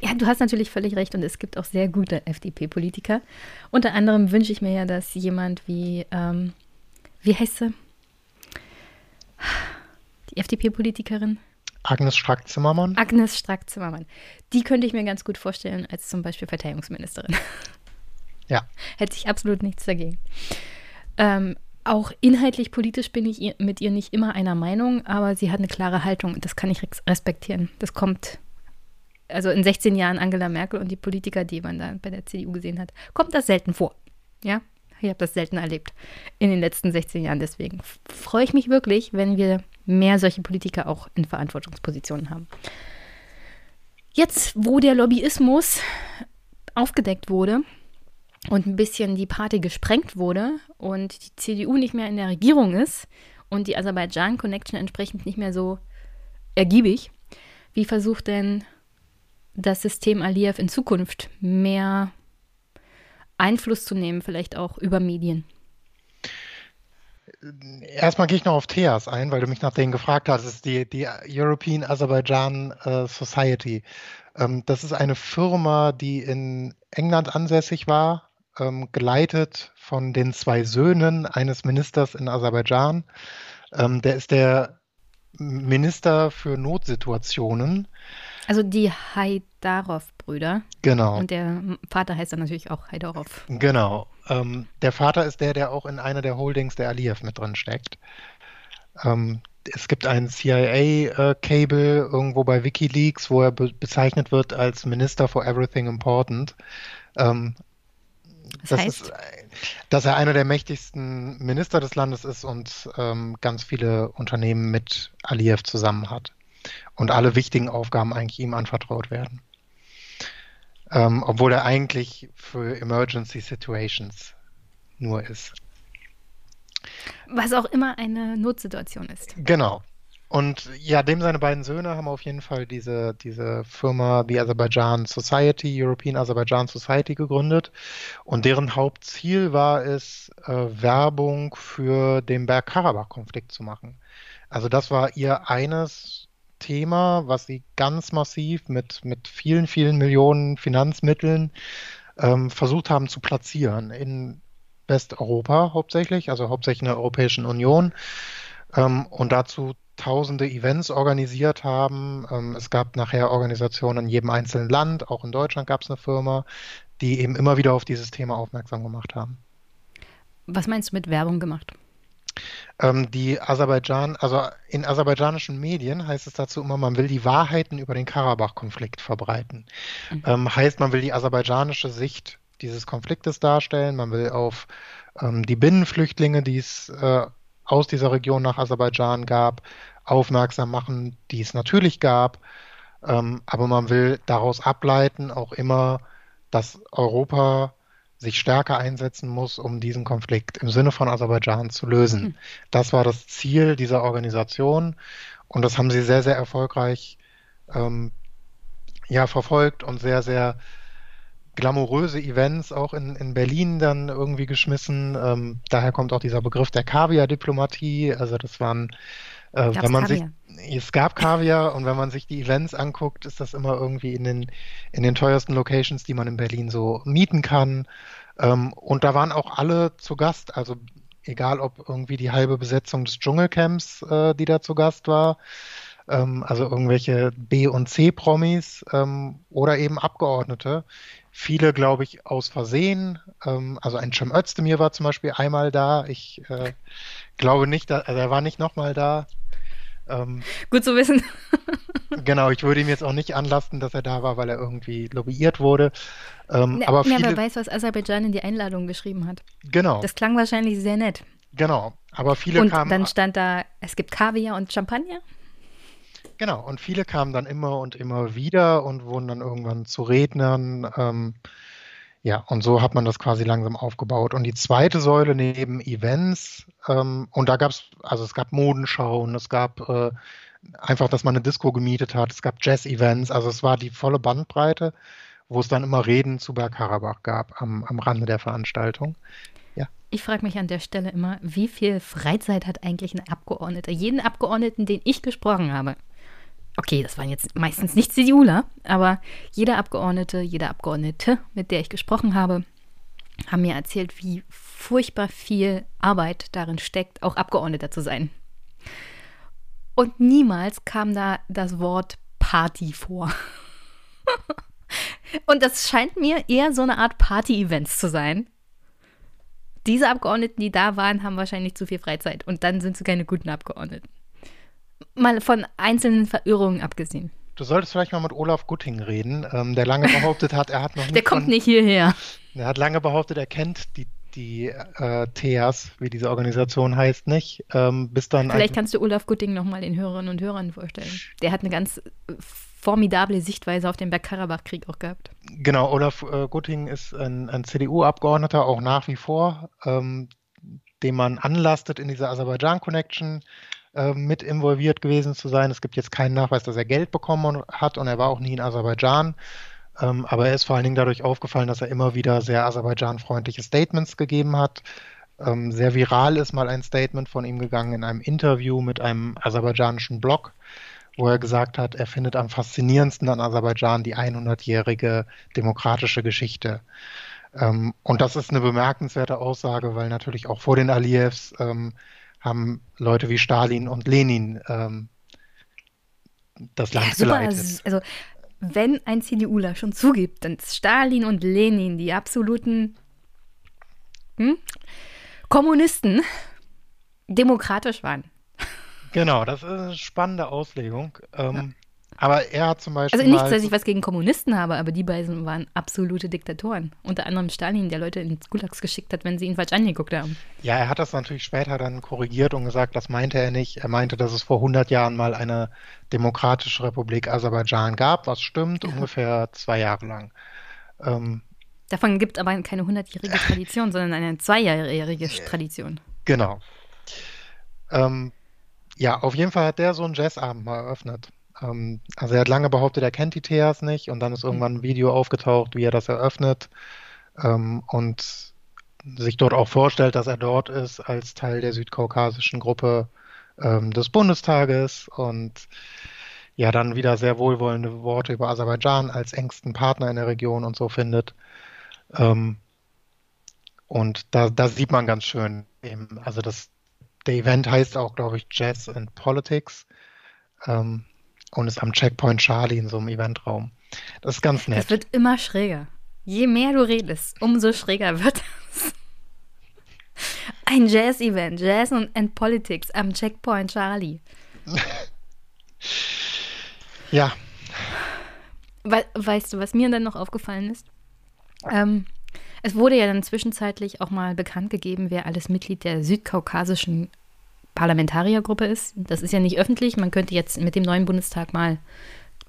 [SPEAKER 1] Ja, du hast natürlich völlig recht und es gibt auch sehr gute FDP-Politiker. Unter anderem wünsche ich mir ja, dass jemand wie, ähm, wie heißt sie? Die FDP-Politikerin?
[SPEAKER 2] Agnes Strack-Zimmermann.
[SPEAKER 1] Agnes Strack-Zimmermann. Die könnte ich mir ganz gut vorstellen als zum Beispiel Verteidigungsministerin.
[SPEAKER 2] Ja.
[SPEAKER 1] Hätte ich absolut nichts dagegen. Ähm, auch inhaltlich politisch bin ich mit ihr nicht immer einer Meinung, aber sie hat eine klare Haltung und das kann ich respektieren. Das kommt also in 16 Jahren Angela Merkel und die Politiker, die man da bei der CDU gesehen hat, kommt das selten vor. Ja, ich habe das selten erlebt in den letzten 16 Jahren. Deswegen freue ich mich wirklich, wenn wir mehr solche Politiker auch in Verantwortungspositionen haben. Jetzt, wo der Lobbyismus aufgedeckt wurde, und ein bisschen die Party gesprengt wurde und die CDU nicht mehr in der Regierung ist und die Aserbaidschan-Connection entsprechend nicht mehr so ergiebig, wie versucht denn das System Aliyev in Zukunft mehr Einfluss zu nehmen, vielleicht auch über Medien?
[SPEAKER 2] Erstmal gehe ich noch auf TEAS ein, weil du mich nach denen gefragt hast. Das ist die, die European Azerbaijan uh, Society. Ähm, das ist eine Firma, die in England ansässig war, ähm, geleitet von den zwei Söhnen eines Ministers in Aserbaidschan. Ähm, der ist der Minister für Notsituationen.
[SPEAKER 1] Also die Haidarov-Brüder.
[SPEAKER 2] Genau.
[SPEAKER 1] Und der Vater heißt dann natürlich auch Haidarov.
[SPEAKER 2] Genau. Ähm, der Vater ist der, der auch in einer der Holdings der Aliyev mit drin steckt. Ähm, es gibt ein CIA-Cable äh, irgendwo bei Wikileaks, wo er be bezeichnet wird als Minister for Everything Important. Ähm, das, das heißt? Ist, dass er einer der mächtigsten Minister des Landes ist und ähm, ganz viele Unternehmen mit Aliyev zusammen hat. Und alle wichtigen Aufgaben eigentlich ihm anvertraut werden. Ähm, obwohl er eigentlich für Emergency Situations nur ist.
[SPEAKER 1] Was auch immer eine Notsituation ist.
[SPEAKER 2] Genau. Und ja, dem seine beiden Söhne haben auf jeden Fall diese, diese Firma, die Azerbaijan Society, European Azerbaijan Society gegründet. Und deren Hauptziel war es, äh, Werbung für den Bergkarabach-Konflikt zu machen. Also das war ihr eines Thema, was sie ganz massiv mit, mit vielen, vielen Millionen Finanzmitteln ähm, versucht haben zu platzieren in Westeuropa hauptsächlich, also hauptsächlich in der Europäischen Union. Ähm, und dazu tausende Events organisiert haben. Ähm, es gab nachher Organisationen in jedem einzelnen Land, auch in Deutschland gab es eine Firma, die eben immer wieder auf dieses Thema aufmerksam gemacht haben.
[SPEAKER 1] Was meinst du mit Werbung gemacht?
[SPEAKER 2] Ähm, die Aserbaidschan, also in aserbaidschanischen Medien heißt es dazu immer, man will die Wahrheiten über den Karabach-Konflikt verbreiten. Mhm. Ähm, heißt, man will die aserbaidschanische Sicht dieses Konfliktes darstellen, man will auf ähm, die Binnenflüchtlinge, die es äh, aus dieser Region nach Aserbaidschan gab, aufmerksam machen, die es natürlich gab. Aber man will daraus ableiten auch immer, dass Europa sich stärker einsetzen muss, um diesen Konflikt im Sinne von Aserbaidschan zu lösen. Mhm. Das war das Ziel dieser Organisation und das haben sie sehr, sehr erfolgreich ähm, ja, verfolgt und sehr, sehr glamouröse Events auch in, in Berlin dann irgendwie geschmissen. Ähm, daher kommt auch dieser Begriff der Kaviar-Diplomatie. Also das waren äh, wenn man Kaviar? sich, es gab Kaviar und wenn man sich die Events anguckt, ist das immer irgendwie in den, in den teuersten Locations, die man in Berlin so mieten kann. Ähm, und da waren auch alle zu Gast, also egal ob irgendwie die halbe Besetzung des Dschungelcamps, äh, die da zu Gast war, ähm, also irgendwelche B- und C-Promis ähm, oder eben Abgeordnete. Viele, glaube ich, aus Versehen. Ähm, also ein Cem Özdemir war zum Beispiel einmal da. Ich äh, glaube nicht, dass, also er war nicht nochmal da.
[SPEAKER 1] Ähm, Gut zu wissen.
[SPEAKER 2] genau, ich würde ihm jetzt auch nicht anlasten, dass er da war, weil er irgendwie lobbyiert wurde. Ähm,
[SPEAKER 1] ne,
[SPEAKER 2] aber
[SPEAKER 1] viele, wer weiß, was Aserbaidschan in die Einladung geschrieben hat.
[SPEAKER 2] Genau.
[SPEAKER 1] Das klang wahrscheinlich sehr nett.
[SPEAKER 2] Genau, aber viele
[SPEAKER 1] und
[SPEAKER 2] kamen.
[SPEAKER 1] dann stand da, es gibt Kaviar und Champagner.
[SPEAKER 2] Genau, und viele kamen dann immer und immer wieder und wurden dann irgendwann zu Rednern. Ähm, ja, und so hat man das quasi langsam aufgebaut. Und die zweite Säule neben Events, ähm, und da gab es, also es gab Modenschauen, es gab äh, einfach, dass man eine Disco gemietet hat, es gab Jazz-Events, also es war die volle Bandbreite, wo es dann immer Reden zu Bergkarabach gab am, am Rande der Veranstaltung. Ja.
[SPEAKER 1] Ich frage mich an der Stelle immer, wie viel Freizeit hat eigentlich ein Abgeordneter? Jeden Abgeordneten, den ich gesprochen habe, okay, das waren jetzt meistens nicht CDUler, aber jeder Abgeordnete, jede Abgeordnete, mit der ich gesprochen habe, haben mir erzählt, wie furchtbar viel Arbeit darin steckt, auch Abgeordneter zu sein. Und niemals kam da das Wort Party vor. Und das scheint mir eher so eine Art Party-Events zu sein. Diese Abgeordneten, die da waren, haben wahrscheinlich zu viel Freizeit und dann sind sie keine guten Abgeordneten. Mal von einzelnen Verirrungen abgesehen.
[SPEAKER 2] Du solltest vielleicht mal mit Olaf Gutting reden, ähm, der lange behauptet hat, er hat noch
[SPEAKER 1] nicht. Der kommt von, nicht hierher.
[SPEAKER 2] Er hat lange behauptet, er kennt die, die äh, TEAS, wie diese Organisation heißt, nicht. Ähm, bis dann
[SPEAKER 1] vielleicht kannst du Olaf Gutting nochmal den Hörerinnen und Hörern vorstellen. Der hat eine ganz formidable Sichtweise auf den Bergkarabach-Krieg auch gehabt.
[SPEAKER 2] Genau, Olaf äh, Gutting ist ein, ein CDU-Abgeordneter, auch nach wie vor, ähm, dem man anlastet, in dieser Aserbaidschan-Connection äh, mit involviert gewesen zu sein. Es gibt jetzt keinen Nachweis, dass er Geld bekommen hat und er war auch nie in Aserbaidschan. Ähm, aber er ist vor allen Dingen dadurch aufgefallen, dass er immer wieder sehr Aserbaidschan-freundliche Statements gegeben hat. Ähm, sehr viral ist mal ein Statement von ihm gegangen in einem Interview mit einem aserbaidschanischen Blog, wo er gesagt hat, er findet am faszinierendsten an Aserbaidschan die 100-jährige demokratische Geschichte. Ähm, und das ist eine bemerkenswerte Aussage, weil natürlich auch vor den Aliyevs ähm, haben Leute wie Stalin und Lenin ähm, das Land ja, super. geleitet.
[SPEAKER 1] Also wenn ein CDUler schon zugibt, dann Stalin und Lenin die absoluten hm, Kommunisten demokratisch waren.
[SPEAKER 2] Genau, das ist eine spannende Auslegung. Ähm, ja. Aber er hat zum Beispiel.
[SPEAKER 1] Also nicht, dass ich was gegen Kommunisten habe, aber die beiden waren absolute Diktatoren. Unter anderem Stalin, der Leute ins Gulags geschickt hat, wenn sie ihn falsch angeguckt haben.
[SPEAKER 2] Ja, er hat das natürlich später dann korrigiert und gesagt, das meinte er nicht. Er meinte, dass es vor 100 Jahren mal eine demokratische Republik Aserbaidschan gab, was stimmt, ja. ungefähr zwei Jahre lang. Ähm,
[SPEAKER 1] Davon gibt es aber keine 100-jährige Tradition, sondern eine zweijährige Tradition.
[SPEAKER 2] Genau. Ähm, ja, auf jeden Fall hat der so einen Jazzabend mal eröffnet. Ähm, also er hat lange behauptet, er kennt die Theas nicht und dann ist irgendwann ein Video aufgetaucht, wie er das eröffnet ähm, und sich dort auch vorstellt, dass er dort ist als Teil der südkaukasischen Gruppe ähm, des Bundestages und ja dann wieder sehr wohlwollende Worte über Aserbaidschan als engsten Partner in der Region und so findet. Ähm, und da, da sieht man ganz schön eben, also das, der Event heißt auch, glaube ich, Jazz and Politics. Ähm, und ist am Checkpoint Charlie in so einem Eventraum. Das ist ganz nett.
[SPEAKER 1] Es wird immer schräger. Je mehr du redest, umso schräger wird es. Ein Jazz-Event, Jazz and Politics am Checkpoint Charlie.
[SPEAKER 2] ja.
[SPEAKER 1] We weißt du, was mir dann noch aufgefallen ist? Ähm, es wurde ja dann zwischenzeitlich auch mal bekannt gegeben, wer alles Mitglied der südkaukasischen Parlamentariergruppe ist. Das ist ja nicht öffentlich. Man könnte jetzt mit dem neuen Bundestag mal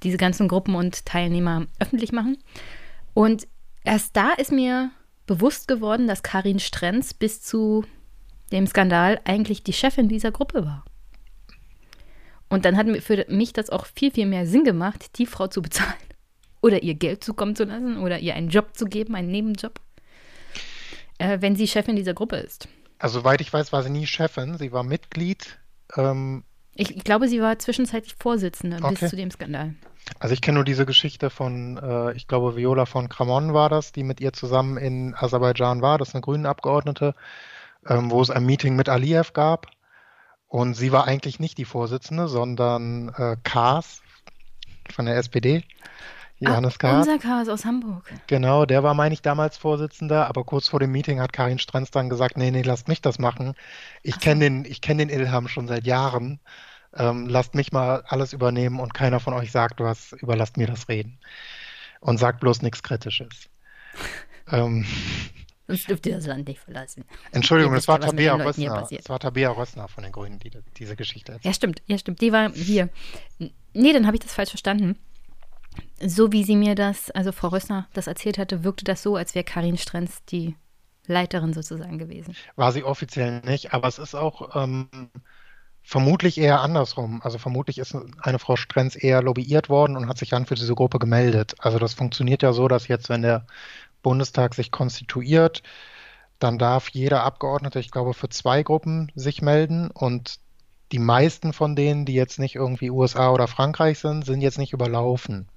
[SPEAKER 1] diese ganzen Gruppen und Teilnehmer öffentlich machen. Und erst da ist mir bewusst geworden, dass Karin Strenz bis zu dem Skandal eigentlich die Chefin dieser Gruppe war. Und dann hat für mich das auch viel, viel mehr Sinn gemacht, die Frau zu bezahlen. Oder ihr Geld zukommen zu lassen oder ihr einen Job zu geben, einen Nebenjob, äh, wenn sie Chefin dieser Gruppe ist.
[SPEAKER 2] Also soweit ich weiß, war sie nie Chefin, sie war Mitglied. Ähm,
[SPEAKER 1] ich, ich, glaube, sie war zwischenzeitlich Vorsitzende okay. bis zu dem Skandal.
[SPEAKER 2] Also ich kenne nur diese Geschichte von, äh, ich glaube, Viola von Kramon war das, die mit ihr zusammen in Aserbaidschan war, das ist eine grüne Abgeordnete, ähm, wo es ein Meeting mit Aliyev gab. Und sie war eigentlich nicht die Vorsitzende, sondern äh, Kaas von der SPD.
[SPEAKER 1] Johannes K. Unser Chaos aus Hamburg.
[SPEAKER 2] Genau, der war, meine ich, damals Vorsitzender, aber kurz vor dem Meeting hat Karin Stranz dann gesagt, nee, nee, lasst mich das machen. Ich kenne den, ich den Ilham schon seit Jahren. Ähm, lasst mich mal alles übernehmen und keiner von euch sagt was, überlasst mir das Reden. Und sagt bloß nichts Kritisches.
[SPEAKER 1] ähm, Sonst dürft ihr das Land nicht verlassen.
[SPEAKER 2] Entschuldigung, es war Tabea Rössner. Es war Tabea Rössner von den Grünen, die diese Geschichte erzählt.
[SPEAKER 1] Ja, stimmt, ja, stimmt. Die war hier. Nee, dann habe ich das falsch verstanden so wie sie mir das, also Frau Rössner das erzählt hatte, wirkte das so, als wäre Karin Strenz die Leiterin sozusagen gewesen.
[SPEAKER 2] War sie offiziell nicht, aber es ist auch ähm, vermutlich eher andersrum. Also vermutlich ist eine Frau Strenz eher lobbyiert worden und hat sich dann für diese Gruppe gemeldet. Also das funktioniert ja so, dass jetzt, wenn der Bundestag sich konstituiert, dann darf jeder Abgeordnete, ich glaube, für zwei Gruppen sich melden und die meisten von denen, die jetzt nicht irgendwie USA oder Frankreich sind, sind jetzt nicht überlaufen.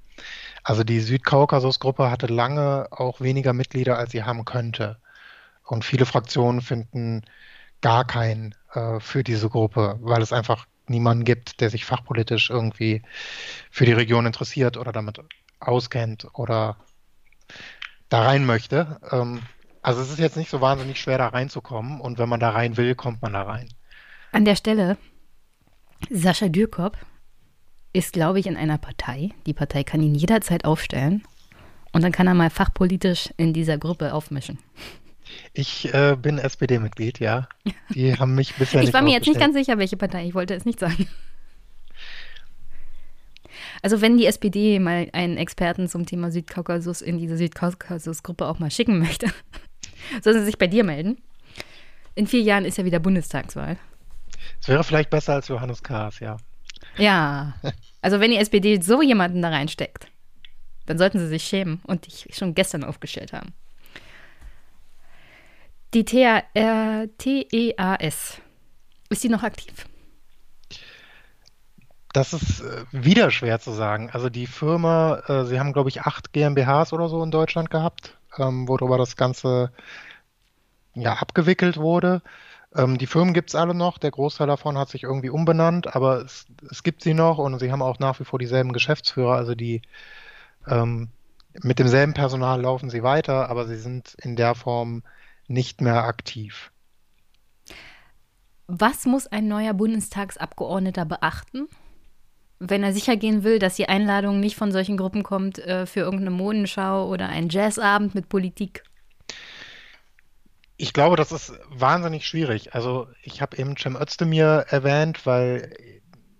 [SPEAKER 2] Also die Südkaukasus-Gruppe hatte lange auch weniger Mitglieder, als sie haben könnte. Und viele Fraktionen finden gar keinen äh, für diese Gruppe, weil es einfach niemanden gibt, der sich fachpolitisch irgendwie für die Region interessiert oder damit auskennt oder da rein möchte. Ähm, also es ist jetzt nicht so wahnsinnig schwer, da reinzukommen. Und wenn man da rein will, kommt man da rein.
[SPEAKER 1] An der Stelle, Sascha Dürkop ist, glaube ich, in einer Partei. Die Partei kann ihn jederzeit aufstellen. Und dann kann er mal fachpolitisch in dieser Gruppe aufmischen.
[SPEAKER 2] Ich äh, bin SPD-Mitglied, ja. Die haben mich bisher
[SPEAKER 1] Ich war mir jetzt nicht ganz sicher, welche Partei. Ich wollte es nicht sagen. Also wenn die SPD mal einen Experten zum Thema Südkaukasus in diese Südkaukasus-Gruppe auch mal schicken möchte, sollen sie sich bei dir melden. In vier Jahren ist ja wieder Bundestagswahl.
[SPEAKER 2] Es wäre vielleicht besser als Johannes Kahrs, ja.
[SPEAKER 1] Ja, also wenn die SPD so jemanden da reinsteckt, dann sollten sie sich schämen und dich schon gestern aufgestellt haben. Die TEAS, ist die noch aktiv?
[SPEAKER 2] Das ist äh, wieder schwer zu sagen. Also die Firma, äh, sie haben, glaube ich, acht GmbHs oder so in Deutschland gehabt, ähm, worüber das Ganze ja, abgewickelt wurde. Ähm, die Firmen gibt es alle noch. Der Großteil davon hat sich irgendwie umbenannt, aber es, es, gibt sie noch und sie haben auch nach wie vor dieselben Geschäftsführer. Also die ähm, mit demselben Personal laufen sie weiter, aber sie sind in der Form nicht mehr aktiv.
[SPEAKER 1] Was muss ein neuer Bundestagsabgeordneter beachten? wenn er sicher gehen will, dass die Einladung nicht von solchen Gruppen kommt äh, für irgendeine Modenschau oder einen Jazzabend mit Politik?
[SPEAKER 2] Ich glaube, das ist wahnsinnig schwierig. Also ich habe eben Cem Özdemir erwähnt, weil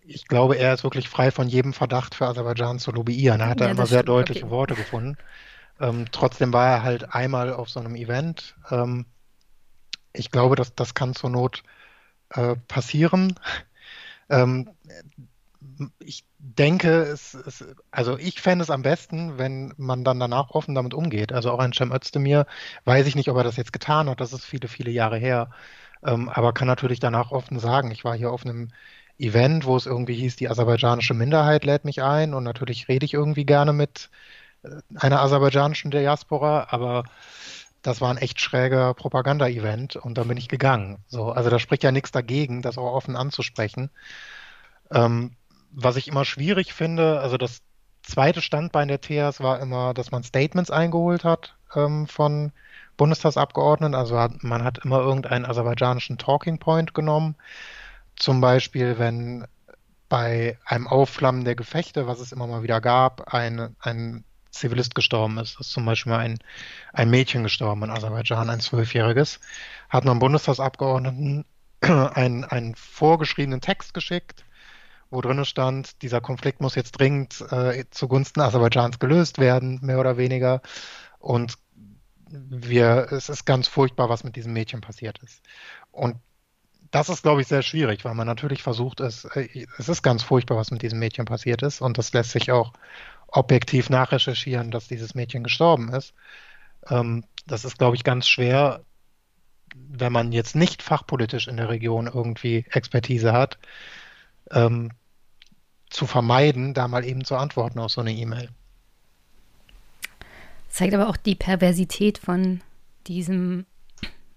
[SPEAKER 2] ich glaube, er ist wirklich frei von jedem Verdacht für Aserbaidschan zu lobbyieren. Er hat da immer sehr stimmt. deutliche okay. Worte gefunden. Ähm, trotzdem war er halt einmal auf so einem Event. Ähm, ich glaube, dass das kann zur Not äh, passieren. Ähm, ich denke, es, es, also ich fände es am besten, wenn man dann danach offen damit umgeht. Also auch ein Cem Özdemir, weiß ich nicht, ob er das jetzt getan hat, das ist viele, viele Jahre her, ähm, aber kann natürlich danach offen sagen, ich war hier auf einem Event, wo es irgendwie hieß, die aserbaidschanische Minderheit lädt mich ein und natürlich rede ich irgendwie gerne mit äh, einer aserbaidschanischen Diaspora, aber das war ein echt schräger Propaganda-Event und dann bin ich gegangen. So, also da spricht ja nichts dagegen, das auch offen anzusprechen. Ähm, was ich immer schwierig finde, also das zweite Standbein der TEAS war immer, dass man Statements eingeholt hat ähm, von Bundestagsabgeordneten. Also hat, man hat immer irgendeinen aserbaidschanischen Talking Point genommen. Zum Beispiel, wenn bei einem Aufflammen der Gefechte, was es immer mal wieder gab, ein, ein Zivilist gestorben ist. Ist zum Beispiel ein, ein Mädchen gestorben in Aserbaidschan, ein Zwölfjähriges. Hat man Bundestagsabgeordneten einen, einen vorgeschriebenen Text geschickt, wo drin stand, dieser Konflikt muss jetzt dringend äh, zugunsten Aserbaidschans gelöst werden, mehr oder weniger. Und wir, es ist ganz furchtbar, was mit diesem Mädchen passiert ist. Und das ist, glaube ich, sehr schwierig, weil man natürlich versucht, es, äh, es ist ganz furchtbar, was mit diesem Mädchen passiert ist. Und das lässt sich auch objektiv nachrecherchieren, dass dieses Mädchen gestorben ist. Ähm, das ist, glaube ich, ganz schwer, wenn man jetzt nicht fachpolitisch in der Region irgendwie Expertise hat, ähm, zu vermeiden, da mal eben zu antworten auf so eine E-Mail.
[SPEAKER 1] Zeigt aber auch die Perversität von diesem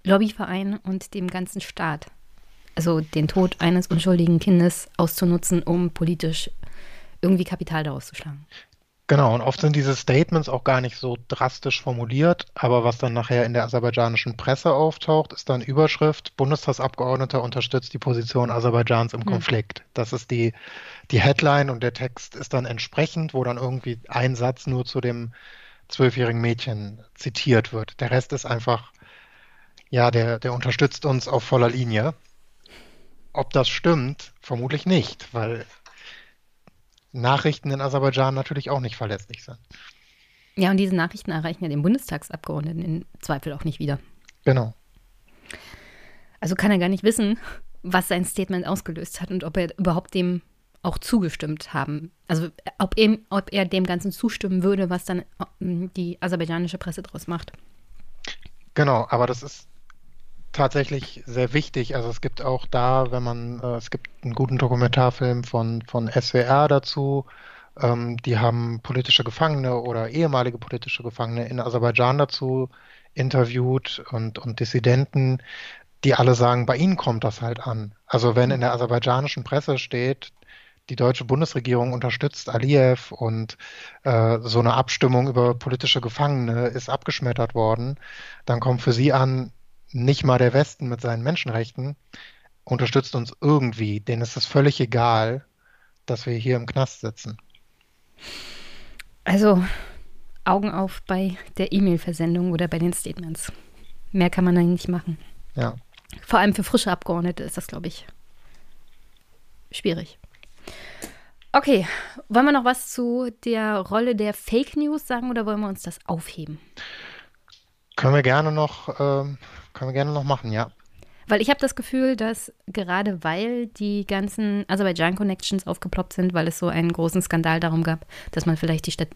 [SPEAKER 1] Lobbyverein und dem ganzen Staat. Also den Tod eines unschuldigen Kindes auszunutzen, um politisch irgendwie Kapital daraus zu schlagen.
[SPEAKER 2] Genau, und oft sind diese Statements auch gar nicht so drastisch formuliert, aber was dann nachher in der aserbaidschanischen Presse auftaucht, ist dann Überschrift, Bundestagsabgeordneter unterstützt die Position Aserbaidschans im hm. Konflikt. Das ist die, die Headline und der Text ist dann entsprechend, wo dann irgendwie ein Satz nur zu dem zwölfjährigen Mädchen zitiert wird. Der Rest ist einfach, ja, der, der unterstützt uns auf voller Linie. Ob das stimmt, vermutlich nicht, weil Nachrichten in Aserbaidschan natürlich auch nicht verlässlich sind.
[SPEAKER 1] Ja, und diese Nachrichten erreichen ja den Bundestagsabgeordneten im Zweifel auch nicht wieder.
[SPEAKER 2] Genau.
[SPEAKER 1] Also kann er gar nicht wissen, was sein Statement ausgelöst hat und ob er überhaupt dem auch zugestimmt haben. Also ob, eben, ob er dem Ganzen zustimmen würde, was dann äh, die aserbaidschanische Presse daraus macht.
[SPEAKER 2] Genau, aber das ist tatsächlich sehr wichtig. Also es gibt auch da, wenn man, äh, es gibt einen guten Dokumentarfilm von, von SWR dazu. Ähm, die haben politische Gefangene oder ehemalige politische Gefangene in Aserbaidschan dazu interviewt und, und Dissidenten, die alle sagen, bei ihnen kommt das halt an. Also wenn in der aserbaidschanischen Presse steht, die deutsche Bundesregierung unterstützt Aliyev und äh, so eine Abstimmung über politische Gefangene ist abgeschmettert worden, dann kommt für sie an, nicht mal der Westen mit seinen Menschenrechten unterstützt uns irgendwie. Denen ist es völlig egal, dass wir hier im Knast sitzen.
[SPEAKER 1] Also Augen auf bei der E-Mail-Versendung oder bei den Statements. Mehr kann man da nicht machen.
[SPEAKER 2] Ja.
[SPEAKER 1] Vor allem für frische Abgeordnete ist das, glaube ich, schwierig. Okay, wollen wir noch was zu der Rolle der Fake News sagen oder wollen wir uns das aufheben?
[SPEAKER 2] Können wir gerne noch, ähm, können wir gerne noch machen, ja.
[SPEAKER 1] Weil ich habe das Gefühl, dass gerade weil die ganzen Aserbaidschan-Connections aufgeploppt sind, weil es so einen großen Skandal darum gab, dass man vielleicht die, Stat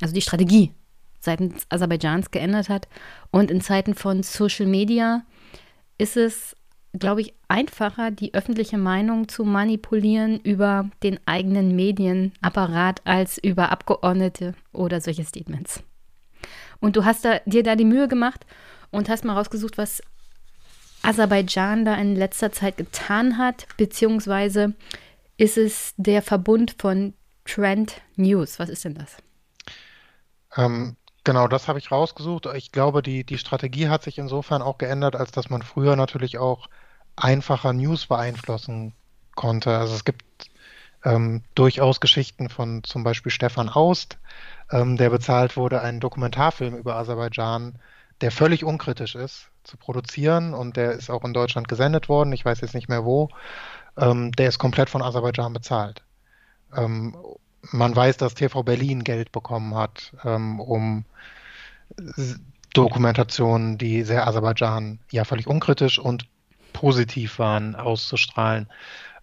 [SPEAKER 1] also die Strategie seitens Aserbaidschans geändert hat. Und in Zeiten von Social Media ist es glaube ich, einfacher, die öffentliche Meinung zu manipulieren über den eigenen Medienapparat als über Abgeordnete oder solche Statements. Und du hast da, dir da die Mühe gemacht und hast mal rausgesucht, was Aserbaidschan da in letzter Zeit getan hat, beziehungsweise ist es der Verbund von Trend News. Was ist denn das?
[SPEAKER 2] Ähm, genau, das habe ich rausgesucht. Ich glaube, die, die Strategie hat sich insofern auch geändert, als dass man früher natürlich auch einfacher News beeinflussen konnte. Also es gibt ähm, durchaus Geschichten von zum Beispiel Stefan Aust, ähm, der bezahlt wurde, einen Dokumentarfilm über Aserbaidschan, der völlig unkritisch ist, zu produzieren und der ist auch in Deutschland gesendet worden. Ich weiß jetzt nicht mehr wo. Ähm, der ist komplett von Aserbaidschan bezahlt. Ähm, man weiß, dass TV Berlin Geld bekommen hat, ähm, um Dokumentationen, die sehr Aserbaidschan ja völlig unkritisch und positiv waren, auszustrahlen.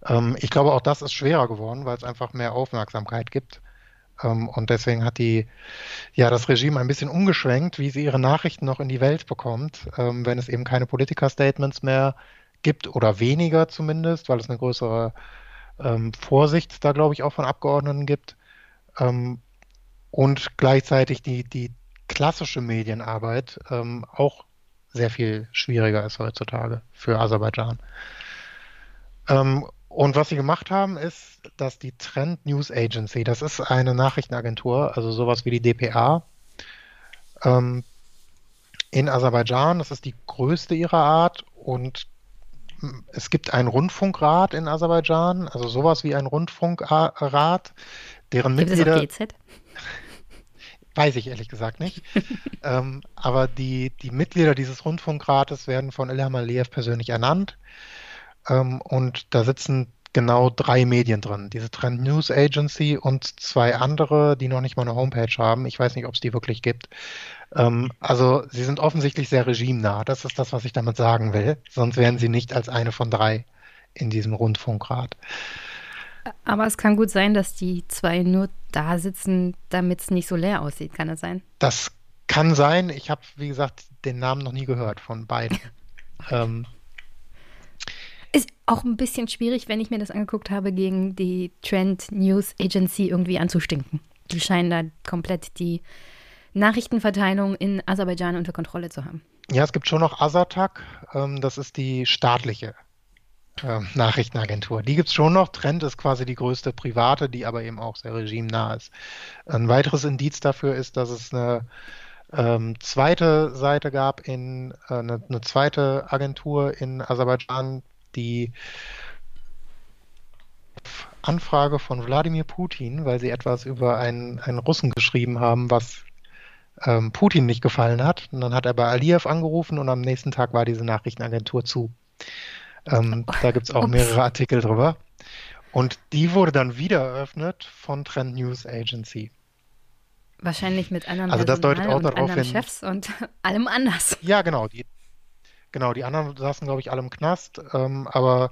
[SPEAKER 2] Ähm, ich glaube, auch das ist schwerer geworden, weil es einfach mehr Aufmerksamkeit gibt. Ähm, und deswegen hat die, ja, das Regime ein bisschen umgeschwenkt, wie sie ihre Nachrichten noch in die Welt bekommt, ähm, wenn es eben keine Politiker-Statements mehr gibt oder weniger zumindest, weil es eine größere ähm, Vorsicht da, glaube ich, auch von Abgeordneten gibt. Und gleichzeitig die, die klassische Medienarbeit auch sehr viel schwieriger ist heutzutage für Aserbaidschan. Und was sie gemacht haben, ist, dass die Trend News Agency, das ist eine Nachrichtenagentur, also sowas wie die DPA, ähm, in Aserbaidschan, das ist die größte ihrer Art und es gibt einen Rundfunkrat in Aserbaidschan, also sowas wie ein Rundfunkrat, deren gibt Mitglieder. Es GZ? Weiß ich ehrlich gesagt nicht. ähm, aber die, die Mitglieder dieses Rundfunkrates werden von Ilham Aliyev persönlich ernannt. Ähm, und da sitzen genau drei Medien drin. Diese Trend News Agency und zwei andere, die noch nicht mal eine Homepage haben. Ich weiß nicht, ob es die wirklich gibt. Ähm, also sie sind offensichtlich sehr regimenah. Das ist das, was ich damit sagen will. Sonst wären sie nicht als eine von drei in diesem Rundfunkrat.
[SPEAKER 1] Aber es kann gut sein, dass die zwei nur da sitzen, damit es nicht so leer aussieht. Kann das sein?
[SPEAKER 2] Das kann sein. Ich habe, wie gesagt, den Namen noch nie gehört von beiden. ähm,
[SPEAKER 1] ist auch ein bisschen schwierig, wenn ich mir das angeguckt habe, gegen die Trend News Agency irgendwie anzustinken. Die scheinen da komplett die Nachrichtenverteilung in Aserbaidschan unter Kontrolle zu haben.
[SPEAKER 2] Ja, es gibt schon noch Asatak, ähm, das ist die staatliche äh, Nachrichtenagentur. Die gibt es schon noch. Trend ist quasi die größte private, die aber eben auch sehr regimenah ist. Ein weiteres Indiz dafür ist, dass es eine ähm, zweite Seite gab, in äh, eine, eine, zweite Agentur in Aserbaidschan, die Anfrage von Wladimir Putin, weil sie etwas über einen, einen Russen geschrieben haben, was ähm, Putin nicht gefallen hat. Und dann hat er bei Aliyev angerufen und am nächsten Tag war diese Nachrichtenagentur zu. Ähm, da gibt es auch mehrere Artikel drüber. Und die wurde dann wieder eröffnet von Trend News Agency.
[SPEAKER 1] Wahrscheinlich mit anderen
[SPEAKER 2] also das deutet auch darauf
[SPEAKER 1] hin, Chefs und allem anders.
[SPEAKER 2] Ja, genau. Die, genau, die anderen saßen, glaube ich, alle im Knast. Ähm, aber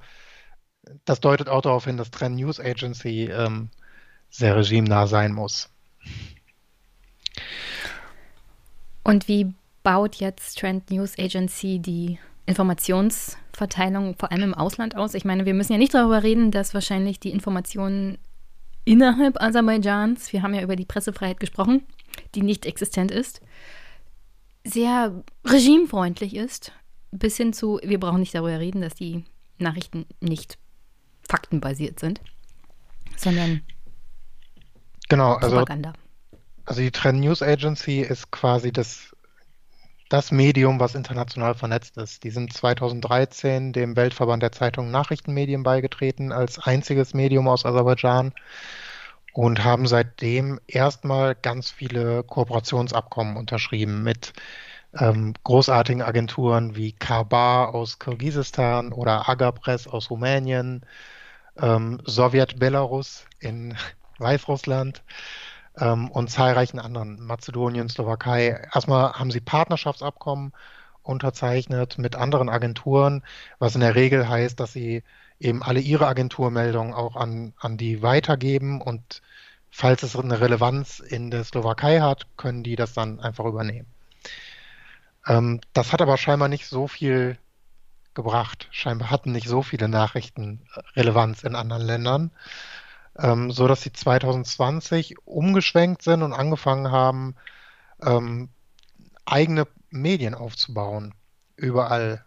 [SPEAKER 2] das deutet auch darauf hin, dass Trend News Agency ähm, sehr regimenah sein muss.
[SPEAKER 1] Und wie baut jetzt Trend News Agency die Informationsverteilung vor allem im Ausland aus? Ich meine, wir müssen ja nicht darüber reden, dass wahrscheinlich die Informationen innerhalb Aserbaidschans, wir haben ja über die Pressefreiheit gesprochen, die nicht existent ist, sehr regimefreundlich ist, bis hin zu, wir brauchen nicht darüber reden, dass die Nachrichten nicht faktenbasiert sind, sondern
[SPEAKER 2] genau, also, Propaganda. Also die Trend News Agency ist quasi das das Medium, was international vernetzt ist. Die sind 2013 dem Weltverband der Zeitungen Nachrichtenmedien beigetreten als einziges Medium aus Aserbaidschan und haben seitdem erstmal ganz viele Kooperationsabkommen unterschrieben mit ähm, großartigen Agenturen wie Karbar aus Kirgisistan oder Agapress aus Rumänien, ähm, Sowjet-Belarus, in Weißrussland ähm, und zahlreichen anderen, Mazedonien, Slowakei. Erstmal haben sie Partnerschaftsabkommen unterzeichnet mit anderen Agenturen, was in der Regel heißt, dass sie eben alle ihre Agenturmeldungen auch an, an die weitergeben und falls es eine Relevanz in der Slowakei hat, können die das dann einfach übernehmen. Ähm, das hat aber scheinbar nicht so viel gebracht. Scheinbar hatten nicht so viele Nachrichten Relevanz in anderen Ländern, ähm, so dass sie 2020 umgeschwenkt sind und angefangen haben, ähm, eigene Medien aufzubauen. Überall.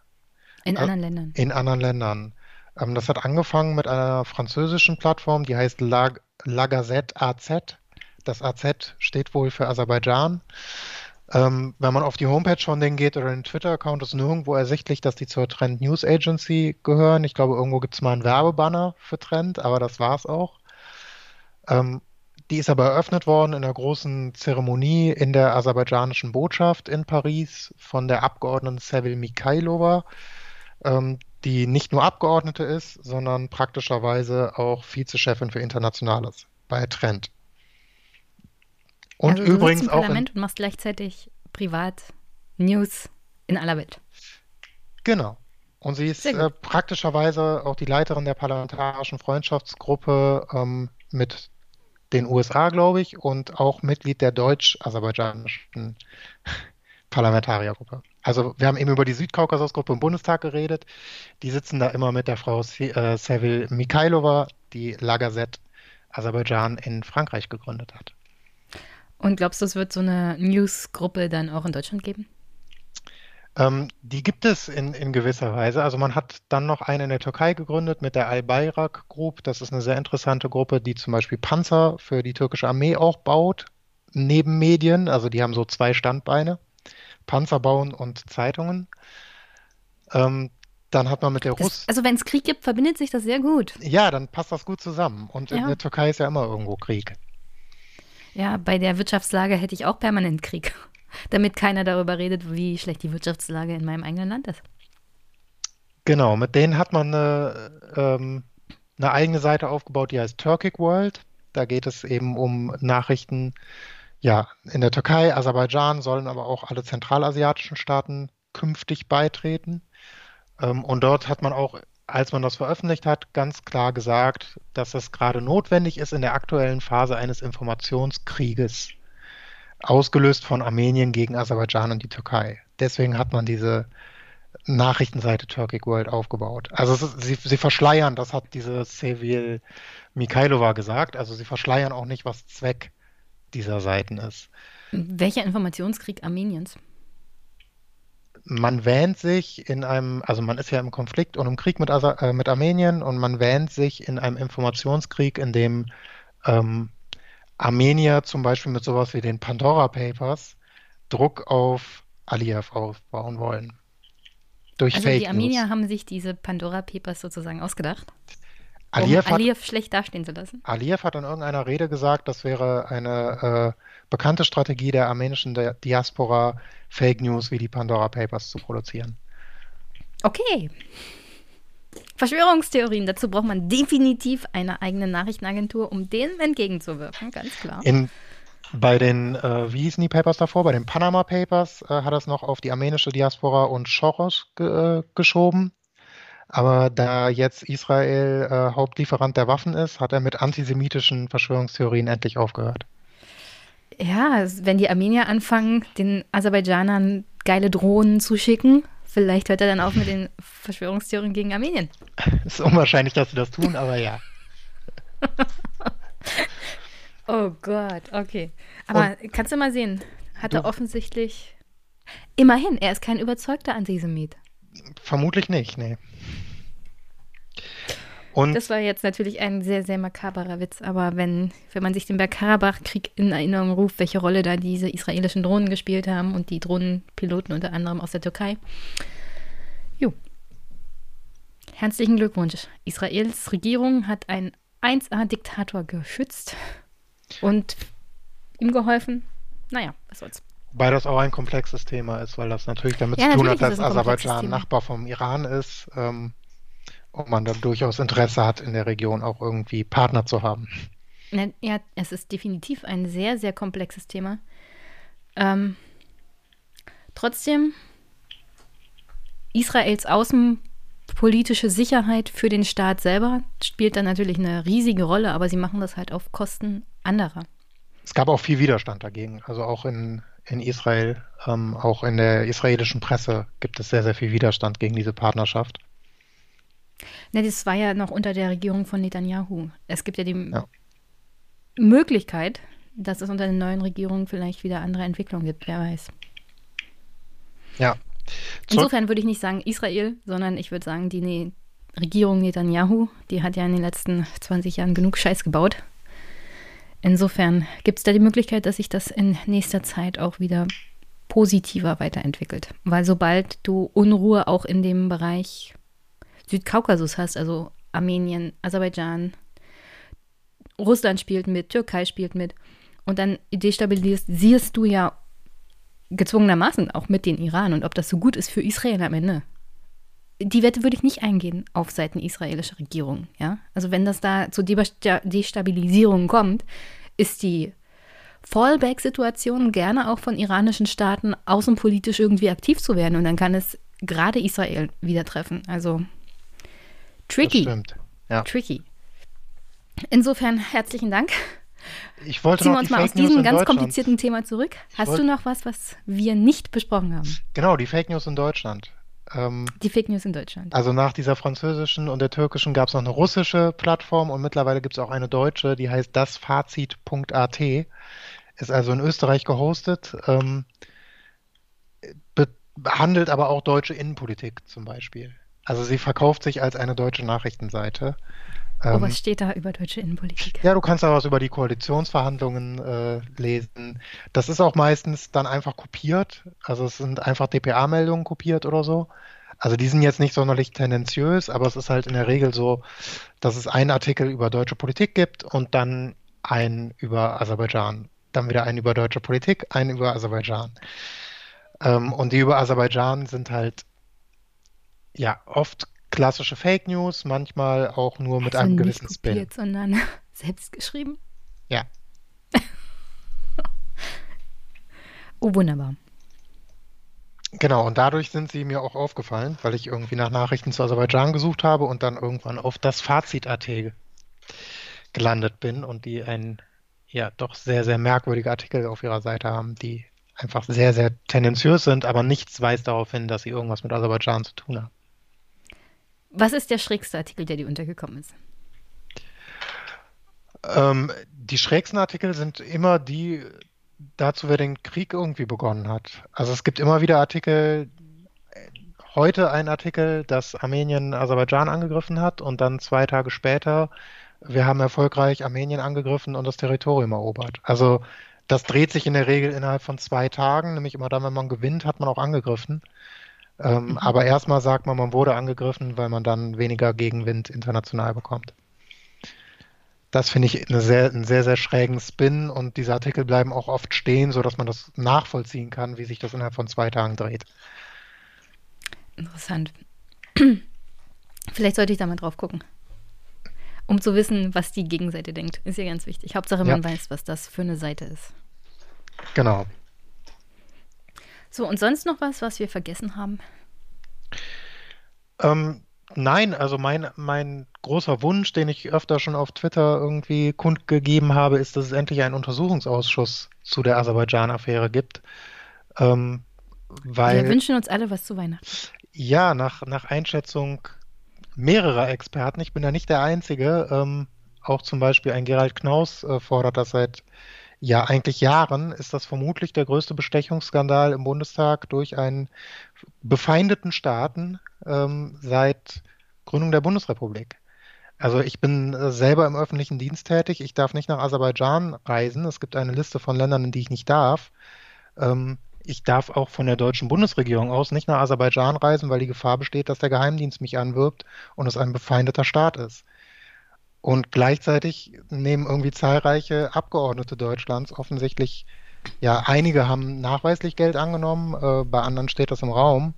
[SPEAKER 1] In
[SPEAKER 2] äh,
[SPEAKER 1] anderen Ländern.
[SPEAKER 2] In anderen Ländern. Ähm, das hat angefangen mit einer französischen Plattform, die heißt La, La Gazette AZ. Das AZ steht wohl für Aserbaidschan. Ähm, wenn man auf die Homepage von denen geht oder den Twitter-Account, ist nirgendwo ersichtlich, dass die zur Trend News Agency gehören. Ich glaube, irgendwo gibt es mal einen Werbebanner für Trend, aber das war es auch. Ähm, die ist aber eröffnet worden in einer großen Zeremonie in der aserbaidschanischen Botschaft in Paris von der Abgeordneten Sevil Mikhailova, ähm, die nicht nur Abgeordnete ist, sondern praktischerweise auch Vizechefin für Internationales bei Trend.
[SPEAKER 1] Und also übrigens du im auch Parlament in, und machst gleichzeitig privat News in aller Welt.
[SPEAKER 2] Genau. Und sie ist äh, praktischerweise auch die Leiterin der parlamentarischen Freundschaftsgruppe ähm, mit den USA, glaube ich, und auch Mitglied der deutsch-aserbaidschanischen Parlamentariergruppe. Also wir haben eben über die Südkaukasusgruppe im Bundestag geredet. Die sitzen da immer mit der Frau äh, Sevil Mikhailova, die La Gazette Aserbaidschan in Frankreich gegründet hat.
[SPEAKER 1] Und glaubst du, es wird so eine Newsgruppe dann auch in Deutschland geben?
[SPEAKER 2] Ähm, die gibt es in, in gewisser Weise. Also man hat dann noch eine in der Türkei gegründet mit der Al-Bayrak Group. Das ist eine sehr interessante Gruppe, die zum Beispiel Panzer für die türkische Armee auch baut, neben Medien. Also die haben so zwei Standbeine, Panzer bauen und Zeitungen. Ähm, dann hat man mit der Russ...
[SPEAKER 1] Also wenn es Krieg gibt, verbindet sich das sehr gut.
[SPEAKER 2] Ja, dann passt das gut zusammen. Und ja. in der Türkei ist ja immer irgendwo Krieg.
[SPEAKER 1] Ja, bei der Wirtschaftslage hätte ich auch permanent Krieg damit keiner darüber redet, wie schlecht die Wirtschaftslage in meinem eigenen Land ist.
[SPEAKER 2] Genau, mit denen hat man eine, ähm, eine eigene Seite aufgebaut, die heißt Turkic World. Da geht es eben um Nachrichten, ja, in der Türkei, Aserbaidschan sollen aber auch alle zentralasiatischen Staaten künftig beitreten. Ähm, und dort hat man auch, als man das veröffentlicht hat, ganz klar gesagt, dass es gerade notwendig ist in der aktuellen Phase eines Informationskrieges ausgelöst von Armenien gegen Aserbaidschan und die Türkei. Deswegen hat man diese Nachrichtenseite Turkic World aufgebaut. Also sie, sie verschleiern, das hat diese Sevil Mikhailova gesagt, also sie verschleiern auch nicht, was Zweck dieser Seiten ist.
[SPEAKER 1] Welcher Informationskrieg Armeniens?
[SPEAKER 2] Man wähnt sich in einem, also man ist ja im Konflikt und im Krieg mit, Aser, äh, mit Armenien und man wähnt sich in einem Informationskrieg, in dem ähm, Armenier zum Beispiel mit sowas wie den Pandora Papers Druck auf Aliyev aufbauen wollen.
[SPEAKER 1] Durch also Fake die Armenier News. haben sich diese Pandora Papers sozusagen ausgedacht, Aliyev um Aliyev hat, schlecht dastehen zu lassen.
[SPEAKER 2] Aliyev hat in irgendeiner Rede gesagt, das wäre eine äh, bekannte Strategie der armenischen Diaspora, Fake News wie die Pandora Papers zu produzieren.
[SPEAKER 1] Okay. Verschwörungstheorien. Dazu braucht man definitiv eine eigene Nachrichtenagentur, um denen entgegenzuwirken, ganz klar.
[SPEAKER 2] In, bei den, äh, wie hießen die Papers davor? Bei den Panama Papers äh, hat er es noch auf die armenische Diaspora und Soros ge äh, geschoben. Aber da jetzt Israel äh, Hauptlieferant der Waffen ist, hat er mit antisemitischen Verschwörungstheorien endlich aufgehört.
[SPEAKER 1] Ja, wenn die Armenier anfangen, den Aserbaidschanern geile Drohnen zu schicken, Vielleicht hört er dann auf mit den Verschwörungstheorien gegen Armenien.
[SPEAKER 2] Es ist unwahrscheinlich, dass sie das tun, aber ja.
[SPEAKER 1] oh Gott, okay. Aber Und, kannst du mal sehen, hat er offensichtlich. Immerhin, er ist kein überzeugter Antisemit.
[SPEAKER 2] Vermutlich nicht, nee.
[SPEAKER 1] Und das war jetzt natürlich ein sehr, sehr makaberer Witz, aber wenn, wenn man sich den Bergkarabach-Krieg in Erinnerung ruft, welche Rolle da diese israelischen Drohnen gespielt haben und die Drohnenpiloten unter anderem aus der Türkei. Jo. Herzlichen Glückwunsch. Israels Regierung hat einen 1A-Diktator geschützt und ihm geholfen. Naja, was soll's.
[SPEAKER 2] Wobei das auch ein komplexes Thema ist, weil das natürlich damit ja, zu tun hat, dass Aserbaidschan Nachbar vom Iran ist. Ähm, ob man da durchaus Interesse hat, in der Region auch irgendwie Partner zu haben.
[SPEAKER 1] Ne, ja, es ist definitiv ein sehr, sehr komplexes Thema. Ähm, trotzdem, Israels außenpolitische Sicherheit für den Staat selber spielt dann natürlich eine riesige Rolle, aber sie machen das halt auf Kosten anderer.
[SPEAKER 2] Es gab auch viel Widerstand dagegen. Also auch in, in Israel, ähm, auch in der israelischen Presse gibt es sehr, sehr viel Widerstand gegen diese Partnerschaft.
[SPEAKER 1] Ne, das war ja noch unter der Regierung von Netanyahu. Es gibt ja die ja. Möglichkeit, dass es unter der neuen Regierung vielleicht wieder andere Entwicklungen gibt, wer weiß.
[SPEAKER 2] Ja.
[SPEAKER 1] Insofern würde ich nicht sagen Israel, sondern ich würde sagen, die ne Regierung Netanyahu, die hat ja in den letzten 20 Jahren genug Scheiß gebaut. Insofern gibt es da die Möglichkeit, dass sich das in nächster Zeit auch wieder positiver weiterentwickelt. Weil sobald du Unruhe auch in dem Bereich Südkaukasus hast, also Armenien, Aserbaidschan, Russland spielt mit, Türkei spielt mit und dann destabilisierst du ja gezwungenermaßen auch mit den Iran und ob das so gut ist für Israel am Ende. Die Wette würde ich nicht eingehen auf Seiten israelischer Regierung. Ja? Also wenn das da zur Destabilisierung kommt, ist die Fallback-Situation gerne auch von iranischen Staaten außenpolitisch irgendwie aktiv zu werden und dann kann es gerade Israel wieder treffen. Also tricky. Ja. Tricky. Insofern herzlichen Dank.
[SPEAKER 2] Ich wollte
[SPEAKER 1] Ziehen wir uns mal aus diesem ganz komplizierten Thema zurück. Hast du noch was, was wir nicht besprochen haben?
[SPEAKER 2] Genau, die Fake News in Deutschland.
[SPEAKER 1] Ähm, die Fake News in Deutschland.
[SPEAKER 2] Also nach dieser französischen und der türkischen gab es noch eine russische Plattform und mittlerweile gibt es auch eine deutsche, die heißt dasfazit.at. Ist also in Österreich gehostet, ähm, behandelt aber auch deutsche Innenpolitik zum Beispiel. Also sie verkauft sich als eine deutsche Nachrichtenseite.
[SPEAKER 1] Oh, ähm, was steht da über deutsche Innenpolitik?
[SPEAKER 2] Ja, du kannst da was über die Koalitionsverhandlungen äh, lesen. Das ist auch meistens dann einfach kopiert. Also es sind einfach DPA-Meldungen kopiert oder so. Also die sind jetzt nicht sonderlich tendenziös, aber es ist halt in der Regel so, dass es einen Artikel über deutsche Politik gibt und dann einen über Aserbaidschan. Dann wieder einen über deutsche Politik, einen über Aserbaidschan. Ähm, und die über Aserbaidschan sind halt ja oft klassische Fake News, manchmal auch nur mit also einem gewissen nicht kopiert,
[SPEAKER 1] Spin. sondern selbst geschrieben.
[SPEAKER 2] Ja.
[SPEAKER 1] oh, wunderbar.
[SPEAKER 2] Genau, und dadurch sind sie mir auch aufgefallen, weil ich irgendwie nach Nachrichten zu Aserbaidschan gesucht habe und dann irgendwann auf das Fazit.at gelandet bin und die ein ja doch sehr, sehr merkwürdige Artikel auf ihrer Seite haben, die einfach sehr, sehr tendenziös sind, aber nichts weist darauf hin, dass sie irgendwas mit Aserbaidschan zu tun haben.
[SPEAKER 1] Was ist der schrägste Artikel, der dir untergekommen ist?
[SPEAKER 2] Ähm, die schrägsten Artikel sind immer die dazu, wer den Krieg irgendwie begonnen hat. Also es gibt immer wieder Artikel, heute ein Artikel, dass Armenien Aserbaidschan angegriffen hat und dann zwei Tage später, wir haben erfolgreich Armenien angegriffen und das Territorium erobert. Also das dreht sich in der Regel innerhalb von zwei Tagen, nämlich immer dann, wenn man gewinnt, hat man auch angegriffen. Ähm, mhm. Aber erstmal sagt man, man wurde angegriffen, weil man dann weniger Gegenwind international bekommt. Das finde ich eine sehr, einen sehr, sehr schrägen Spin und diese Artikel bleiben auch oft stehen, sodass man das nachvollziehen kann, wie sich das innerhalb von zwei Tagen dreht.
[SPEAKER 1] Interessant. Vielleicht sollte ich da mal drauf gucken. Um zu wissen, was die Gegenseite denkt. Ist ja ganz wichtig. Hauptsache, man ja. weiß, was das für eine Seite ist.
[SPEAKER 2] Genau.
[SPEAKER 1] So, und sonst noch was, was wir vergessen haben?
[SPEAKER 2] Ähm, nein, also mein, mein großer Wunsch, den ich öfter schon auf Twitter irgendwie kundgegeben habe, ist, dass es endlich einen Untersuchungsausschuss zu der Aserbaidschan-Affäre gibt. Ähm, weil,
[SPEAKER 1] wir wünschen uns alle was zu Weihnachten.
[SPEAKER 2] Ja, nach, nach Einschätzung mehrerer Experten, ich bin da nicht der Einzige, ähm, auch zum Beispiel ein Gerald Knaus äh, fordert das seit ja eigentlich Jahren ist das vermutlich der größte Bestechungsskandal im Bundestag durch einen befeindeten Staaten ähm, seit Gründung der Bundesrepublik. Also ich bin äh, selber im öffentlichen Dienst tätig. Ich darf nicht nach Aserbaidschan reisen. Es gibt eine Liste von Ländern, in die ich nicht darf. Ähm, ich darf auch von der deutschen Bundesregierung aus nicht nach Aserbaidschan reisen, weil die Gefahr besteht, dass der Geheimdienst mich anwirbt und es ein befeindeter Staat ist. Und gleichzeitig nehmen irgendwie zahlreiche Abgeordnete Deutschlands offensichtlich, ja, einige haben nachweislich Geld angenommen, äh, bei anderen steht das im Raum.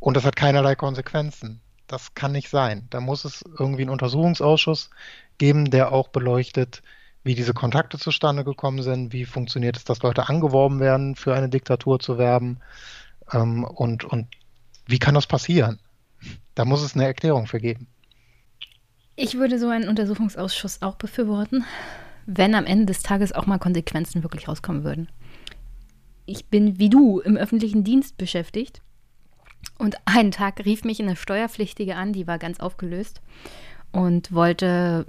[SPEAKER 2] Und das hat keinerlei Konsequenzen. das kann nicht sein. Da muss es irgendwie einen Untersuchungsausschuss geben, der auch beleuchtet, wie diese Kontakte zustande gekommen sind, wie funktioniert es, dass Leute angeworben werden, für eine Diktatur zu werben ähm, und, und wie kann das passieren? Da muss es eine Erklärung für geben.
[SPEAKER 1] Ich würde so einen Untersuchungsausschuss auch befürworten, wenn am Ende des Tages auch mal Konsequenzen wirklich rauskommen würden. Ich bin wie du im öffentlichen Dienst beschäftigt und einen Tag rief mich eine Steuerpflichtige an, die war ganz aufgelöst und wollte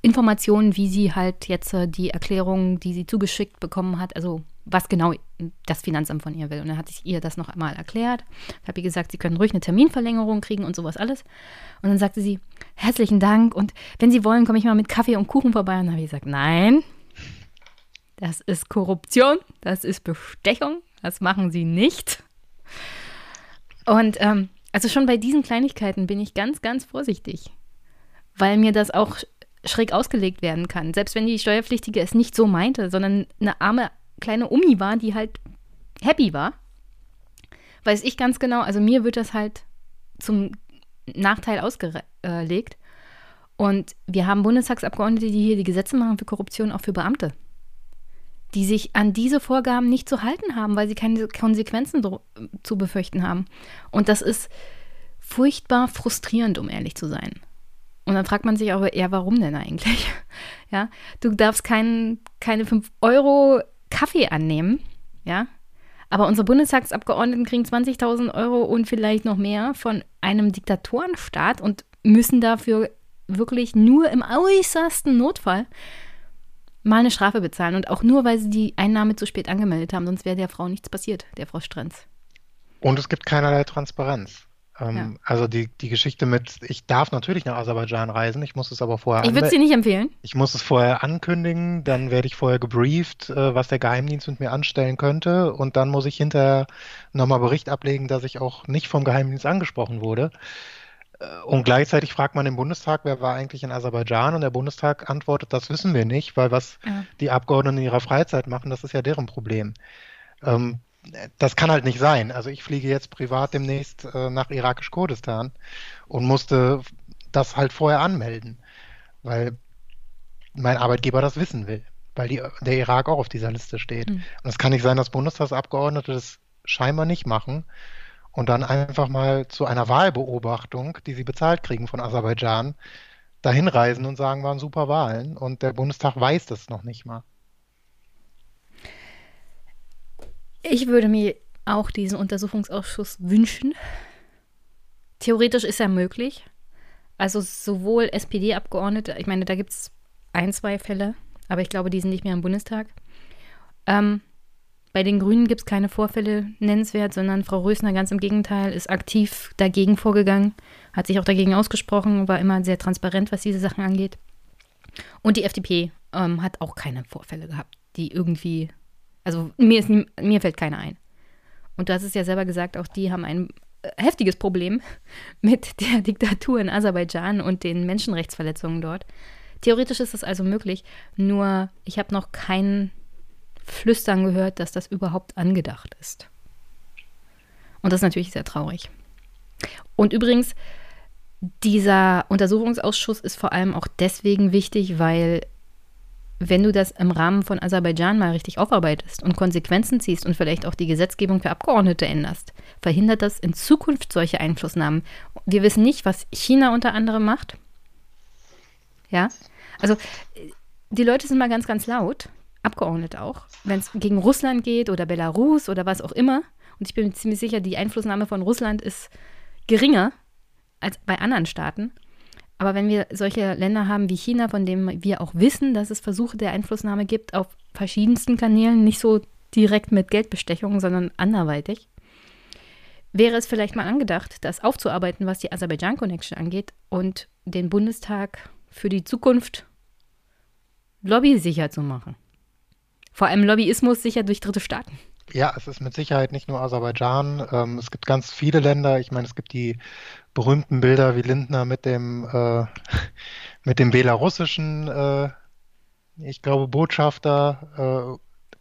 [SPEAKER 1] Informationen, wie sie halt jetzt äh, die Erklärung, die sie zugeschickt bekommen hat, also was genau das Finanzamt von ihr will. Und dann hatte ich ihr das noch einmal erklärt. Ich habe ihr gesagt, sie können ruhig eine Terminverlängerung kriegen und sowas alles. Und dann sagte sie, herzlichen Dank und wenn Sie wollen, komme ich mal mit Kaffee und Kuchen vorbei. Und dann habe ich gesagt, nein, das ist Korruption, das ist Bestechung, das machen Sie nicht. Und ähm, also schon bei diesen Kleinigkeiten bin ich ganz, ganz vorsichtig, weil mir das auch schräg ausgelegt werden kann. Selbst wenn die Steuerpflichtige es nicht so meinte, sondern eine arme kleine Omi war, die halt happy war, weiß ich ganz genau, also mir wird das halt zum Nachteil ausgelegt. Und wir haben Bundestagsabgeordnete, die hier die Gesetze machen für Korruption, auch für Beamte, die sich an diese Vorgaben nicht zu halten haben, weil sie keine Konsequenzen zu befürchten haben. Und das ist furchtbar frustrierend, um ehrlich zu sein. Und dann fragt man sich aber eher, warum denn eigentlich? Ja, du darfst kein, keine 5 Euro Kaffee annehmen, ja, aber unsere Bundestagsabgeordneten kriegen 20.000 Euro und vielleicht noch mehr von einem Diktatorenstaat und müssen dafür wirklich nur im äußersten Notfall mal eine Strafe bezahlen. Und auch nur, weil sie die Einnahme zu spät angemeldet haben. Sonst wäre der Frau nichts passiert, der Frau Stranz.
[SPEAKER 2] Und es gibt keinerlei Transparenz. Ähm, ja. Also die, die Geschichte mit, ich darf natürlich nach Aserbaidschan reisen, ich muss es aber vorher.
[SPEAKER 1] Ich würde sie nicht empfehlen.
[SPEAKER 2] Ich muss es vorher ankündigen, dann werde ich vorher gebrieft, äh, was der Geheimdienst mit mir anstellen könnte und dann muss ich hinterher nochmal Bericht ablegen, dass ich auch nicht vom Geheimdienst angesprochen wurde. Äh, und gleichzeitig fragt man im Bundestag, wer war eigentlich in Aserbaidschan? Und der Bundestag antwortet, das wissen wir nicht, weil was ja. die Abgeordneten in ihrer Freizeit machen, das ist ja deren Problem. Ähm, das kann halt nicht sein. Also ich fliege jetzt privat demnächst äh, nach irakisch-Kurdistan und musste das halt vorher anmelden, weil mein Arbeitgeber das wissen will, weil die, der Irak auch auf dieser Liste steht. Mhm. Und es kann nicht sein, dass Bundestagsabgeordnete das scheinbar nicht machen und dann einfach mal zu einer Wahlbeobachtung, die sie bezahlt kriegen von Aserbaidschan, dahin reisen und sagen, waren super Wahlen und der Bundestag weiß das noch nicht mal.
[SPEAKER 1] Ich würde mir auch diesen Untersuchungsausschuss wünschen. Theoretisch ist er möglich. Also sowohl SPD-Abgeordnete, ich meine, da gibt es ein, zwei Fälle, aber ich glaube, die sind nicht mehr im Bundestag. Ähm, bei den Grünen gibt es keine Vorfälle nennenswert, sondern Frau Rösner ganz im Gegenteil ist aktiv dagegen vorgegangen, hat sich auch dagegen ausgesprochen, war immer sehr transparent, was diese Sachen angeht. Und die FDP ähm, hat auch keine Vorfälle gehabt, die irgendwie also mir, ist, mir fällt keiner ein. Und du hast es ja selber gesagt, auch die haben ein äh, heftiges Problem mit der Diktatur in Aserbaidschan und den Menschenrechtsverletzungen dort. Theoretisch ist das also möglich, nur ich habe noch kein Flüstern gehört, dass das überhaupt angedacht ist. Und das ist natürlich sehr traurig. Und übrigens, dieser Untersuchungsausschuss ist vor allem auch deswegen wichtig, weil wenn du das im Rahmen von Aserbaidschan mal richtig aufarbeitest und Konsequenzen ziehst und vielleicht auch die Gesetzgebung für Abgeordnete änderst, verhindert das in Zukunft solche Einflussnahmen. Wir wissen nicht, was China unter anderem macht. Ja, also die Leute sind mal ganz, ganz laut, Abgeordnete auch, wenn es gegen Russland geht oder Belarus oder was auch immer. Und ich bin mir ziemlich sicher, die Einflussnahme von Russland ist geringer als bei anderen Staaten. Aber wenn wir solche Länder haben wie China, von denen wir auch wissen, dass es Versuche der Einflussnahme gibt auf verschiedensten Kanälen, nicht so direkt mit Geldbestechung, sondern anderweitig, wäre es vielleicht mal angedacht, das aufzuarbeiten, was die Aserbaidschan Connection angeht und den Bundestag für die Zukunft lobbysicher zu machen. Vor allem Lobbyismus sicher durch dritte Staaten.
[SPEAKER 2] Ja, es ist mit Sicherheit nicht nur Aserbaidschan. Ähm, es gibt ganz viele Länder. Ich meine, es gibt die berühmten Bilder wie Lindner mit dem, äh, mit dem belarussischen, äh, ich glaube, Botschafter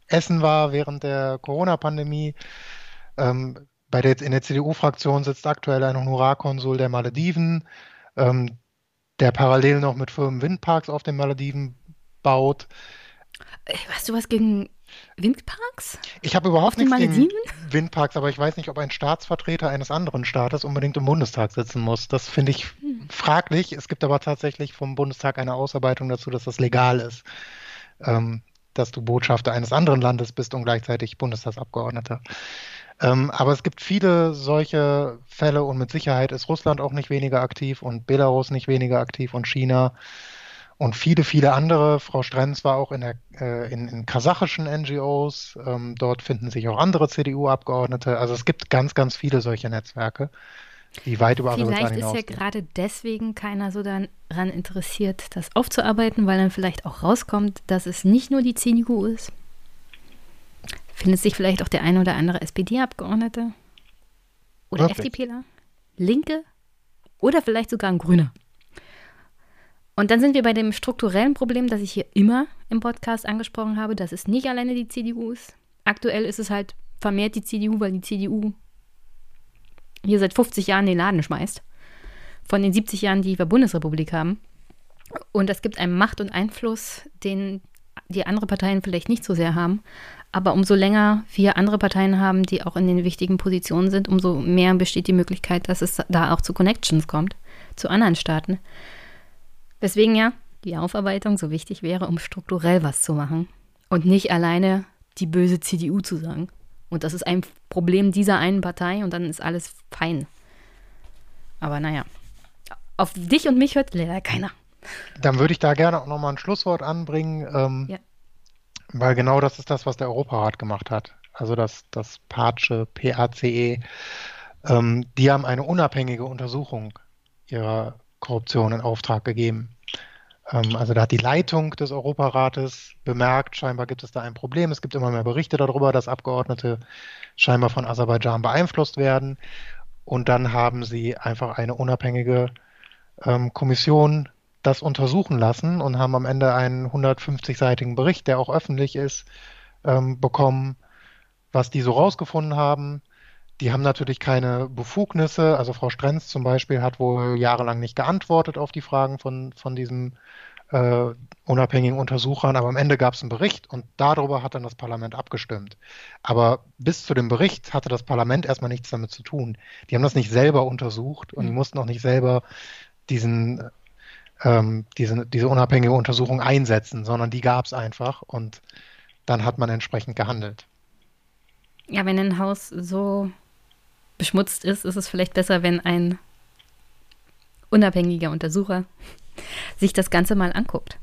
[SPEAKER 2] äh, essen war während der Corona-Pandemie. Ähm, bei der, in der CDU-Fraktion sitzt aktuell ein Honorarkonsul der Malediven, ähm, der parallel noch mit Firmen Windparks auf den Malediven baut.
[SPEAKER 1] Äh, hast du was gegen Windparks?
[SPEAKER 2] Ich habe überhaupt nichts gegen Windparks, aber ich weiß nicht, ob ein Staatsvertreter eines anderen Staates unbedingt im Bundestag sitzen muss. Das finde ich hm. fraglich. Es gibt aber tatsächlich vom Bundestag eine Ausarbeitung dazu, dass das legal ist. Ähm, dass du Botschafter eines anderen Landes bist und gleichzeitig Bundestagsabgeordneter. Ähm, aber es gibt viele solche Fälle und mit Sicherheit ist Russland auch nicht weniger aktiv und Belarus nicht weniger aktiv und China und viele, viele andere. Frau Strenz war auch in, der, äh, in, in kasachischen NGOs. Ähm, dort finden sich auch andere CDU-Abgeordnete. Also es gibt ganz, ganz viele solche Netzwerke, die weit über
[SPEAKER 1] Vielleicht ist ja gerade deswegen keiner so daran interessiert, das aufzuarbeiten, weil dann vielleicht auch rauskommt, dass es nicht nur die CDU ist. Findet sich vielleicht auch der eine oder andere SPD-Abgeordnete oder FDPler, Linke oder vielleicht sogar ein Grüner. Und dann sind wir bei dem strukturellen Problem, das ich hier immer im Podcast angesprochen habe, dass es nicht alleine die CDU ist. Aktuell ist es halt vermehrt die CDU, weil die CDU hier seit 50 Jahren den Laden schmeißt. Von den 70 Jahren, die wir Bundesrepublik haben. Und es gibt einen Macht und Einfluss, den die andere Parteien vielleicht nicht so sehr haben. Aber umso länger wir andere Parteien haben, die auch in den wichtigen Positionen sind, umso mehr besteht die Möglichkeit, dass es da auch zu Connections kommt, zu anderen Staaten. Weswegen ja die Aufarbeitung so wichtig wäre, um strukturell was zu machen und nicht alleine die böse CDU zu sagen. Und das ist ein Problem dieser einen Partei und dann ist alles fein. Aber naja, auf dich und mich hört leider keiner.
[SPEAKER 2] Dann würde ich da gerne auch nochmal ein Schlusswort anbringen, ähm, ja. weil genau das ist das, was der Europarat gemacht hat. Also das, das PACE, PACE, ähm, die haben eine unabhängige Untersuchung ihrer Korruption in Auftrag gegeben. Ähm, also da hat die Leitung des Europarates bemerkt, scheinbar gibt es da ein Problem. Es gibt immer mehr Berichte darüber, dass Abgeordnete scheinbar von Aserbaidschan beeinflusst werden. Und dann haben sie einfach eine unabhängige ähm, Kommission das untersuchen lassen und haben am Ende einen 150-seitigen Bericht, der auch öffentlich ist, ähm, bekommen, was die so rausgefunden haben. Die haben natürlich keine Befugnisse. Also Frau Strenz zum Beispiel hat wohl jahrelang nicht geantwortet auf die Fragen von, von diesem äh, unabhängigen Untersuchern, aber am Ende gab es einen Bericht und darüber hat dann das Parlament abgestimmt. Aber bis zu dem Bericht hatte das Parlament erstmal nichts damit zu tun. Die haben das nicht selber untersucht und die mhm. mussten auch nicht selber diesen, ähm, diese, diese unabhängige Untersuchung einsetzen, sondern die gab es einfach und dann hat man entsprechend gehandelt.
[SPEAKER 1] Ja, wenn ein Haus so beschmutzt ist, ist es vielleicht besser, wenn ein unabhängiger Untersucher sich das Ganze mal anguckt.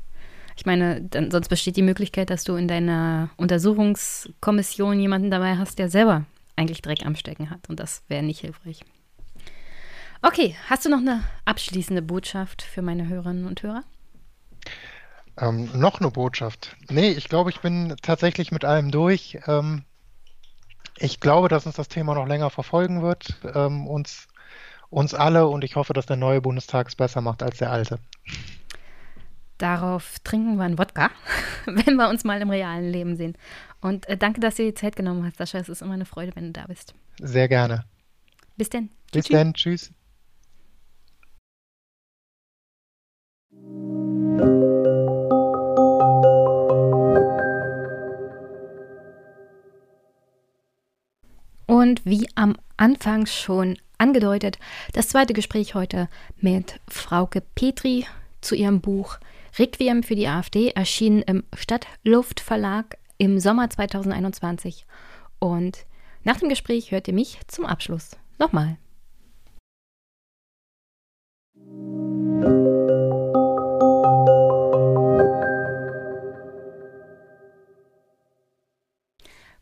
[SPEAKER 1] Ich meine, dann, sonst besteht die Möglichkeit, dass du in deiner Untersuchungskommission jemanden dabei hast, der selber eigentlich Dreck am Stecken hat. Und das wäre nicht hilfreich. Okay, hast du noch eine abschließende Botschaft für meine Hörerinnen und Hörer?
[SPEAKER 2] Ähm, noch eine Botschaft. Nee, ich glaube, ich bin tatsächlich mit allem durch. Ähm, ich glaube, dass uns das Thema noch länger verfolgen wird, ähm, uns, uns alle, und ich hoffe, dass der neue Bundestag es besser macht als der alte.
[SPEAKER 1] Darauf trinken wir einen Wodka, wenn wir uns mal im realen Leben sehen. Und äh, danke, dass du dir die Zeit genommen hast, Sascha. Es ist immer eine Freude, wenn du da bist.
[SPEAKER 2] Sehr gerne.
[SPEAKER 1] Bis denn.
[SPEAKER 2] Bis denn. Tschüss.
[SPEAKER 1] Und wie am Anfang schon angedeutet, das zweite Gespräch heute mit Frauke Petri zu ihrem Buch Requiem für die AfD, erschienen im Stadtluftverlag im Sommer 2021. Und nach dem Gespräch hört ihr mich zum Abschluss nochmal.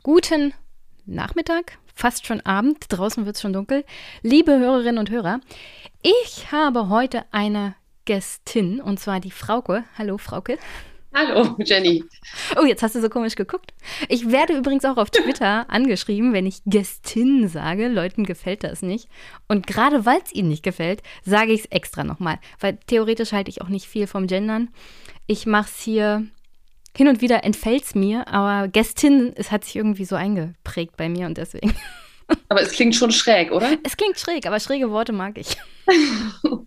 [SPEAKER 1] Guten Nachmittag, fast schon Abend, draußen wird es schon dunkel. Liebe Hörerinnen und Hörer, ich habe heute eine Gästin und zwar die Frauke. Hallo Frauke.
[SPEAKER 4] Hallo Jenny.
[SPEAKER 1] Oh, jetzt hast du so komisch geguckt. Ich werde übrigens auch auf Twitter angeschrieben, wenn ich Gästin sage. Leuten gefällt das nicht. Und gerade weil es ihnen nicht gefällt, sage ich es extra nochmal. Weil theoretisch halte ich auch nicht viel vom Gendern. Ich mache es hier hin und wieder entfällt es mir, aber Gästin, es hat sich irgendwie so eingeprägt bei mir und deswegen Aber es klingt schon schräg, oder?
[SPEAKER 3] Es klingt schräg, aber schräge Worte mag ich.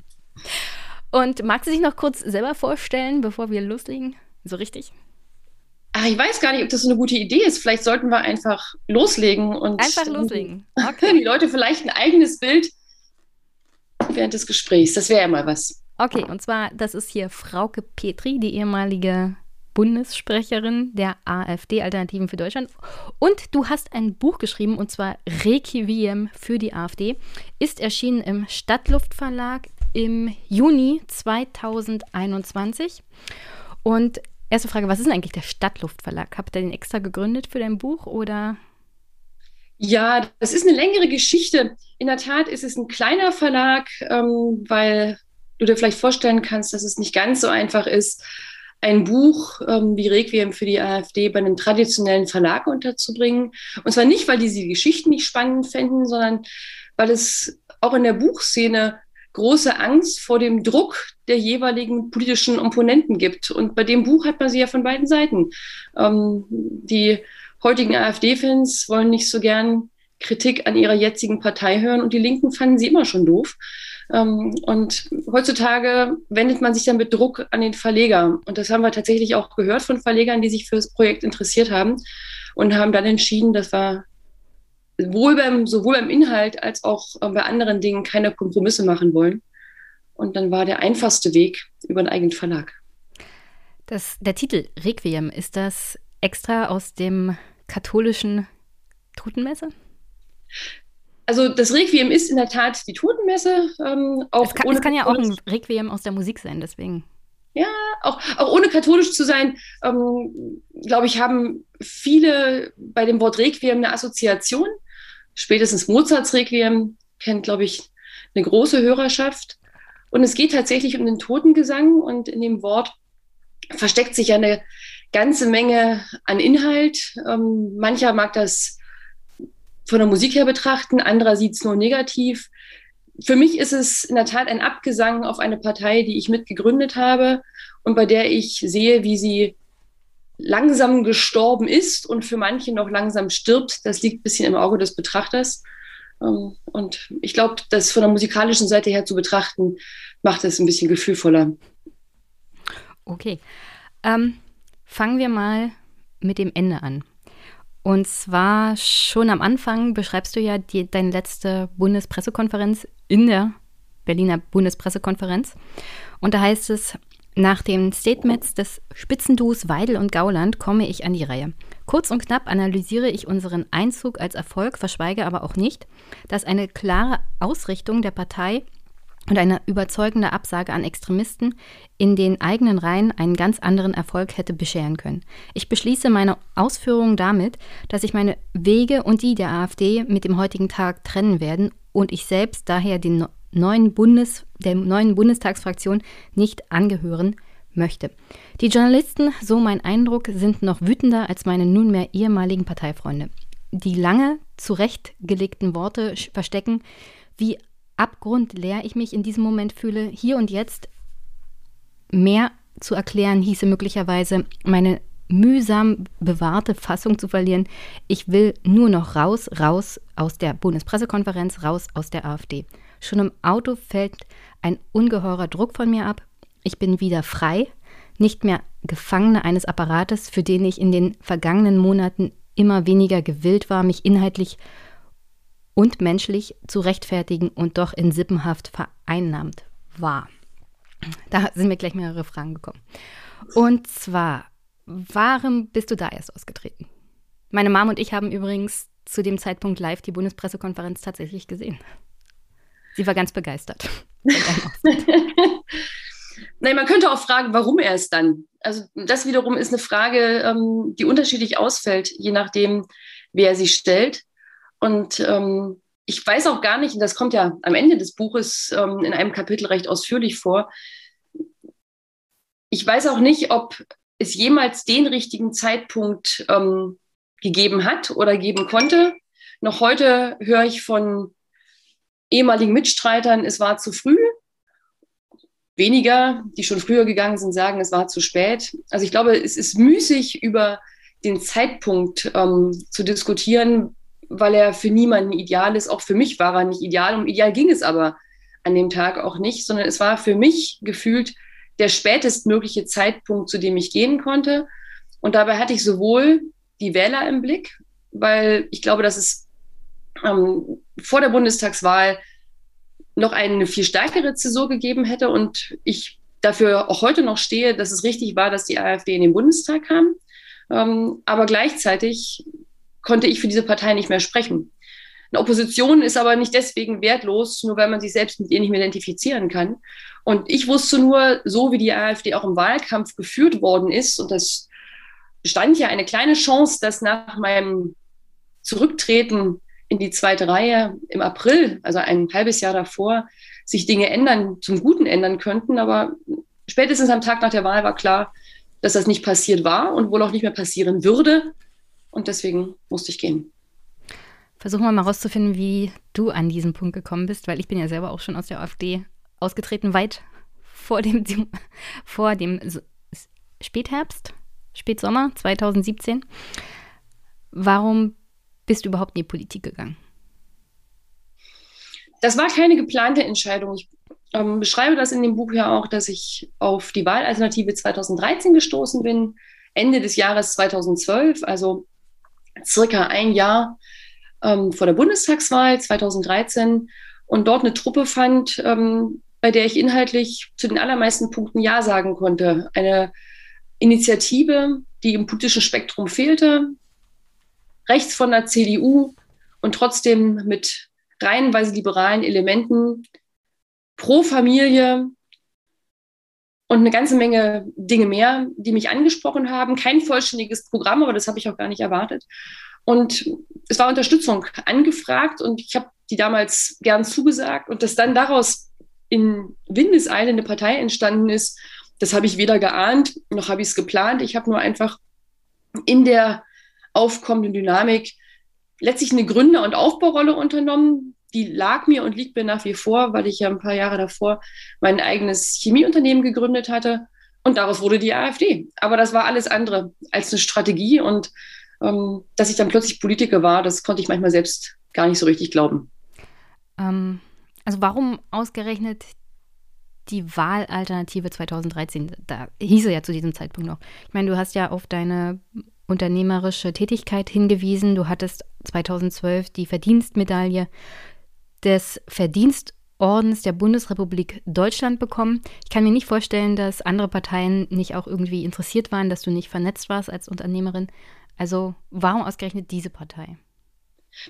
[SPEAKER 3] Und mag sie sich noch kurz selber vorstellen, bevor wir loslegen? So richtig?
[SPEAKER 1] Ach, ich weiß gar nicht, ob das so eine gute Idee ist. Vielleicht sollten wir einfach loslegen und
[SPEAKER 3] einfach loslegen.
[SPEAKER 1] Okay. die Leute vielleicht ein eigenes Bild während des Gesprächs. Das wäre ja mal was.
[SPEAKER 3] Okay, und zwar, das ist hier Frauke Petri, die ehemalige Bundessprecherin der AfD Alternativen für Deutschland. Und du hast ein Buch geschrieben, und zwar Requiem für die AfD, ist erschienen im Stadtluftverlag im Juni 2021. Und erste Frage, was ist denn eigentlich der Stadtluftverlag? Habt ihr den extra gegründet für dein Buch oder?
[SPEAKER 1] Ja, das ist eine längere Geschichte. In der Tat ist es ein kleiner Verlag, ähm, weil du dir vielleicht vorstellen kannst, dass es nicht ganz so einfach ist, ein Buch ähm, wie Requiem für die AfD bei einem traditionellen Verlag unterzubringen. Und zwar nicht, weil die die Geschichten nicht spannend fänden, sondern weil es auch in der Buchszene große Angst vor dem Druck der jeweiligen politischen Opponenten gibt. Und bei dem Buch hat man sie ja von beiden Seiten. Ähm, die heutigen AfD-Fans wollen nicht so gern Kritik an ihrer jetzigen Partei hören und die Linken fanden sie immer schon doof. Ähm, und heutzutage wendet man sich dann mit Druck an den Verleger. Und das haben wir tatsächlich auch gehört von Verlegern, die sich für das Projekt interessiert haben und haben dann entschieden, dass wir sowohl beim, sowohl beim Inhalt als auch äh, bei anderen Dingen keine Kompromisse machen wollen. Und dann war der einfachste Weg über einen eigenen Verlag.
[SPEAKER 3] Das, der Titel Requiem, ist das extra aus dem katholischen Totenmesse?
[SPEAKER 1] Also das Requiem ist in der Tat die Totenmesse.
[SPEAKER 3] Ähm, auch es, kann, es kann ja auch ein Requiem aus der Musik sein, deswegen.
[SPEAKER 1] Ja, auch, auch ohne katholisch zu sein, ähm, glaube ich, haben viele bei dem Wort Requiem eine Assoziation. Spätestens Mozarts Requiem kennt, glaube ich, eine große Hörerschaft. Und es geht tatsächlich um den Totengesang und in dem Wort versteckt sich eine ganze Menge an Inhalt. Ähm, mancher mag das von der Musik her betrachten, anderer sieht es nur negativ. Für mich ist es in der Tat ein Abgesang auf eine Partei, die ich mitgegründet habe und bei der ich sehe, wie sie langsam gestorben ist und für manche noch langsam stirbt. Das liegt ein bisschen im Auge des Betrachters. Ähm, und ich glaube, das von der musikalischen Seite her zu betrachten, macht es ein bisschen gefühlvoller.
[SPEAKER 3] Okay. Ähm, fangen wir mal mit dem Ende an. Und zwar schon am Anfang beschreibst du ja die, deine letzte Bundespressekonferenz in der Berliner Bundespressekonferenz. Und da heißt es, nach den Statements des Spitzenduos Weidel und Gauland komme ich an die Reihe. Kurz und knapp analysiere ich unseren Einzug als Erfolg, verschweige aber auch nicht, dass eine klare Ausrichtung der Partei und eine überzeugende Absage an Extremisten in den eigenen Reihen einen ganz anderen Erfolg hätte bescheren können. Ich beschließe meine Ausführungen damit, dass sich meine Wege und die der AfD mit dem heutigen Tag trennen werden und ich selbst daher den neuen Bundes, der neuen Bundestagsfraktion nicht angehören möchte. Die Journalisten, so mein Eindruck, sind noch wütender als meine nunmehr ehemaligen Parteifreunde. Die lange zurechtgelegten Worte verstecken, wie abgrundleer ich mich in diesem Moment fühle, hier und jetzt mehr zu erklären, hieße möglicherweise meine mühsam bewahrte Fassung zu verlieren. Ich will nur noch raus, raus aus der Bundespressekonferenz, raus aus der AfD. Schon im Auto fällt ein ungeheurer Druck von mir ab. Ich bin wieder frei, nicht mehr Gefangene eines Apparates, für den ich in den vergangenen Monaten immer weniger gewillt war, mich inhaltlich und menschlich zu rechtfertigen und doch in Sippenhaft vereinnahmt war. Da sind mir gleich mehrere Fragen gekommen. Und zwar, warum bist du da erst ausgetreten? Meine Mom und ich haben übrigens zu dem Zeitpunkt live die Bundespressekonferenz tatsächlich gesehen. Sie war ganz begeistert.
[SPEAKER 1] Nein, man könnte auch fragen, warum erst dann? Also das wiederum ist eine Frage, ähm, die unterschiedlich ausfällt, je nachdem, wer sie stellt. Und ähm, ich weiß auch gar nicht, und das kommt ja am Ende des Buches ähm, in einem Kapitel recht ausführlich vor, ich weiß auch nicht, ob es jemals den richtigen Zeitpunkt ähm, gegeben hat oder geben konnte. Noch heute höre ich von ehemaligen Mitstreitern, es war zu früh. Weniger, die schon früher gegangen sind, sagen, es war zu spät. Also ich glaube, es ist müßig, über den Zeitpunkt ähm, zu diskutieren, weil er für niemanden ideal ist. Auch für mich war er nicht ideal. Um ideal ging es aber an dem Tag auch nicht, sondern es war für mich gefühlt der spätestmögliche Zeitpunkt, zu dem ich gehen konnte. Und dabei hatte ich sowohl die Wähler im Blick, weil ich glaube, dass es ähm, vor der Bundestagswahl noch eine viel stärkere Zäsur gegeben hätte und ich dafür auch heute noch stehe, dass es richtig war, dass die AfD in den Bundestag kam. Ähm, aber gleichzeitig konnte ich für diese Partei nicht mehr sprechen. Eine Opposition ist aber nicht deswegen wertlos, nur weil man sich selbst mit ihr nicht mehr identifizieren kann. Und ich wusste nur, so wie die AfD auch im Wahlkampf geführt worden ist, und das bestand ja eine kleine Chance, dass nach meinem Zurücktreten in die zweite Reihe im April, also ein halbes Jahr davor, sich Dinge ändern, zum Guten ändern könnten. Aber spätestens am Tag nach der Wahl war klar, dass das nicht passiert war und wohl auch nicht mehr passieren würde. Und deswegen musste ich gehen.
[SPEAKER 3] Versuchen wir mal rauszufinden, wie du an diesen Punkt gekommen bist, weil ich bin ja selber auch schon aus der AfD ausgetreten, weit vor dem, vor dem Spätherbst, Spätsommer 2017. Warum bist du überhaupt in die Politik gegangen?
[SPEAKER 1] Das war keine geplante Entscheidung. Ich ähm, beschreibe das in dem Buch ja auch, dass ich auf die Wahlalternative 2013 gestoßen bin, Ende des Jahres 2012, also circa ein Jahr ähm, vor der Bundestagswahl 2013 und dort eine Truppe fand, ähm, bei der ich inhaltlich zu den allermeisten Punkten Ja sagen konnte. Eine Initiative, die im politischen Spektrum fehlte, rechts von der CDU und trotzdem mit reihenweise liberalen Elementen, pro Familie und eine ganze Menge Dinge mehr, die mich angesprochen haben. Kein vollständiges Programm, aber das habe ich auch gar nicht erwartet. Und es war Unterstützung angefragt und ich habe die damals gern zugesagt und dass dann daraus in Windeseile eine Partei entstanden ist, das habe ich weder geahnt noch habe ich es geplant. Ich habe nur einfach in der aufkommenden Dynamik letztlich eine Gründer- und Aufbaurolle unternommen. Die lag mir und liegt mir nach wie vor, weil ich ja ein paar Jahre davor mein eigenes Chemieunternehmen gegründet hatte. Und daraus wurde die AfD. Aber das war alles andere als eine Strategie und ähm, dass ich dann plötzlich Politiker war, das konnte ich manchmal selbst gar nicht so richtig glauben.
[SPEAKER 3] Ähm, also warum ausgerechnet die Wahlalternative 2013? Da hieß er ja zu diesem Zeitpunkt noch. Ich meine, du hast ja auf deine unternehmerische Tätigkeit hingewiesen. Du hattest 2012 die Verdienstmedaille des Verdienstordens der Bundesrepublik Deutschland bekommen. Ich kann mir nicht vorstellen, dass andere Parteien nicht auch irgendwie interessiert waren, dass du nicht vernetzt warst als Unternehmerin. Also warum ausgerechnet diese Partei?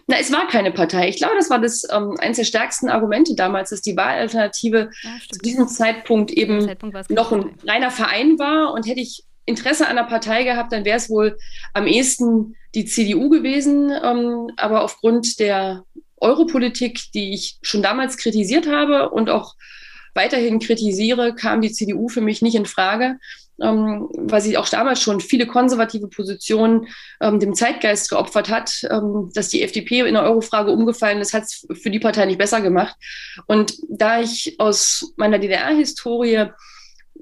[SPEAKER 1] Na, es war keine Partei. Ich glaube, das war das ähm, eines der stärksten Argumente damals, dass die Wahlalternative ja, zu diesem Zeitpunkt eben Zeitpunkt noch ein reiner Verein war. Und hätte ich Interesse an einer Partei gehabt, dann wäre es wohl am ehesten die CDU gewesen. Ähm, aber aufgrund der Europolitik, die ich schon damals kritisiert habe und auch weiterhin kritisiere, kam die CDU für mich nicht in Frage ähm, weil sie auch damals schon viele konservative Positionen ähm, dem Zeitgeist geopfert hat. Ähm, dass die FDP in der Eurofrage umgefallen ist, hat es für die Partei nicht besser gemacht. Und da ich aus meiner DDR-Historie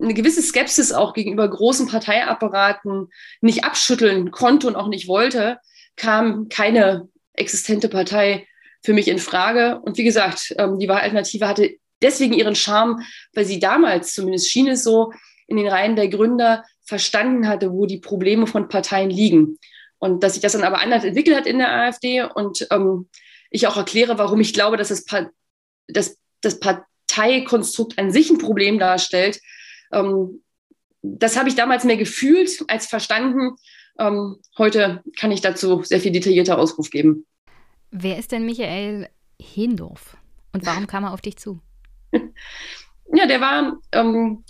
[SPEAKER 1] eine gewisse Skepsis auch gegenüber großen Parteiapparaten nicht abschütteln konnte und auch nicht wollte, kam keine existente Partei für mich in Frage. Und wie gesagt, ähm, die Wahlalternative hatte deswegen ihren Charme, weil sie damals, zumindest schien es so, in den Reihen der Gründer verstanden hatte, wo die Probleme von Parteien liegen. Und dass sich das dann aber anders entwickelt hat in der AfD und ähm, ich auch erkläre, warum ich glaube, dass das, pa das, das Parteikonstrukt an sich ein Problem darstellt. Ähm, das habe ich damals mehr gefühlt als verstanden. Ähm, heute kann ich dazu sehr viel detaillierter Ausruf geben.
[SPEAKER 3] Wer ist denn Michael Hendorf und warum kam er auf dich zu?
[SPEAKER 1] ja, der war ähm,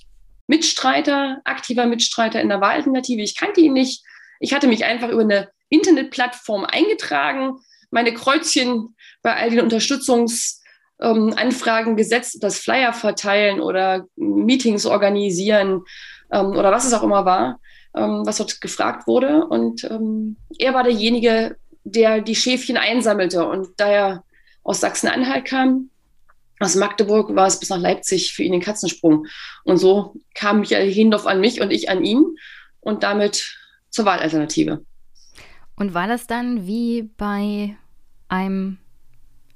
[SPEAKER 1] Mitstreiter, aktiver Mitstreiter in der Wahlalternative. Ich kannte ihn nicht. Ich hatte mich einfach über eine Internetplattform eingetragen, meine Kreuzchen bei all den Unterstützungsanfragen ähm, gesetzt, das Flyer verteilen oder Meetings organisieren ähm, oder was es auch immer war, ähm, was dort gefragt wurde. Und ähm, er war derjenige, der die Schäfchen einsammelte. Und da er aus Sachsen-Anhalt kam, aus Magdeburg war es bis nach Leipzig für ihn den Katzensprung. Und so kam Michael Hindorf an mich und ich an ihn und damit zur Wahlalternative.
[SPEAKER 3] Und war das dann wie bei einem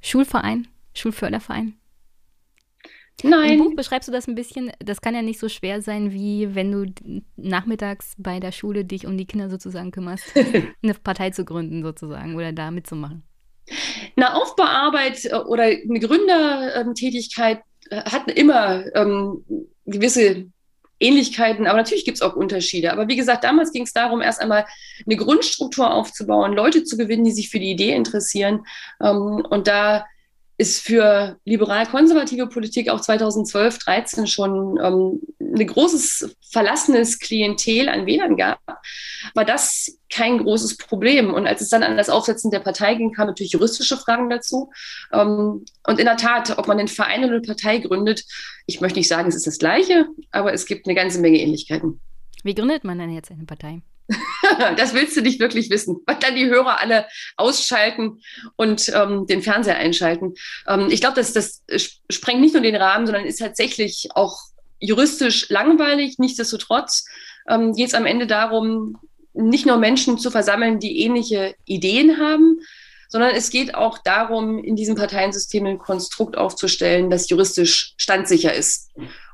[SPEAKER 3] Schulverein, Schulförderverein?
[SPEAKER 1] Nein.
[SPEAKER 3] Im Buch beschreibst du das ein bisschen. Das kann ja nicht so schwer sein, wie wenn du nachmittags bei der Schule dich um die Kinder sozusagen kümmerst, eine Partei zu gründen sozusagen oder da mitzumachen.
[SPEAKER 1] Eine Aufbauarbeit äh, oder eine Gründertätigkeit äh, hat immer ähm, gewisse Ähnlichkeiten, aber natürlich gibt es auch Unterschiede. Aber wie gesagt, damals ging es darum, erst einmal eine Grundstruktur aufzubauen, Leute zu gewinnen, die sich für die Idee interessieren. Ähm, und da ist für liberal-konservative Politik auch 2012, 13 schon ähm, ein großes verlassenes Klientel an Wählern gab, war das kein großes Problem. Und als es dann an das Aufsetzen der Partei ging, kamen natürlich juristische Fragen dazu. Ähm, und in der Tat, ob man einen Verein oder eine Partei gründet, ich möchte nicht sagen, es ist das Gleiche, aber es gibt eine ganze Menge Ähnlichkeiten.
[SPEAKER 3] Wie gründet man denn jetzt eine Partei?
[SPEAKER 1] das willst du nicht wirklich wissen, weil dann die Hörer alle ausschalten und ähm, den Fernseher einschalten. Ähm, ich glaube, das, das sprengt nicht nur den Rahmen, sondern ist tatsächlich auch juristisch langweilig. Nichtsdestotrotz ähm, geht es am Ende darum, nicht nur Menschen zu versammeln, die ähnliche Ideen haben, sondern es geht auch darum, in diesem Parteiensystem ein Konstrukt aufzustellen, das juristisch standsicher ist.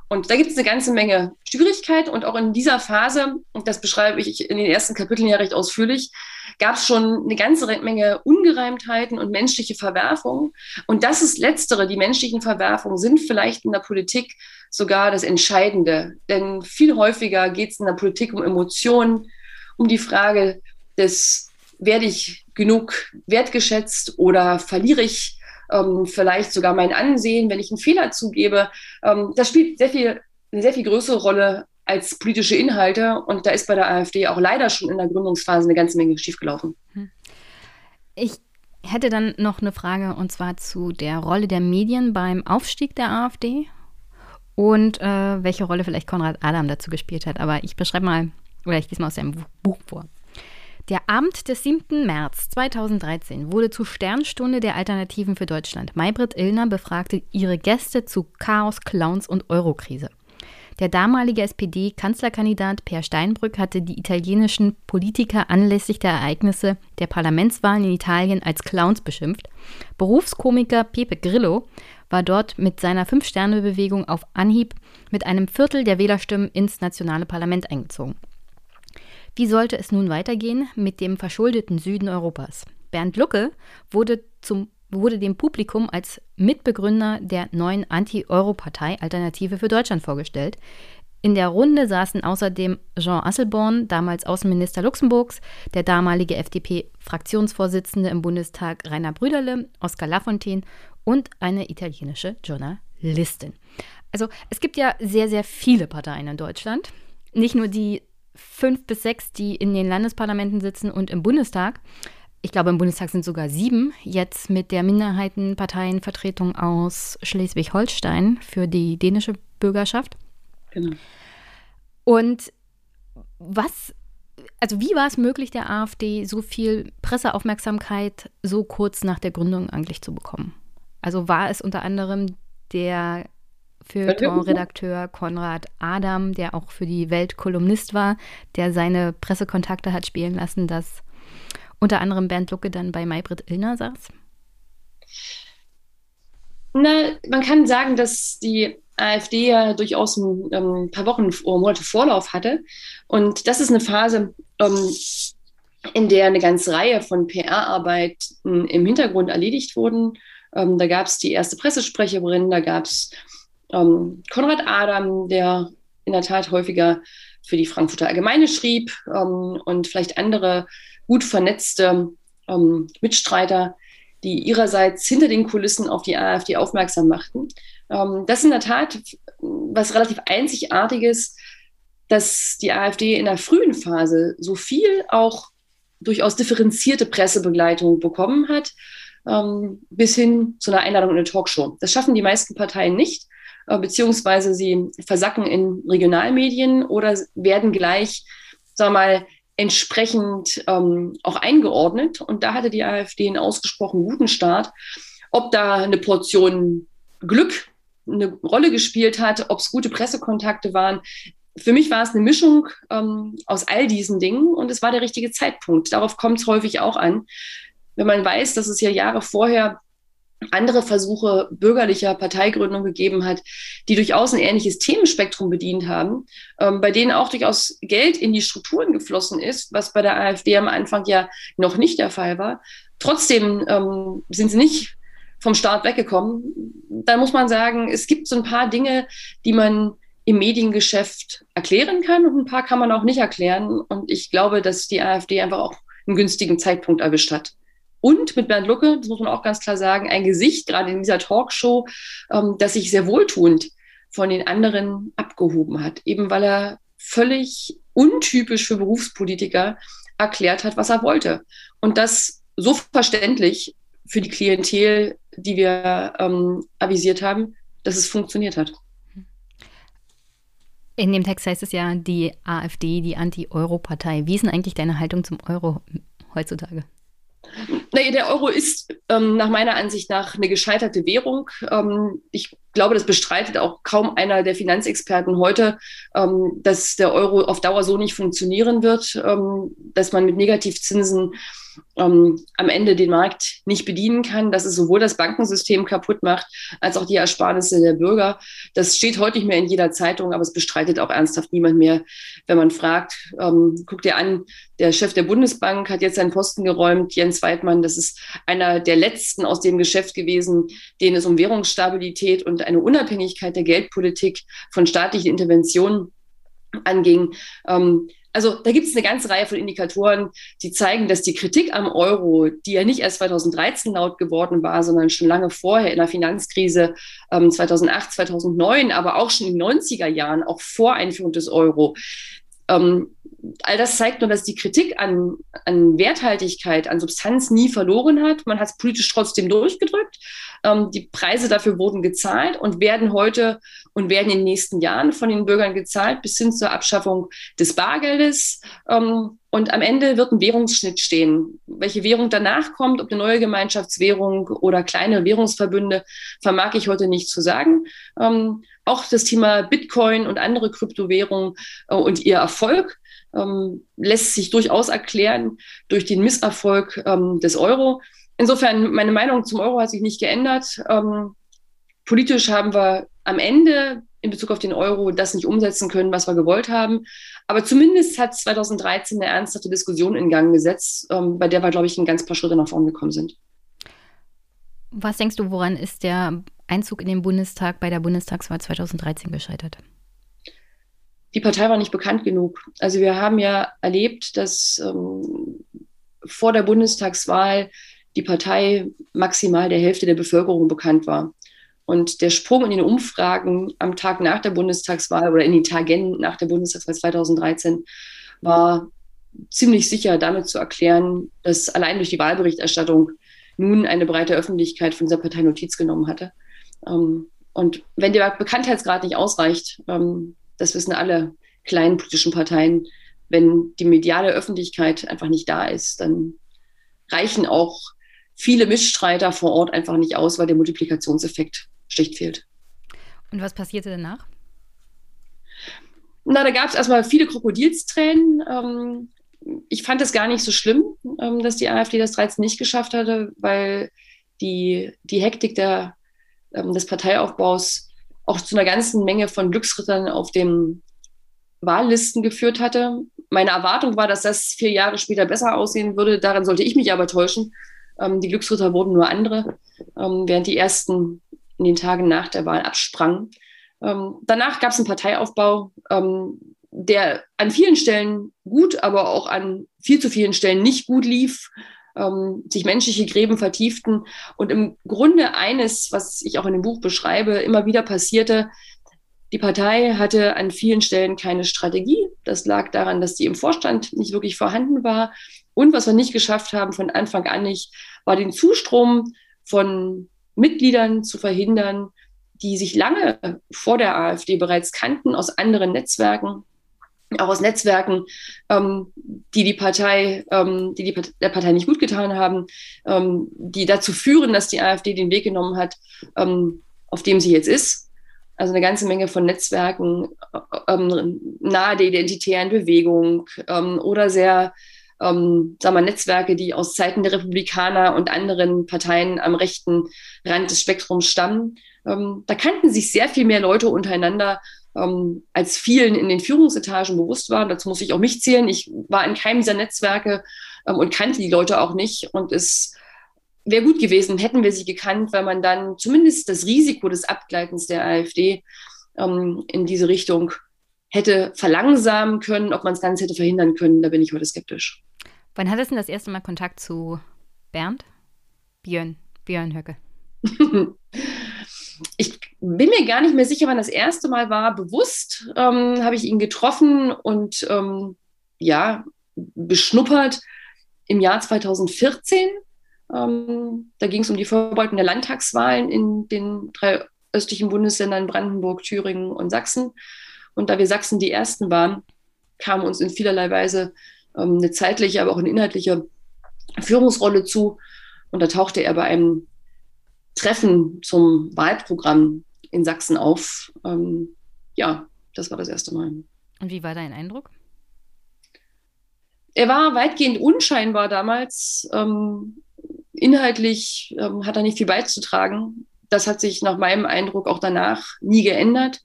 [SPEAKER 1] Und da gibt es eine ganze Menge Schwierigkeit und auch in dieser Phase, und das beschreibe ich in den ersten Kapiteln ja recht ausführlich, gab es schon eine ganze Menge Ungereimtheiten und menschliche Verwerfungen. Und das ist letztere, die menschlichen Verwerfungen sind vielleicht in der Politik sogar das Entscheidende. Denn viel häufiger geht es in der Politik um Emotionen, um die Frage des, werde ich genug wertgeschätzt oder verliere ich ähm, vielleicht sogar mein Ansehen, wenn ich einen Fehler zugebe. Ähm, das spielt sehr viel, eine sehr viel größere Rolle als politische Inhalte. Und da ist bei der AfD auch leider schon in der Gründungsphase eine ganze Menge schiefgelaufen. Hm.
[SPEAKER 3] Ich hätte dann noch eine Frage und zwar zu der Rolle der Medien beim Aufstieg der AfD und äh, welche Rolle vielleicht Konrad Adam dazu gespielt hat. Aber ich beschreibe mal, oder ich lese mal aus seinem Buch vor. Der Abend des 7. März 2013 wurde zur Sternstunde der Alternativen für Deutschland. Maybrit Illner befragte ihre Gäste zu Chaos, Clowns und Eurokrise. Der damalige SPD-Kanzlerkandidat Per Steinbrück hatte die italienischen Politiker anlässlich der Ereignisse der Parlamentswahlen in Italien als Clowns beschimpft. Berufskomiker Pepe Grillo war dort mit seiner Fünf-Sterne-Bewegung auf Anhieb mit einem Viertel der Wählerstimmen ins nationale Parlament eingezogen. Wie sollte es nun weitergehen mit dem verschuldeten Süden Europas? Bernd Lucke wurde, zum, wurde dem Publikum als Mitbegründer der neuen Anti-Euro-Partei Alternative für Deutschland vorgestellt. In der Runde saßen außerdem Jean Asselborn, damals Außenminister Luxemburgs, der damalige FDP-Fraktionsvorsitzende im Bundestag Rainer Brüderle, Oskar Lafontaine und eine italienische Journalistin. Also es gibt ja sehr, sehr viele Parteien in Deutschland. Nicht nur die fünf bis sechs, die in den Landesparlamenten sitzen und im Bundestag. Ich glaube, im Bundestag sind sogar sieben, jetzt mit der Minderheitenparteienvertretung aus Schleswig-Holstein für die dänische Bürgerschaft. Genau. Und was, also wie war es möglich, der AfD so viel Presseaufmerksamkeit so kurz nach der Gründung eigentlich zu bekommen? Also war es unter anderem der Feuilleton-Redakteur Konrad Adam, der auch für die Welt Kolumnist war, der seine Pressekontakte hat spielen lassen, dass unter anderem Bernd Lucke dann bei Maybrit Illner saß?
[SPEAKER 1] Na, man kann sagen, dass die AfD ja durchaus ein, ähm, paar Wochen oder Monate Vorlauf hatte. Und das ist eine Phase, ähm, in der eine ganze Reihe von PR-Arbeit im Hintergrund erledigt wurden. Ähm, da gab es die erste Pressesprecherin, da gab es ähm, Konrad Adam, der in der Tat häufiger für die Frankfurter Allgemeine schrieb ähm, und vielleicht andere gut vernetzte ähm, Mitstreiter, die ihrerseits hinter den Kulissen auf die AfD aufmerksam machten. Ähm, das ist in der Tat was relativ Einzigartiges, dass die AfD in der frühen Phase so viel auch durchaus differenzierte Pressebegleitung bekommen hat, ähm, bis hin zu einer Einladung in eine Talkshow. Das schaffen die meisten Parteien nicht. Äh, beziehungsweise sie versacken in Regionalmedien oder werden gleich, sagen wir mal, entsprechend ähm, auch eingeordnet. Und da hatte die AfD einen ausgesprochen guten Start. Ob da eine Portion Glück eine Rolle gespielt hat, ob es gute Pressekontakte waren. Für mich war es eine Mischung ähm, aus all diesen Dingen und es war der richtige Zeitpunkt. Darauf kommt es häufig auch an. wenn man weiß, dass es ja Jahre vorher andere Versuche bürgerlicher Parteigründung gegeben hat, die durchaus ein ähnliches Themenspektrum bedient haben, ähm, bei denen auch durchaus Geld in die Strukturen geflossen ist, was bei der AfD am Anfang ja noch nicht der Fall war. Trotzdem ähm, sind sie nicht vom Staat weggekommen. Da muss man sagen, es gibt so ein paar Dinge, die man im Mediengeschäft erklären kann und ein paar kann man auch nicht erklären. Und ich glaube, dass die AfD einfach auch einen günstigen Zeitpunkt erwischt hat. Und mit Bernd Lucke, das muss man auch ganz klar sagen, ein Gesicht, gerade in dieser Talkshow, ähm, das sich sehr wohltuend von den anderen abgehoben hat, eben weil er völlig untypisch für Berufspolitiker erklärt hat, was er wollte. Und das so verständlich für die Klientel, die wir ähm, avisiert haben, dass es funktioniert hat.
[SPEAKER 3] In dem Text heißt es ja, die AfD, die Anti-Euro-Partei. Wie ist denn eigentlich deine Haltung zum Euro heutzutage?
[SPEAKER 1] Naja, der Euro ist ähm, nach meiner Ansicht nach eine gescheiterte Währung. Ähm, ich glaube, das bestreitet auch kaum einer der Finanzexperten heute, ähm, dass der Euro auf Dauer so nicht funktionieren wird, ähm, dass man mit Negativzinsen ähm, am Ende den Markt nicht bedienen kann, dass es sowohl das Bankensystem kaputt macht, als auch die Ersparnisse der Bürger. Das steht heute nicht mehr in jeder Zeitung, aber es bestreitet auch ernsthaft niemand mehr, wenn man fragt. Ähm, guck dir an, der Chef der Bundesbank hat jetzt seinen Posten geräumt, Jens Weidmann. Das ist einer der letzten aus dem Geschäft gewesen, denen es um Währungsstabilität und eine Unabhängigkeit der Geldpolitik von staatlichen Interventionen anging. Ähm, also da gibt es eine ganze Reihe von Indikatoren, die zeigen, dass die Kritik am Euro, die ja nicht erst 2013 laut geworden war, sondern schon lange vorher in der Finanzkrise ähm, 2008, 2009, aber auch schon in den 90er Jahren, auch vor Einführung des Euro, ähm, all das zeigt nur, dass die Kritik an, an Werthaltigkeit, an Substanz nie verloren hat. Man hat es politisch trotzdem durchgedrückt. Ähm, die Preise dafür wurden gezahlt und werden heute und werden in den nächsten Jahren von den Bürgern gezahlt, bis hin zur Abschaffung des Bargeldes. Ähm, und am Ende wird ein Währungsschnitt stehen. Welche Währung danach kommt, ob eine neue Gemeinschaftswährung oder kleine Währungsverbünde, vermag ich heute nicht zu sagen. Ähm, auch das Thema Bitcoin und andere Kryptowährungen äh, und ihr Erfolg ähm, lässt sich durchaus erklären durch den Misserfolg ähm, des Euro. Insofern, meine Meinung zum Euro hat sich nicht geändert. Ähm, politisch haben wir am Ende in Bezug auf den Euro das nicht umsetzen können, was wir gewollt haben. Aber zumindest hat 2013 eine ernsthafte Diskussion in Gang gesetzt, ähm, bei der wir, glaube ich, ein ganz paar Schritte nach vorne gekommen sind.
[SPEAKER 3] Was denkst du, woran ist der Einzug in den Bundestag bei der Bundestagswahl 2013 gescheitert?
[SPEAKER 1] Die Partei war nicht bekannt genug. Also wir haben ja erlebt, dass ähm, vor der Bundestagswahl die Partei maximal der Hälfte der Bevölkerung bekannt war. Und der Sprung in den Umfragen am Tag nach der Bundestagswahl oder in den Tagen nach der Bundestagswahl 2013 war ziemlich sicher damit zu erklären, dass allein durch die Wahlberichterstattung nun eine breite Öffentlichkeit von dieser Partei Notiz genommen hatte. Ähm, und wenn der Bekanntheitsgrad nicht ausreicht, ähm, das wissen alle kleinen politischen Parteien, wenn die mediale Öffentlichkeit einfach nicht da ist, dann reichen auch viele Mitstreiter vor Ort einfach nicht aus, weil der Multiplikationseffekt schlicht fehlt.
[SPEAKER 3] Und was passierte danach?
[SPEAKER 1] Na, da gab es erstmal viele Krokodilstränen. Ähm, ich fand es gar nicht so schlimm, ähm, dass die AfD das 13 nicht geschafft hatte, weil die, die Hektik der, ähm, des Parteiaufbaus auch zu einer ganzen Menge von Glücksrittern auf den Wahllisten geführt hatte. Meine Erwartung war, dass das vier Jahre später besser aussehen würde. Daran sollte ich mich aber täuschen. Ähm, die Glücksritter wurden nur andere, ähm, während die ersten in den Tagen nach der Wahl absprangen. Ähm, danach gab es einen Parteiaufbau, ähm, der an vielen Stellen gut, aber auch an viel zu vielen Stellen nicht gut lief, ähm, sich menschliche Gräben vertieften und im Grunde eines, was ich auch in dem Buch beschreibe, immer wieder passierte, die Partei hatte an vielen Stellen keine Strategie. Das lag daran, dass die im Vorstand nicht wirklich vorhanden war. Und was wir nicht geschafft haben, von Anfang an nicht, war den Zustrom von Mitgliedern zu verhindern, die sich lange vor der AfD bereits kannten aus anderen Netzwerken, auch aus Netzwerken, ähm, die die Partei, ähm, die, die der Partei nicht gut getan haben, ähm, die dazu führen, dass die AfD den Weg genommen hat, ähm, auf dem sie jetzt ist. Also eine ganze Menge von Netzwerken äh, ähm, nahe der identitären Bewegung ähm, oder sehr ähm, sagen wir, Netzwerke, die aus Zeiten der Republikaner und anderen Parteien am rechten Rand des Spektrums stammen. Ähm, da kannten sich sehr viel mehr Leute untereinander, ähm, als vielen in den Führungsetagen bewusst war. Dazu muss ich auch mich zählen. Ich war in keinem dieser Netzwerke ähm, und kannte die Leute auch nicht. Und es wäre gut gewesen, hätten wir sie gekannt, weil man dann zumindest das Risiko des Abgleitens der AfD ähm, in diese Richtung hätte verlangsamen können. Ob man es ganz hätte verhindern können, da bin ich heute skeptisch.
[SPEAKER 3] Wann hattest du das erste Mal Kontakt zu Bernd? Björn, Björn Höcke.
[SPEAKER 1] ich bin mir gar nicht mehr sicher, wann das erste Mal war. Bewusst ähm, habe ich ihn getroffen und ähm, ja, beschnuppert im Jahr 2014. Ähm, da ging es um die Vorbereitung der Landtagswahlen in den drei östlichen Bundesländern Brandenburg, Thüringen und Sachsen. Und da wir Sachsen die ersten waren, kam uns in vielerlei Weise eine zeitliche, aber auch eine inhaltliche Führungsrolle zu. Und da tauchte er bei einem Treffen zum Wahlprogramm in Sachsen auf. Ähm, ja, das war das erste Mal.
[SPEAKER 3] Und wie war dein Eindruck?
[SPEAKER 1] Er war weitgehend unscheinbar damals. Ähm, inhaltlich ähm, hat er nicht viel beizutragen. Das hat sich nach meinem Eindruck auch danach nie geändert.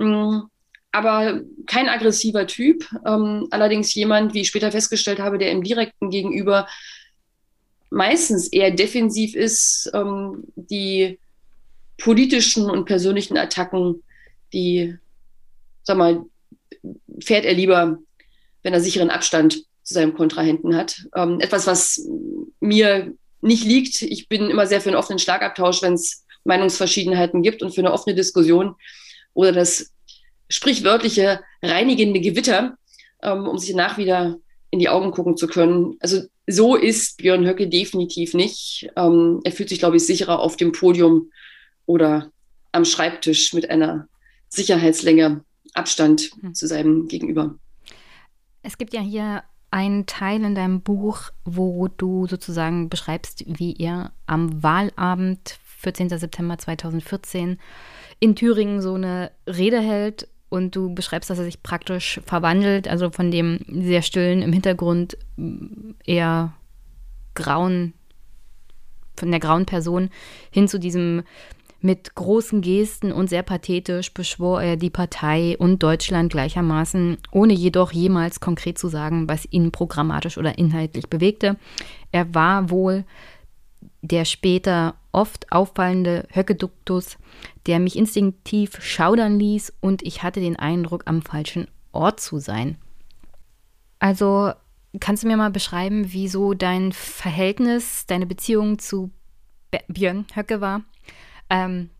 [SPEAKER 1] Ähm, aber kein aggressiver Typ. Ähm, allerdings jemand, wie ich später festgestellt habe, der im direkten Gegenüber meistens eher defensiv ist, ähm, die politischen und persönlichen Attacken, die, sag mal, fährt er lieber, wenn er sicheren Abstand zu seinem Kontrahenten hat. Ähm, etwas, was mir nicht liegt. Ich bin immer sehr für einen offenen Schlagabtausch, wenn es Meinungsverschiedenheiten gibt und für eine offene Diskussion oder das sprichwörtliche reinigende Gewitter, ähm, um sich danach wieder in die Augen gucken zu können. Also so ist Björn Höcke definitiv nicht. Ähm, er fühlt sich, glaube ich, sicherer auf dem Podium oder am Schreibtisch mit einer Sicherheitslänge Abstand mhm. zu seinem Gegenüber.
[SPEAKER 3] Es gibt ja hier einen Teil in deinem Buch, wo du sozusagen beschreibst, wie ihr am Wahlabend 14. September 2014 in Thüringen so eine Rede hält und du beschreibst, dass er sich praktisch verwandelt, also von dem sehr stillen im Hintergrund eher grauen, von der grauen Person hin zu diesem mit großen Gesten und sehr pathetisch beschwor er die Partei und Deutschland gleichermaßen, ohne jedoch jemals konkret zu sagen, was ihn programmatisch oder inhaltlich bewegte. Er war wohl der später oft auffallende Höckeduktus, der mich instinktiv schaudern ließ und ich hatte den Eindruck, am falschen Ort zu sein. Also kannst du mir mal beschreiben, wie so dein Verhältnis, deine Beziehung zu Björn Höcke war? Ähm,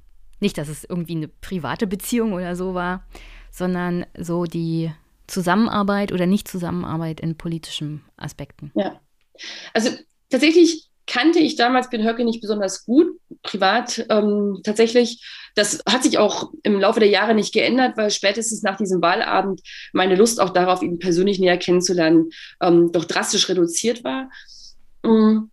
[SPEAKER 3] nicht, dass es irgendwie eine private Beziehung oder so war, sondern so die Zusammenarbeit oder Nicht-Zusammenarbeit in politischen Aspekten.
[SPEAKER 1] Ja, also tatsächlich kannte ich damals Ben Höcke nicht besonders gut, privat ähm, tatsächlich. Das hat sich auch im Laufe der Jahre nicht geändert, weil spätestens nach diesem Wahlabend meine Lust auch darauf, ihn persönlich näher kennenzulernen, ähm, doch drastisch reduziert war. Ähm,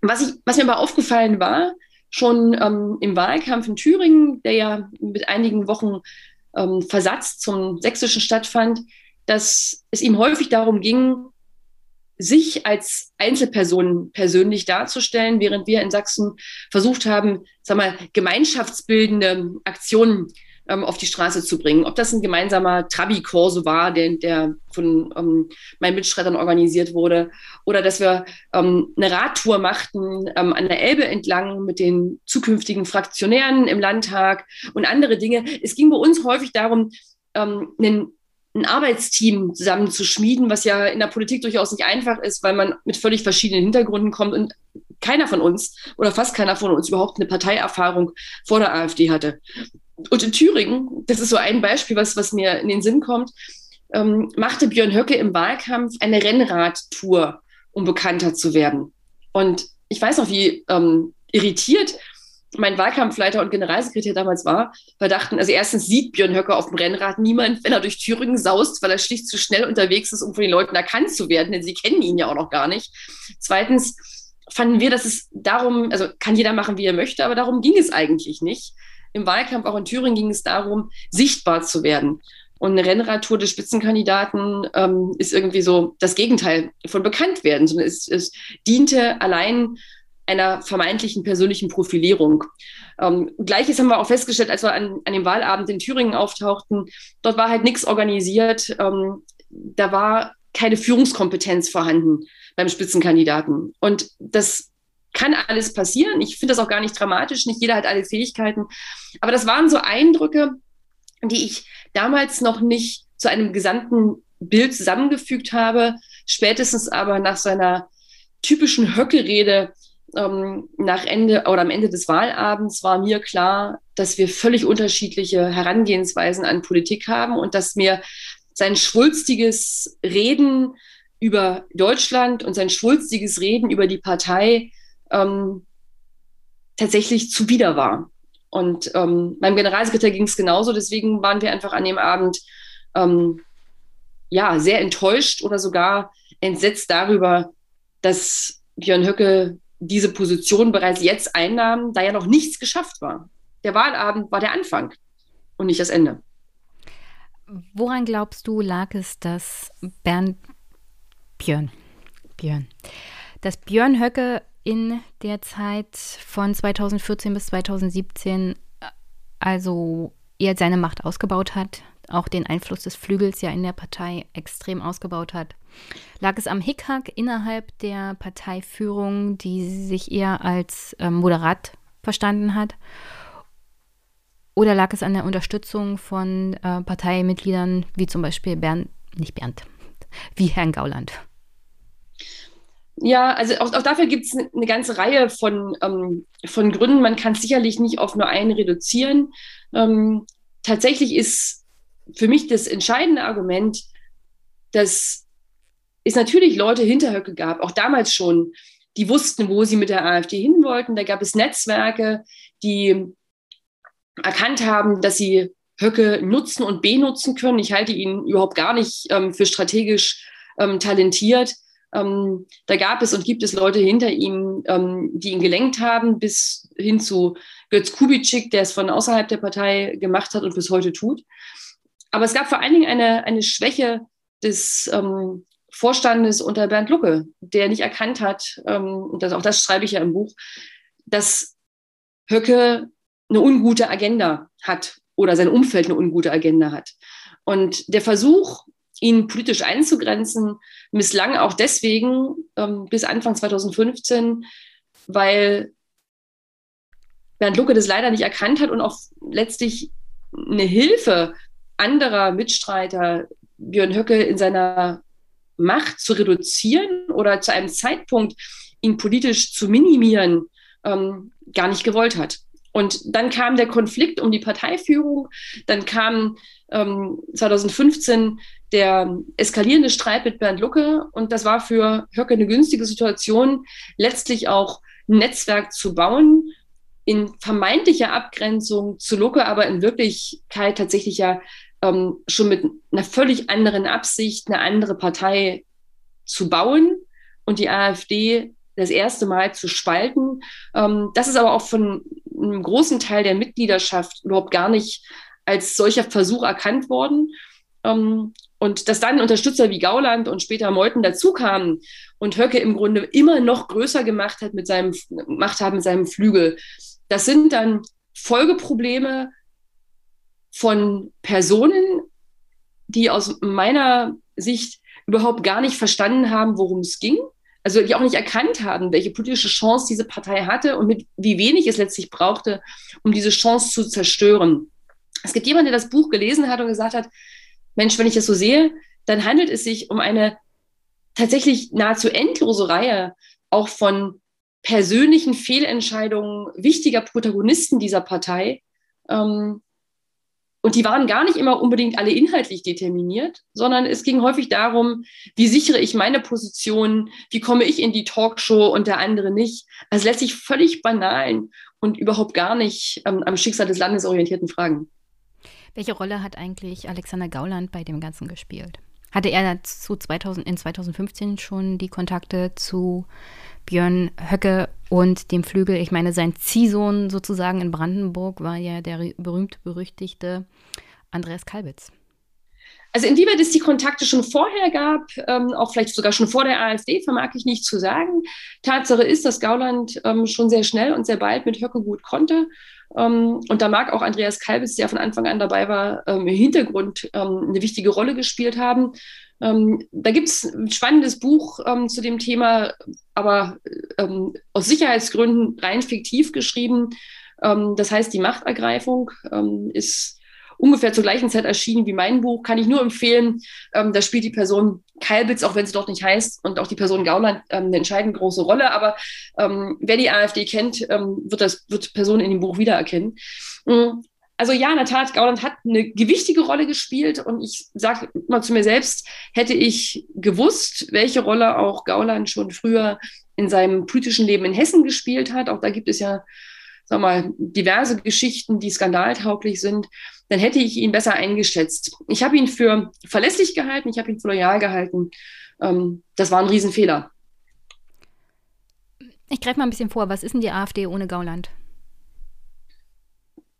[SPEAKER 1] was, ich, was mir aber aufgefallen war, schon ähm, im Wahlkampf in Thüringen, der ja mit einigen Wochen ähm, Versatz zum sächsischen stattfand, dass es ihm häufig darum ging, sich als Einzelperson persönlich darzustellen, während wir in Sachsen versucht haben, sag mal, gemeinschaftsbildende Aktionen ähm, auf die Straße zu bringen. Ob das ein gemeinsamer Trabi-Korso war, der, der von ähm, meinen Mitstreitern organisiert wurde, oder dass wir ähm, eine Radtour machten ähm, an der Elbe entlang mit den zukünftigen Fraktionären im Landtag und andere Dinge. Es ging bei uns häufig darum, ähm, einen ein Arbeitsteam zusammenzuschmieden, was ja in der Politik durchaus nicht einfach ist, weil man mit völlig verschiedenen Hintergründen kommt und keiner von uns oder fast keiner von uns überhaupt eine Parteierfahrung vor der AfD hatte. Und in Thüringen, das ist so ein Beispiel, was, was mir in den Sinn kommt, ähm, machte Björn Höcke im Wahlkampf eine Rennradtour, um bekannter zu werden. Und ich weiß noch, wie ähm, irritiert mein Wahlkampfleiter und Generalsekretär damals war, weil dachten, also erstens sieht Björn Höcke auf dem Rennrad niemand, wenn er durch Thüringen saust, weil er schlicht zu schnell unterwegs ist, um von den Leuten erkannt zu werden, denn sie kennen ihn ja auch noch gar nicht. Zweitens fanden wir, dass es darum, also kann jeder machen, wie er möchte, aber darum ging es eigentlich nicht. Im Wahlkampf auch in Thüringen ging es darum, sichtbar zu werden. Und eine Rennradtour des Spitzenkandidaten ähm, ist irgendwie so das Gegenteil von bekannt werden, sondern es, es diente allein einer vermeintlichen persönlichen Profilierung. Ähm, Gleiches haben wir auch festgestellt, als wir an, an dem Wahlabend in Thüringen auftauchten. Dort war halt nichts organisiert. Ähm, da war keine Führungskompetenz vorhanden beim Spitzenkandidaten. Und das kann alles passieren. Ich finde das auch gar nicht dramatisch. Nicht jeder hat alle Fähigkeiten. Aber das waren so Eindrücke, die ich damals noch nicht zu einem gesamten Bild zusammengefügt habe. Spätestens aber nach seiner typischen Höcke-Rede ähm, nach Ende oder am Ende des Wahlabends war mir klar, dass wir völlig unterschiedliche Herangehensweisen an Politik haben und dass mir sein schwulstiges Reden über Deutschland und sein schwulstiges Reden über die Partei ähm, tatsächlich zuwider war. Und ähm, meinem Generalsekretär ging es genauso, deswegen waren wir einfach an dem Abend ähm, ja sehr enttäuscht oder sogar entsetzt darüber, dass Björn Höcke diese Position bereits jetzt einnahm, da ja noch nichts geschafft war. Der Wahlabend war der Anfang und nicht das Ende.
[SPEAKER 3] Woran glaubst du, lag es, dass Bernd Björn, Björn, dass Björn Höcke in der Zeit von 2014 bis 2017 also er seine Macht ausgebaut hat, auch den Einfluss des Flügels ja in der Partei extrem ausgebaut hat. Lag es am Hickhack innerhalb der Parteiführung, die sich eher als äh, moderat verstanden hat? Oder lag es an der Unterstützung von äh, Parteimitgliedern wie zum Beispiel Bernd, nicht Bernd, wie Herrn Gauland?
[SPEAKER 1] Ja, also auch, auch dafür gibt es eine ganze Reihe von, ähm, von Gründen. Man kann es sicherlich nicht auf nur einen reduzieren. Ähm, tatsächlich ist für mich das entscheidende Argument, dass es natürlich Leute hinter Höcke gab, auch damals schon, die wussten, wo sie mit der AfD hin wollten. Da gab es Netzwerke, die erkannt haben, dass sie Höcke nutzen und benutzen können. Ich halte ihn überhaupt gar nicht ähm, für strategisch ähm, talentiert. Ähm, da gab es und gibt es Leute hinter ihm, ähm, die ihn gelenkt haben, bis hin zu Götz Kubitschek, der es von außerhalb der Partei gemacht hat und bis heute tut. Aber es gab vor allen Dingen eine, eine Schwäche des ähm, Vorstandes unter Bernd Lucke, der nicht erkannt hat, ähm, und das, auch das schreibe ich ja im Buch, dass Höcke eine ungute Agenda hat oder sein Umfeld eine ungute Agenda hat. Und der Versuch, ihn politisch einzugrenzen, misslang auch deswegen ähm, bis Anfang 2015, weil Bernd Lucke das leider nicht erkannt hat und auch letztlich eine Hilfe anderer Mitstreiter Björn Höcke in seiner Macht zu reduzieren oder zu einem Zeitpunkt ihn politisch zu minimieren, ähm, gar nicht gewollt hat. Und dann kam der Konflikt um die Parteiführung, dann kam ähm, 2015 der eskalierende Streit mit Bernd Lucke und das war für Höcke eine günstige Situation, letztlich auch ein Netzwerk zu bauen, in vermeintlicher Abgrenzung zu Lucke, aber in Wirklichkeit tatsächlich ja ähm, schon mit einer völlig anderen Absicht, eine andere Partei zu bauen und die AfD das erste Mal zu spalten. Ähm, das ist aber auch von einem großen Teil der Mitgliedschaft überhaupt gar nicht als solcher Versuch erkannt worden. Ähm, und dass dann Unterstützer wie Gauland und später Meuthen dazukamen und Höcke im Grunde immer noch größer gemacht hat mit seinem, gemacht haben mit seinem Flügel, das sind dann Folgeprobleme von Personen, die aus meiner Sicht überhaupt gar nicht verstanden haben, worum es ging. Also die auch nicht erkannt haben, welche politische Chance diese Partei hatte und mit wie wenig es letztlich brauchte, um diese Chance zu zerstören. Es gibt jemanden, der das Buch gelesen hat und gesagt hat, Mensch, wenn ich das so sehe, dann handelt es sich um eine tatsächlich nahezu endlose Reihe auch von persönlichen Fehlentscheidungen wichtiger Protagonisten dieser Partei. Ähm, und die waren gar nicht immer unbedingt alle inhaltlich determiniert, sondern es ging häufig darum, wie sichere ich meine Position, wie komme ich in die Talkshow und der andere nicht. Also letztlich völlig banalen und überhaupt gar nicht ähm, am Schicksal des Landes orientierten Fragen.
[SPEAKER 3] Welche Rolle hat eigentlich Alexander Gauland bei dem Ganzen gespielt? Hatte er zu 2000, in 2015 schon die Kontakte zu Björn Höcke und dem Flügel? Ich meine, sein Ziehsohn sozusagen in Brandenburg war ja der berühmt-berüchtigte Andreas Kalbitz.
[SPEAKER 1] Also inwieweit es die Kontakte schon vorher gab, ähm, auch vielleicht sogar schon vor der AfD, vermag ich nicht zu sagen. Tatsache ist, dass Gauland ähm, schon sehr schnell und sehr bald mit Höcke gut konnte. Ähm, und da mag auch Andreas Kalbitz, der von Anfang an dabei war, ähm, im Hintergrund ähm, eine wichtige Rolle gespielt haben. Ähm, da gibt es ein spannendes Buch zu dem Thema, aber aus Sicherheitsgründen rein fiktiv geschrieben. das heißt, die Machtergreifung ist ungefähr zur gleichen Zeit erschienen wie mein Buch. Kann ich nur empfehlen. Ähm, da spielt die Person Kalbitz, auch wenn sie dort nicht heißt, und auch die Person Gauland ähm, eine entscheidend große Rolle. Aber ähm, wer die AfD kennt, ähm, wird das wird Person in dem Buch wiedererkennen. Mhm. Also ja, in der Tat, Gauland hat eine gewichtige Rolle gespielt und ich sage mal zu mir selbst, hätte ich gewusst, welche Rolle auch Gauland schon früher in seinem politischen Leben in Hessen gespielt hat, auch da gibt es ja sag mal, diverse Geschichten, die skandaltauglich sind, dann hätte ich ihn besser eingeschätzt. Ich habe ihn für verlässlich gehalten, ich habe ihn für loyal gehalten. Ähm, das war ein Riesenfehler.
[SPEAKER 3] Ich greife mal ein bisschen vor. Was ist denn die AfD ohne Gauland?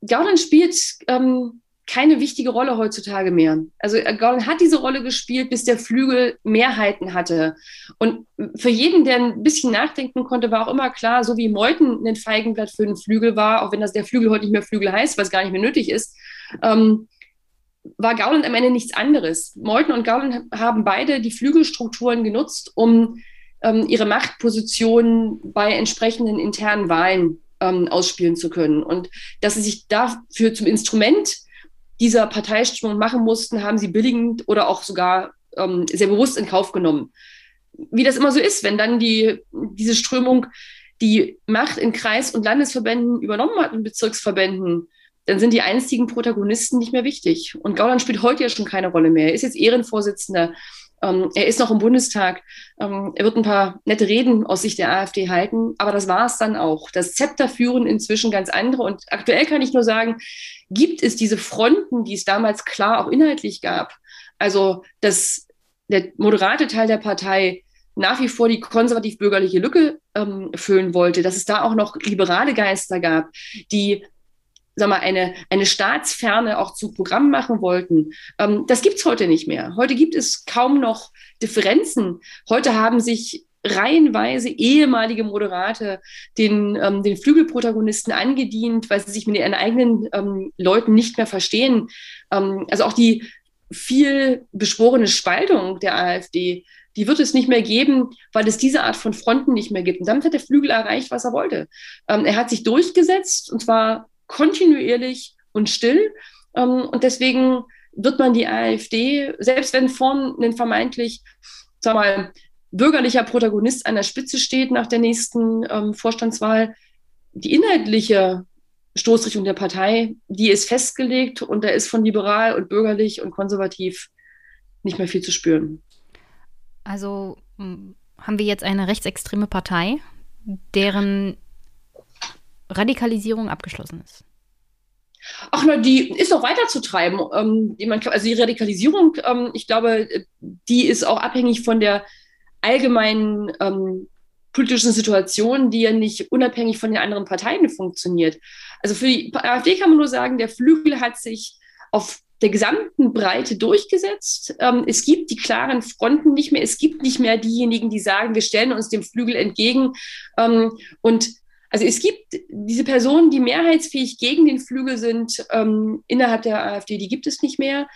[SPEAKER 1] Gauland spielt ähm, keine wichtige Rolle heutzutage mehr. Also äh, Gordon hat diese Rolle gespielt, bis der Flügel Mehrheiten hatte. Und für jeden, der ein bisschen nachdenken konnte, war auch immer klar, so wie Meuthen ein Feigenblatt für den Flügel war, auch wenn das der Flügel heute nicht mehr Flügel heißt, es gar nicht mehr nötig ist, ähm, war Gauland am Ende nichts anderes. Meuthen und Gauland haben beide die Flügelstrukturen genutzt, um ähm, ihre Machtpositionen bei entsprechenden internen Wahlen ähm, ausspielen zu können. Und dass sie sich dafür zum Instrument dieser Parteistimmung machen mussten, haben sie billigend oder auch sogar ähm, sehr bewusst in Kauf genommen. Wie das immer so ist, wenn dann die, diese Strömung die Macht in Kreis- und Landesverbänden übernommen hat, in Bezirksverbänden, dann sind die einstigen Protagonisten nicht mehr wichtig. Und Gauland spielt heute ja schon keine Rolle mehr. Er ist jetzt Ehrenvorsitzender. Ähm, er ist noch im Bundestag. Ähm, er wird ein paar nette Reden aus Sicht der AfD halten. Aber das war es dann auch. Das Zepter führen inzwischen ganz andere. Und aktuell kann ich nur sagen, gibt es diese Fronten, die es damals klar auch inhaltlich gab. Also, dass der moderate Teil der Partei nach wie vor die konservativ-bürgerliche Lücke ähm, füllen wollte, dass es da auch noch liberale Geister gab, die sag mal, eine, eine Staatsferne auch zu Programm machen wollten. Ähm, das gibt es heute nicht mehr. Heute gibt es kaum noch Differenzen. Heute haben sich reihenweise ehemalige Moderate den, ähm, den Flügelprotagonisten angedient, weil sie sich mit ihren eigenen ähm, Leuten nicht mehr verstehen. Ähm, also auch die viel beschworene Spaltung der AfD, die wird es nicht mehr geben, weil es diese Art von Fronten nicht mehr gibt. Und damit hat der Flügel erreicht, was er wollte. Ähm, er hat sich durchgesetzt und zwar kontinuierlich und still. Ähm, und deswegen wird man die AfD, selbst wenn vorn ein vermeintlich, sag mal, bürgerlicher Protagonist an der Spitze steht nach der nächsten ähm, Vorstandswahl, die inhaltliche Stoßrichtung der Partei, die ist festgelegt und da ist von liberal und bürgerlich und konservativ nicht mehr viel zu spüren.
[SPEAKER 3] Also haben wir jetzt eine rechtsextreme Partei, deren Radikalisierung abgeschlossen ist.
[SPEAKER 1] Ach na, die ist noch weiter zu treiben. Ähm, also die Radikalisierung, ähm, ich glaube, die ist auch abhängig von der allgemeinen ähm, politischen Situation, die ja nicht unabhängig von den anderen Parteien funktioniert. Also für die AfD kann man nur sagen, der Flügel hat sich auf der gesamten Breite durchgesetzt. Ähm, es gibt die klaren Fronten nicht mehr. Es gibt nicht mehr diejenigen, die sagen, wir stellen uns dem Flügel entgegen. Ähm, und also es gibt diese Personen, die mehrheitsfähig gegen den Flügel sind ähm, innerhalb der AfD, die gibt es nicht mehr.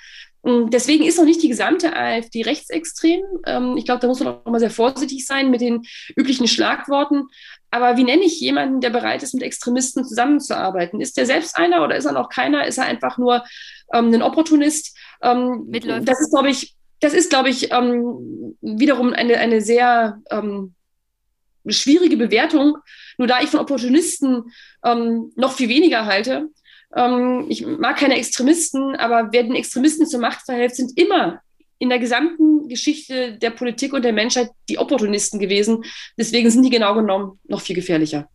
[SPEAKER 1] Deswegen ist noch nicht die gesamte AfD rechtsextrem. Ähm, ich glaube, da muss man auch mal sehr vorsichtig sein mit den üblichen Schlagworten. Aber wie nenne ich jemanden, der bereit ist, mit Extremisten zusammenzuarbeiten? Ist der selbst einer oder ist er noch keiner? Ist er einfach nur ähm, ein Opportunist? Ähm, das ist, glaube ich, das ist, glaube ich, ähm, wiederum eine, eine sehr ähm, schwierige Bewertung. Nur da ich von Opportunisten ähm, noch viel weniger halte, ähm, ich mag keine Extremisten, aber wer den Extremisten zur Macht verhilft, sind immer in der gesamten Geschichte der Politik und der Menschheit die Opportunisten gewesen. Deswegen sind die genau genommen noch viel gefährlicher.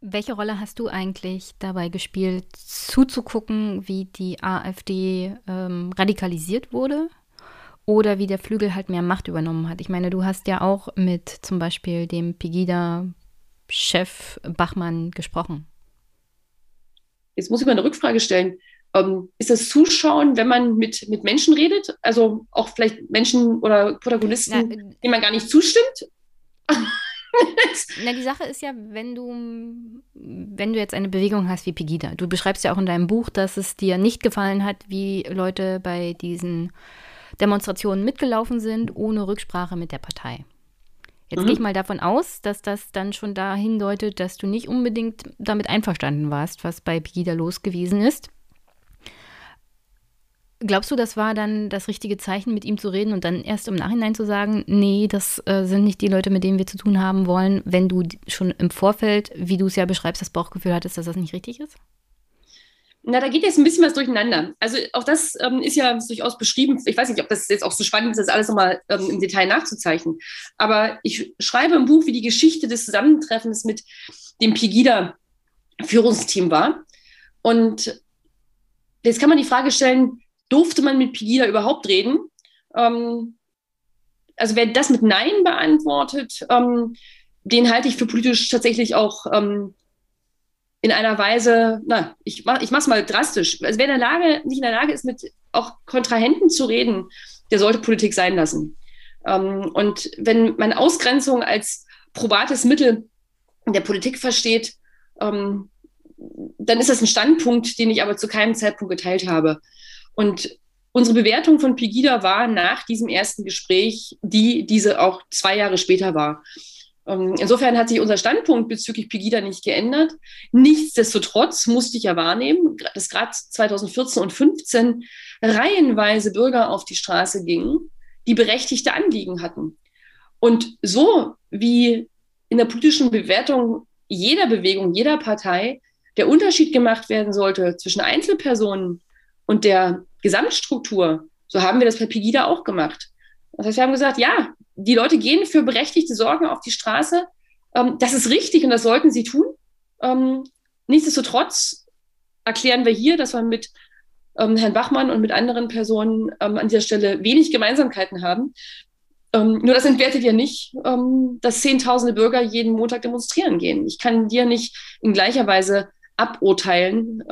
[SPEAKER 3] Welche Rolle hast du eigentlich dabei gespielt, zuzugucken, wie die AfD ähm, radikalisiert wurde oder wie der Flügel halt mehr Macht übernommen hat? Ich meine, du hast ja auch mit zum Beispiel dem Pegida-Chef Bachmann gesprochen.
[SPEAKER 1] Jetzt muss ich mal eine Rückfrage stellen. Ähm, ist das Zuschauen, wenn man mit, mit Menschen redet? Also auch vielleicht Menschen oder Protagonisten, Na, denen man gar nicht zustimmt?
[SPEAKER 3] Na, die Sache ist ja, wenn du, wenn du jetzt eine Bewegung hast wie Pegida, du beschreibst ja auch in deinem Buch, dass es dir nicht gefallen hat, wie Leute bei diesen Demonstrationen mitgelaufen sind, ohne Rücksprache mit der Partei. Jetzt mhm. gehe ich mal davon aus, dass das dann schon dahin deutet, dass du nicht unbedingt damit einverstanden warst, was bei Pegida los gewesen ist. Glaubst du, das war dann das richtige Zeichen, mit ihm zu reden und dann erst im Nachhinein zu sagen, nee, das äh, sind nicht die Leute, mit denen wir zu tun haben wollen, wenn du schon im Vorfeld, wie du es ja beschreibst, das Bauchgefühl hattest, dass das nicht richtig ist?
[SPEAKER 1] Na, da geht jetzt ein bisschen was durcheinander. Also auch das ähm, ist ja durchaus beschrieben. Ich weiß nicht, ob das jetzt auch so spannend ist, das alles nochmal ähm, im Detail nachzuzeichnen. Aber ich schreibe im Buch, wie die Geschichte des Zusammentreffens mit dem Pegida-Führungsteam war. Und jetzt kann man die Frage stellen, durfte man mit Pegida überhaupt reden? Ähm, also wer das mit Nein beantwortet, ähm, den halte ich für politisch tatsächlich auch ähm, in einer Weise, na, ich mach, ich mach's mal drastisch. Also wer in der Lage, nicht in der Lage ist, mit auch Kontrahenten zu reden, der sollte Politik sein lassen. Ähm, und wenn man Ausgrenzung als probates Mittel der Politik versteht, ähm, dann ist das ein Standpunkt, den ich aber zu keinem Zeitpunkt geteilt habe. Und unsere Bewertung von Pegida war nach diesem ersten Gespräch, die diese auch zwei Jahre später war. Ähm, insofern hat sich unser Standpunkt bezüglich Pegida nicht geändert. Nichtsdestotrotz musste ich ja wahrnehmen, dass gerade 2014 und 2015 reihenweise Bürger auf die Straße gingen, die berechtigte Anliegen hatten. Und so wie in der politischen Bewertung jeder Bewegung, jeder Partei der Unterschied gemacht werden sollte zwischen Einzelpersonen und der Gesamtstruktur, so haben wir das bei Pegida auch gemacht. Das heißt, wir haben gesagt, ja, die Leute gehen für berechtigte Sorgen auf die Straße. Ähm, das ist richtig und das sollten sie tun. Ähm, nichtsdestotrotz erklären wir hier, dass wir mit ähm, Herrn Bachmann und mit anderen Personen ähm, an dieser Stelle wenig Gemeinsamkeiten haben. Ähm, nur das entwertet ja nicht, ähm, dass Zehntausende Bürger jeden Montag demonstrieren gehen. Ich kann dir nicht in gleicher Weise aburteilen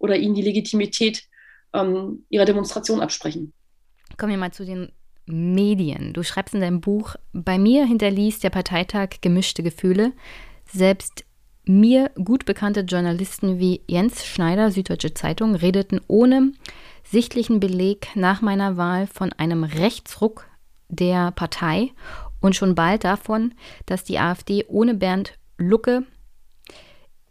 [SPEAKER 1] oder ihnen die Legitimität ihrer Demonstration absprechen.
[SPEAKER 3] Kommen wir mal zu den Medien. Du schreibst in deinem Buch, bei mir hinterließ der Parteitag gemischte Gefühle. Selbst mir gut bekannte Journalisten wie Jens Schneider, Süddeutsche Zeitung, redeten ohne sichtlichen Beleg nach meiner Wahl von einem Rechtsruck der Partei und schon bald davon, dass die AfD ohne Bernd Lucke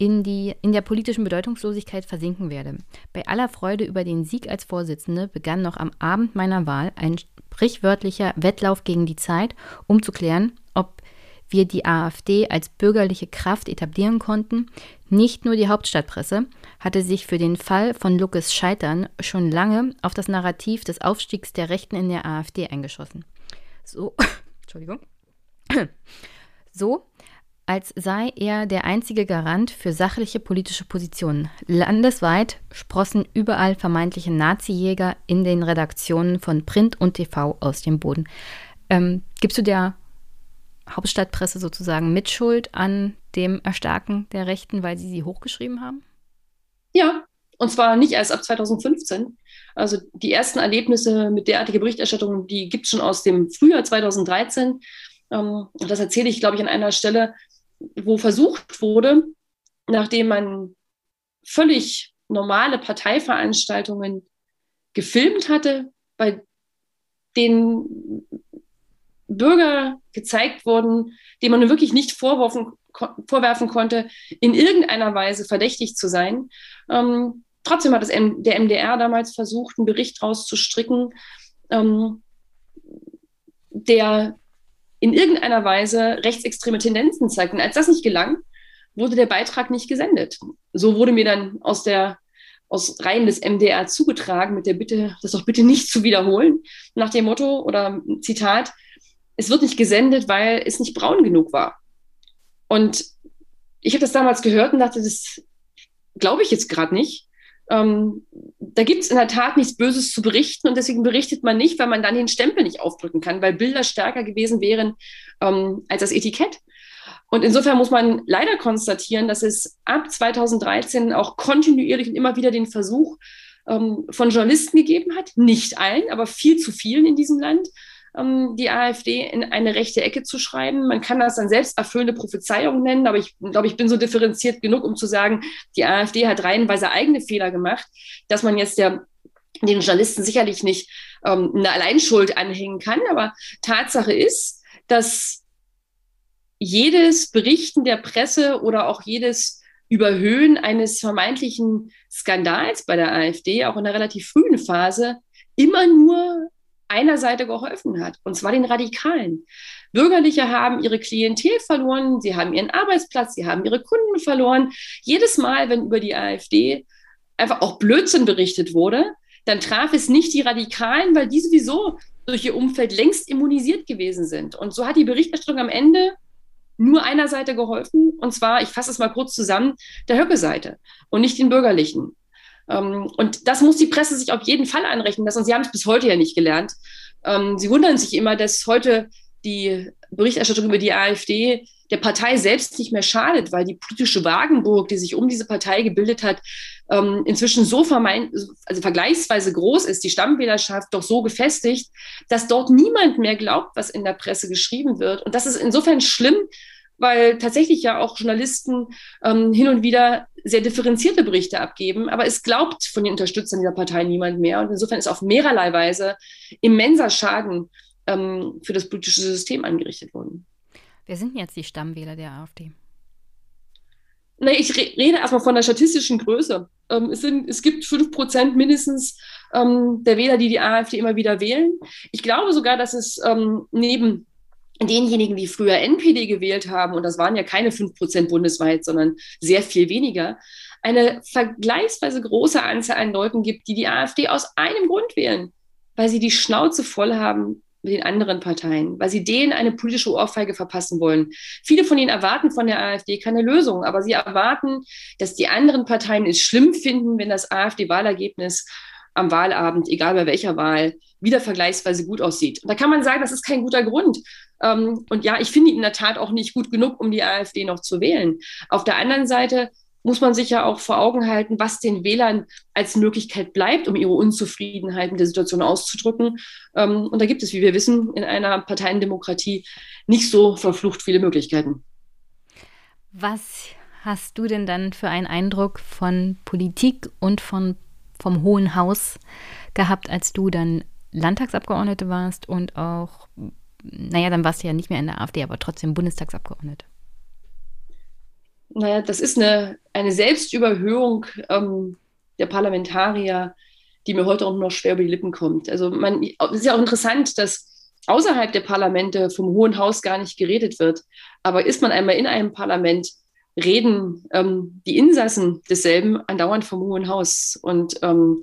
[SPEAKER 3] in, die, in der politischen Bedeutungslosigkeit versinken werde. Bei aller Freude über den Sieg als Vorsitzende begann noch am Abend meiner Wahl ein sprichwörtlicher Wettlauf gegen die Zeit, um zu klären, ob wir die AfD als bürgerliche Kraft etablieren konnten. Nicht nur die Hauptstadtpresse hatte sich für den Fall von Luckes Scheitern schon lange auf das Narrativ des Aufstiegs der Rechten in der AfD eingeschossen. So, Entschuldigung. So als sei er der einzige Garant für sachliche politische Positionen. Landesweit sprossen überall vermeintliche Nazi-Jäger in den Redaktionen von Print und TV aus dem Boden. Ähm, gibst du der Hauptstadtpresse sozusagen Mitschuld an dem Erstarken der Rechten, weil sie sie hochgeschrieben haben?
[SPEAKER 1] Ja, und zwar nicht erst ab 2015. Also die ersten Erlebnisse mit derartiger Berichterstattung, die gibt es schon aus dem Frühjahr 2013. Ähm, das erzähle ich, glaube ich, an einer Stelle wo versucht wurde, nachdem man völlig normale Parteiveranstaltungen gefilmt hatte, bei denen Bürger gezeigt wurden, denen man wirklich nicht vorwerfen, vorwerfen konnte, in irgendeiner Weise verdächtig zu sein. Ähm, trotzdem hat M der MDR damals versucht, einen Bericht rauszustricken, ähm, der in irgendeiner Weise rechtsextreme Tendenzen zeigten. Als das nicht gelang, wurde der Beitrag nicht gesendet. So wurde mir dann aus der aus Reihen des MDR zugetragen mit der Bitte, das doch bitte nicht zu wiederholen, nach dem Motto oder Zitat, es wird nicht gesendet, weil es nicht braun genug war. Und ich habe das damals gehört und dachte, das glaube ich jetzt gerade nicht. Ähm, da gibt es in der Tat nichts Böses zu berichten und deswegen berichtet man nicht, weil man dann den Stempel nicht aufdrücken kann, weil Bilder stärker gewesen wären ähm, als das Etikett. Und insofern muss man leider konstatieren, dass es ab 2013 auch kontinuierlich und immer wieder den Versuch ähm, von Journalisten gegeben hat, nicht allen, aber viel zu vielen in diesem Land, die AfD in eine rechte Ecke zu schreiben. Man kann das dann selbst erfüllende Prophezeiung nennen, aber ich glaube, ich bin so differenziert genug, um zu sagen, die AfD hat reihenweise eigene Fehler gemacht, dass man jetzt der den Journalisten sicherlich nicht ähm, eine Alleinschuld anhängen kann. Aber Tatsache ist, dass jedes Berichten der Presse oder auch jedes Überhöhen eines vermeintlichen Skandals bei der AfD, auch in einer relativ frühen Phase, immer nur einer Seite geholfen hat, und zwar den Radikalen. Bürgerliche haben ihre Klientel verloren, sie haben ihren Arbeitsplatz, sie haben ihre Kunden verloren. Jedes Mal, wenn über die AfD einfach auch Blödsinn berichtet wurde, dann traf es nicht die Radikalen, weil die sowieso durch ihr Umfeld längst immunisiert gewesen sind. Und so hat die Berichterstattung am Ende nur einer Seite geholfen, und zwar, ich fasse es mal kurz zusammen, der Höcke-Seite und nicht den Bürgerlichen. Ähm, und das muss die Presse sich auf jeden Fall anrechnen lassen. Sie haben es bis heute ja nicht gelernt. Ähm, sie wundern sich immer, dass heute die Berichterstattung über die AfD der Partei selbst nicht mehr schadet, weil die politische Wagenburg, die sich um diese Partei gebildet hat, ähm, inzwischen so vermeint, also vergleichsweise groß ist, die Stammwählerschaft doch so gefestigt, dass dort niemand mehr glaubt, was in der Presse geschrieben wird. Und das ist insofern schlimm, weil tatsächlich ja auch Journalisten ähm, hin und wieder sehr differenzierte Berichte abgeben, aber es glaubt von den Unterstützern dieser Partei niemand mehr. Und insofern ist auf mehrerlei Weise immenser Schaden ähm, für das politische System angerichtet worden.
[SPEAKER 3] Wer sind jetzt die Stammwähler der AfD?
[SPEAKER 1] Na, ich re rede erstmal von der statistischen Größe. Ähm, es, sind, es gibt fünf Prozent mindestens ähm, der Wähler, die die AfD immer wieder wählen. Ich glaube sogar, dass es ähm, neben denjenigen, die früher NPD gewählt haben, und das waren ja keine fünf Prozent bundesweit, sondern sehr viel weniger, eine vergleichsweise große Anzahl an Leuten gibt, die die AfD aus einem Grund wählen, weil sie die Schnauze voll haben mit den anderen Parteien, weil sie denen eine politische Ohrfeige verpassen wollen. Viele von ihnen erwarten von der AfD keine Lösung, aber sie erwarten, dass die anderen Parteien es schlimm finden, wenn das AfD-Wahlergebnis am Wahlabend, egal bei welcher Wahl, wieder vergleichsweise gut aussieht. Da kann man sagen, das ist kein guter Grund. Ähm, und ja, ich finde ihn in der Tat auch nicht gut genug, um die AfD noch zu wählen. Auf der anderen Seite muss man sich ja auch vor Augen halten, was den Wählern als Möglichkeit bleibt, um ihre Unzufriedenheit mit der Situation auszudrücken. Ähm, und da gibt es, wie wir wissen, in einer Parteiendemokratie nicht so verflucht viele Möglichkeiten.
[SPEAKER 3] Was hast du denn dann für einen Eindruck von Politik und von, vom Hohen Haus gehabt, als du dann Landtagsabgeordnete warst und auch, naja, dann warst du ja nicht mehr in der AfD, aber trotzdem Bundestagsabgeordnete?
[SPEAKER 1] naja, das ist eine, eine Selbstüberhöhung ähm, der Parlamentarier, die mir heute auch noch schwer über die Lippen kommt. Also man, es ist ja auch interessant, dass außerhalb der Parlamente vom Hohen Haus gar nicht geredet wird. Aber ist man einmal in einem Parlament, reden ähm, die Insassen desselben andauernd vom Hohen Haus. Und ähm,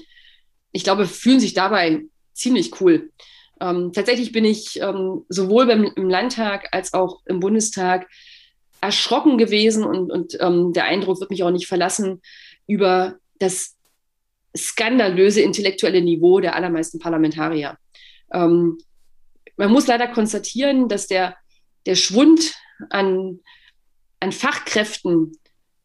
[SPEAKER 1] ich glaube, fühlen sich dabei ziemlich cool. Ähm, tatsächlich bin ich ähm, sowohl beim, im Landtag als auch im Bundestag erschrocken gewesen und, und ähm, der Eindruck wird mich auch nicht verlassen über das skandalöse intellektuelle Niveau der allermeisten Parlamentarier. Ähm, man muss leider konstatieren, dass der, der Schwund an, an Fachkräften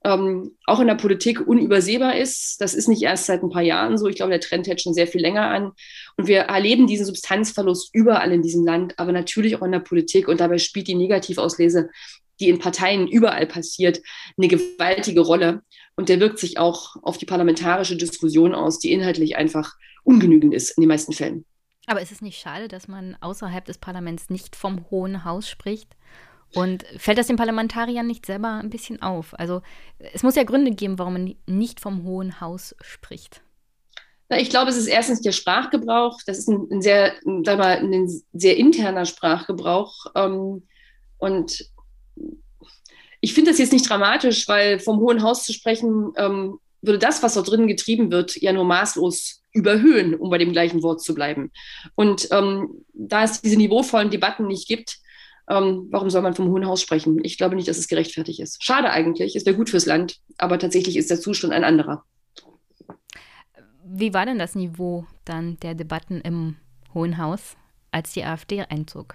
[SPEAKER 1] ähm, auch in der Politik unübersehbar ist. Das ist nicht erst seit ein paar Jahren so. Ich glaube, der Trend hält schon sehr viel länger an. Und wir erleben diesen Substanzverlust überall in diesem Land, aber natürlich auch in der Politik. Und dabei spielt die Negativauslese die in Parteien überall passiert, eine gewaltige Rolle. Und der wirkt sich auch auf die parlamentarische Diskussion aus, die inhaltlich einfach ungenügend ist in den meisten Fällen.
[SPEAKER 3] Aber ist es nicht schade, dass man außerhalb des Parlaments nicht vom Hohen Haus spricht? Und fällt das den Parlamentariern nicht selber ein bisschen auf? Also es muss ja Gründe geben, warum man nicht vom Hohen Haus spricht.
[SPEAKER 1] Ich glaube, es ist erstens der Sprachgebrauch. Das ist ein, ein sehr, sag mal, ein sehr interner Sprachgebrauch. Ähm, und ich finde das jetzt nicht dramatisch, weil vom Hohen Haus zu sprechen, ähm, würde das, was dort drinnen getrieben wird, ja nur maßlos überhöhen, um bei dem gleichen Wort zu bleiben. Und ähm, da es diese niveauvollen Debatten nicht gibt, ähm, warum soll man vom Hohen Haus sprechen? Ich glaube nicht, dass es gerechtfertigt ist. Schade eigentlich, es wäre gut fürs Land, aber tatsächlich ist der Zustand ein anderer.
[SPEAKER 3] Wie war denn das Niveau dann der Debatten im Hohen Haus, als die AfD einzog?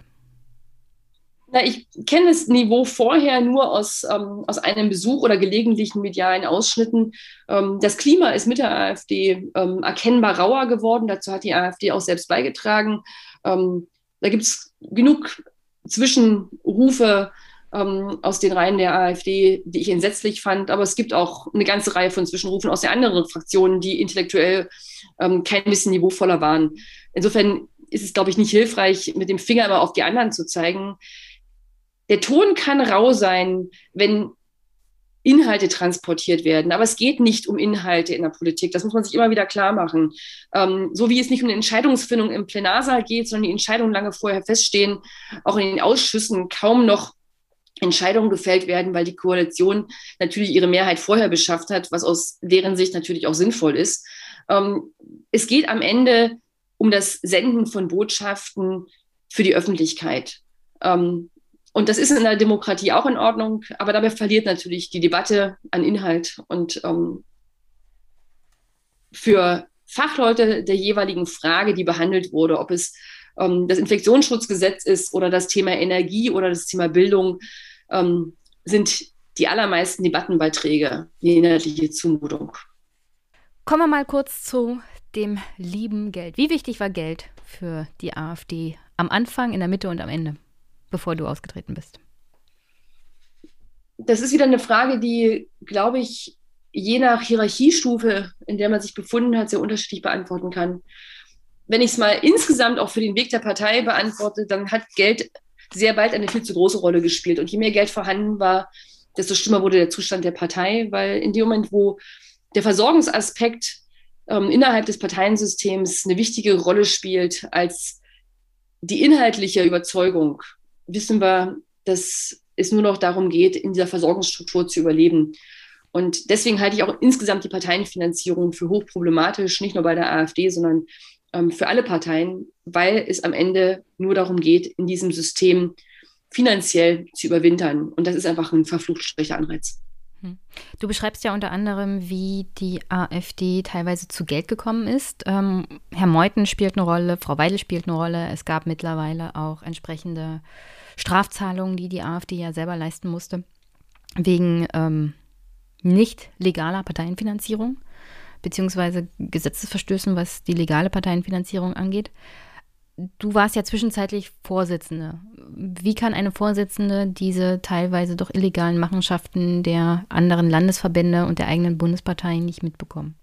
[SPEAKER 1] Na, ich kenne das Niveau vorher nur aus, ähm, aus einem Besuch oder gelegentlichen medialen Ausschnitten. Ähm, das Klima ist mit der AfD ähm, erkennbar rauer geworden. Dazu hat die AfD auch selbst beigetragen. Ähm, da gibt es genug Zwischenrufe ähm, aus den Reihen der AfD, die ich entsetzlich fand. Aber es gibt auch eine ganze Reihe von Zwischenrufen aus den anderen Fraktionen, die intellektuell ähm, kein bisschen niveauvoller waren. Insofern ist es, glaube ich, nicht hilfreich, mit dem Finger immer auf die anderen zu zeigen der Ton kann rau sein, wenn Inhalte transportiert werden. Aber es geht nicht um Inhalte in der Politik. Das muss man sich immer wieder klar machen. Ähm, so wie es nicht um eine Entscheidungsfindung im Plenarsaal geht, sondern die Entscheidungen lange vorher feststehen, auch in den Ausschüssen kaum noch Entscheidungen gefällt werden, weil die Koalition natürlich ihre Mehrheit vorher beschafft hat, was aus deren Sicht natürlich auch sinnvoll ist. Ähm, es geht am Ende um das Senden von Botschaften für die Öffentlichkeit. Ähm, und das ist in der Demokratie auch in Ordnung, aber dabei verliert natürlich die Debatte an Inhalt. Und ähm, für Fachleute der jeweiligen Frage, die behandelt wurde, ob es ähm, das Infektionsschutzgesetz ist oder das Thema Energie oder das Thema Bildung, ähm, sind die allermeisten Debattenbeiträge die inhaltliche Zumutung.
[SPEAKER 3] Kommen wir mal kurz zu dem lieben Geld. Wie wichtig war Geld für die AfD am Anfang, in der Mitte und am Ende? Bevor du ausgetreten bist?
[SPEAKER 1] Das ist wieder eine Frage, die, glaube ich, je nach Hierarchiestufe, in der man sich befunden hat, sehr unterschiedlich beantworten kann. Wenn ich es mal insgesamt auch für den Weg der Partei beantworte, dann hat Geld sehr bald eine viel zu große Rolle gespielt. Und je mehr Geld vorhanden war, desto schlimmer wurde der Zustand der Partei, weil in dem Moment, wo der Versorgungsaspekt ähm, innerhalb des Parteiensystems eine wichtige Rolle spielt als die inhaltliche Überzeugung, wissen wir, dass es nur noch darum geht, in dieser Versorgungsstruktur zu überleben. Und deswegen halte ich auch insgesamt die Parteienfinanzierung für hochproblematisch, nicht nur bei der AfD, sondern ähm, für alle Parteien, weil es am Ende nur darum geht, in diesem System finanziell zu überwintern. Und das ist einfach ein verflucht schlechter Anreiz.
[SPEAKER 3] Hm. Du beschreibst ja unter anderem, wie die AfD teilweise zu Geld gekommen ist. Ähm, Herr Meuthen spielt eine Rolle, Frau Weidel spielt eine Rolle. Es gab mittlerweile auch entsprechende Strafzahlungen, die die AfD ja selber leisten musste, wegen ähm, nicht legaler Parteienfinanzierung, beziehungsweise Gesetzesverstößen, was die legale Parteienfinanzierung angeht. Du warst ja zwischenzeitlich Vorsitzende. Wie kann eine Vorsitzende diese teilweise doch illegalen Machenschaften der anderen Landesverbände und der eigenen Bundesparteien nicht mitbekommen?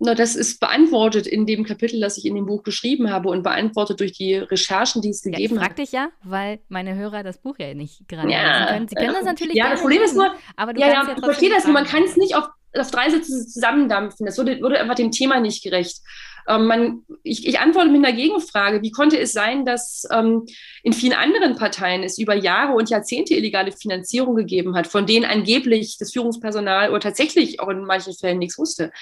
[SPEAKER 1] Na, das ist beantwortet in dem Kapitel, das ich in dem Buch geschrieben habe und beantwortet durch die Recherchen, die es gegeben
[SPEAKER 3] ja, ich frag dich ja, weil meine Hörer das Buch ja nicht gerade
[SPEAKER 1] ja,
[SPEAKER 3] lesen können. Sie können das natürlich
[SPEAKER 1] Ja, das Problem ist nur, aber du ja, ja, ja ich verstehe das nur, man kann es nicht auf, auf drei Sätze zusammendampfen. Das würde, würde einfach dem Thema nicht gerecht. Ähm, man, ich, ich, antworte mit einer Gegenfrage. Wie konnte es sein, dass ähm, in vielen anderen Parteien es über Jahre und Jahrzehnte illegale Finanzierung gegeben hat, von denen angeblich das Führungspersonal oder tatsächlich auch in manchen Fällen nichts wusste?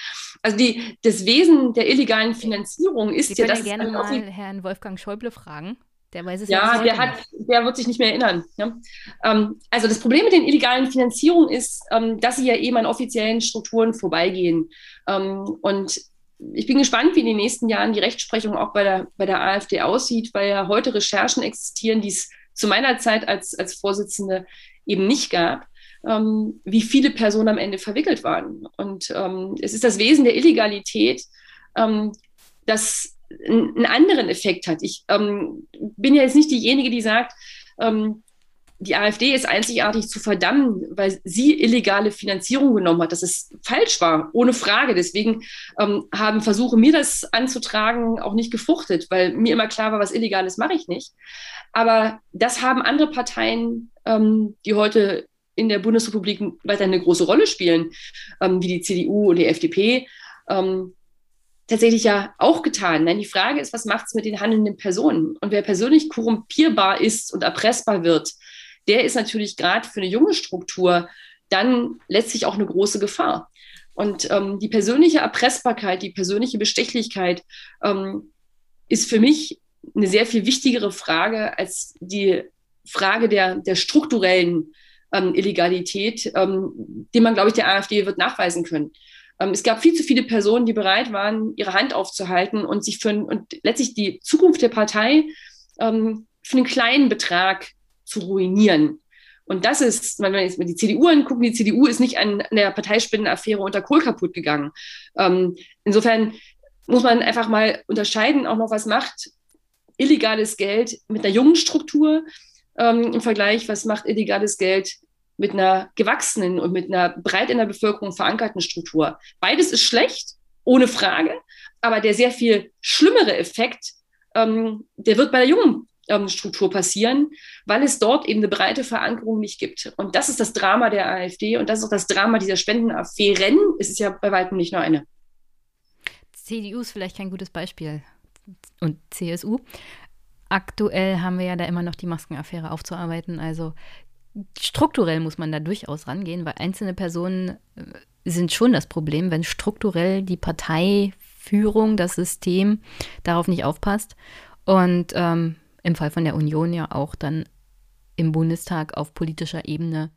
[SPEAKER 1] Also die, das Wesen der illegalen Finanzierung ist ja,
[SPEAKER 3] dass ja gerne mal Herrn Wolfgang Schäuble fragen. Der weiß es
[SPEAKER 1] ja, der hat, der wird sich nicht mehr erinnern. Ja? Ähm, also das Problem mit den illegalen Finanzierungen ist, ähm, dass sie ja eben an offiziellen Strukturen vorbeigehen. Ähm, und ich bin gespannt, wie in den nächsten Jahren die Rechtsprechung auch bei der, bei der AfD aussieht, weil ja heute Recherchen existieren, die es zu meiner Zeit als, als Vorsitzende eben nicht gab, ähm, wie viele Personen am Ende verwickelt waren. Und ähm, es ist das Wesen der Illegalität, ähm, das einen anderen Effekt hat. Ich ähm, bin ja jetzt nicht diejenige, die sagt, ähm, die AfD ist einzigartig zu verdammen, weil sie illegale Finanzierung genommen hat. dass es falsch war, ohne Frage. Deswegen ähm, haben Versuche, mir das anzutragen, auch nicht gefruchtet, weil mir immer klar war, was Illegales mache ich nicht. Aber das haben andere Parteien, ähm, die heute in der Bundesrepublik weiter eine große Rolle spielen, ähm, wie die CDU und die FDP, ähm, tatsächlich ja auch getan. Nein, die Frage ist, was macht es mit den handelnden Personen? Und wer persönlich korrumpierbar ist und erpressbar wird, der ist natürlich gerade für eine junge Struktur dann letztlich auch eine große Gefahr. Und ähm, die persönliche Erpressbarkeit, die persönliche Bestechlichkeit ähm, ist für mich eine sehr viel wichtigere Frage als die Frage der, der strukturellen ähm, Illegalität, ähm, die man, glaube ich, der AfD wird nachweisen können. Ähm, es gab viel zu viele Personen, die bereit waren, ihre Hand aufzuhalten und sich für und letztlich die Zukunft der Partei ähm, für einen kleinen Betrag zu ruinieren. Und das ist, wenn wir jetzt mal die CDU angucken, die CDU ist nicht an, der Parteispendenaffäre unter Kohl kaputt gegangen. Ähm, insofern muss man einfach mal unterscheiden, auch noch was macht illegales Geld mit einer jungen Struktur ähm, im Vergleich, was macht illegales Geld mit einer gewachsenen und mit einer breit in der Bevölkerung verankerten Struktur. Beides ist schlecht, ohne Frage, aber der sehr viel schlimmere Effekt, ähm, der wird bei der jungen Struktur passieren, weil es dort eben eine breite Verankerung nicht gibt. Und das ist das Drama der AfD und das ist auch das Drama dieser Spendenaffären. Es ist ja bei weitem nicht nur eine.
[SPEAKER 3] CDU ist vielleicht kein gutes Beispiel und CSU. Aktuell haben wir ja da immer noch die Maskenaffäre aufzuarbeiten. Also strukturell muss man da durchaus rangehen, weil einzelne Personen äh, sind schon das Problem, wenn strukturell die Parteiführung, das System darauf nicht aufpasst. Und ähm, im Fall von der Union ja auch dann im Bundestag auf politischer Ebene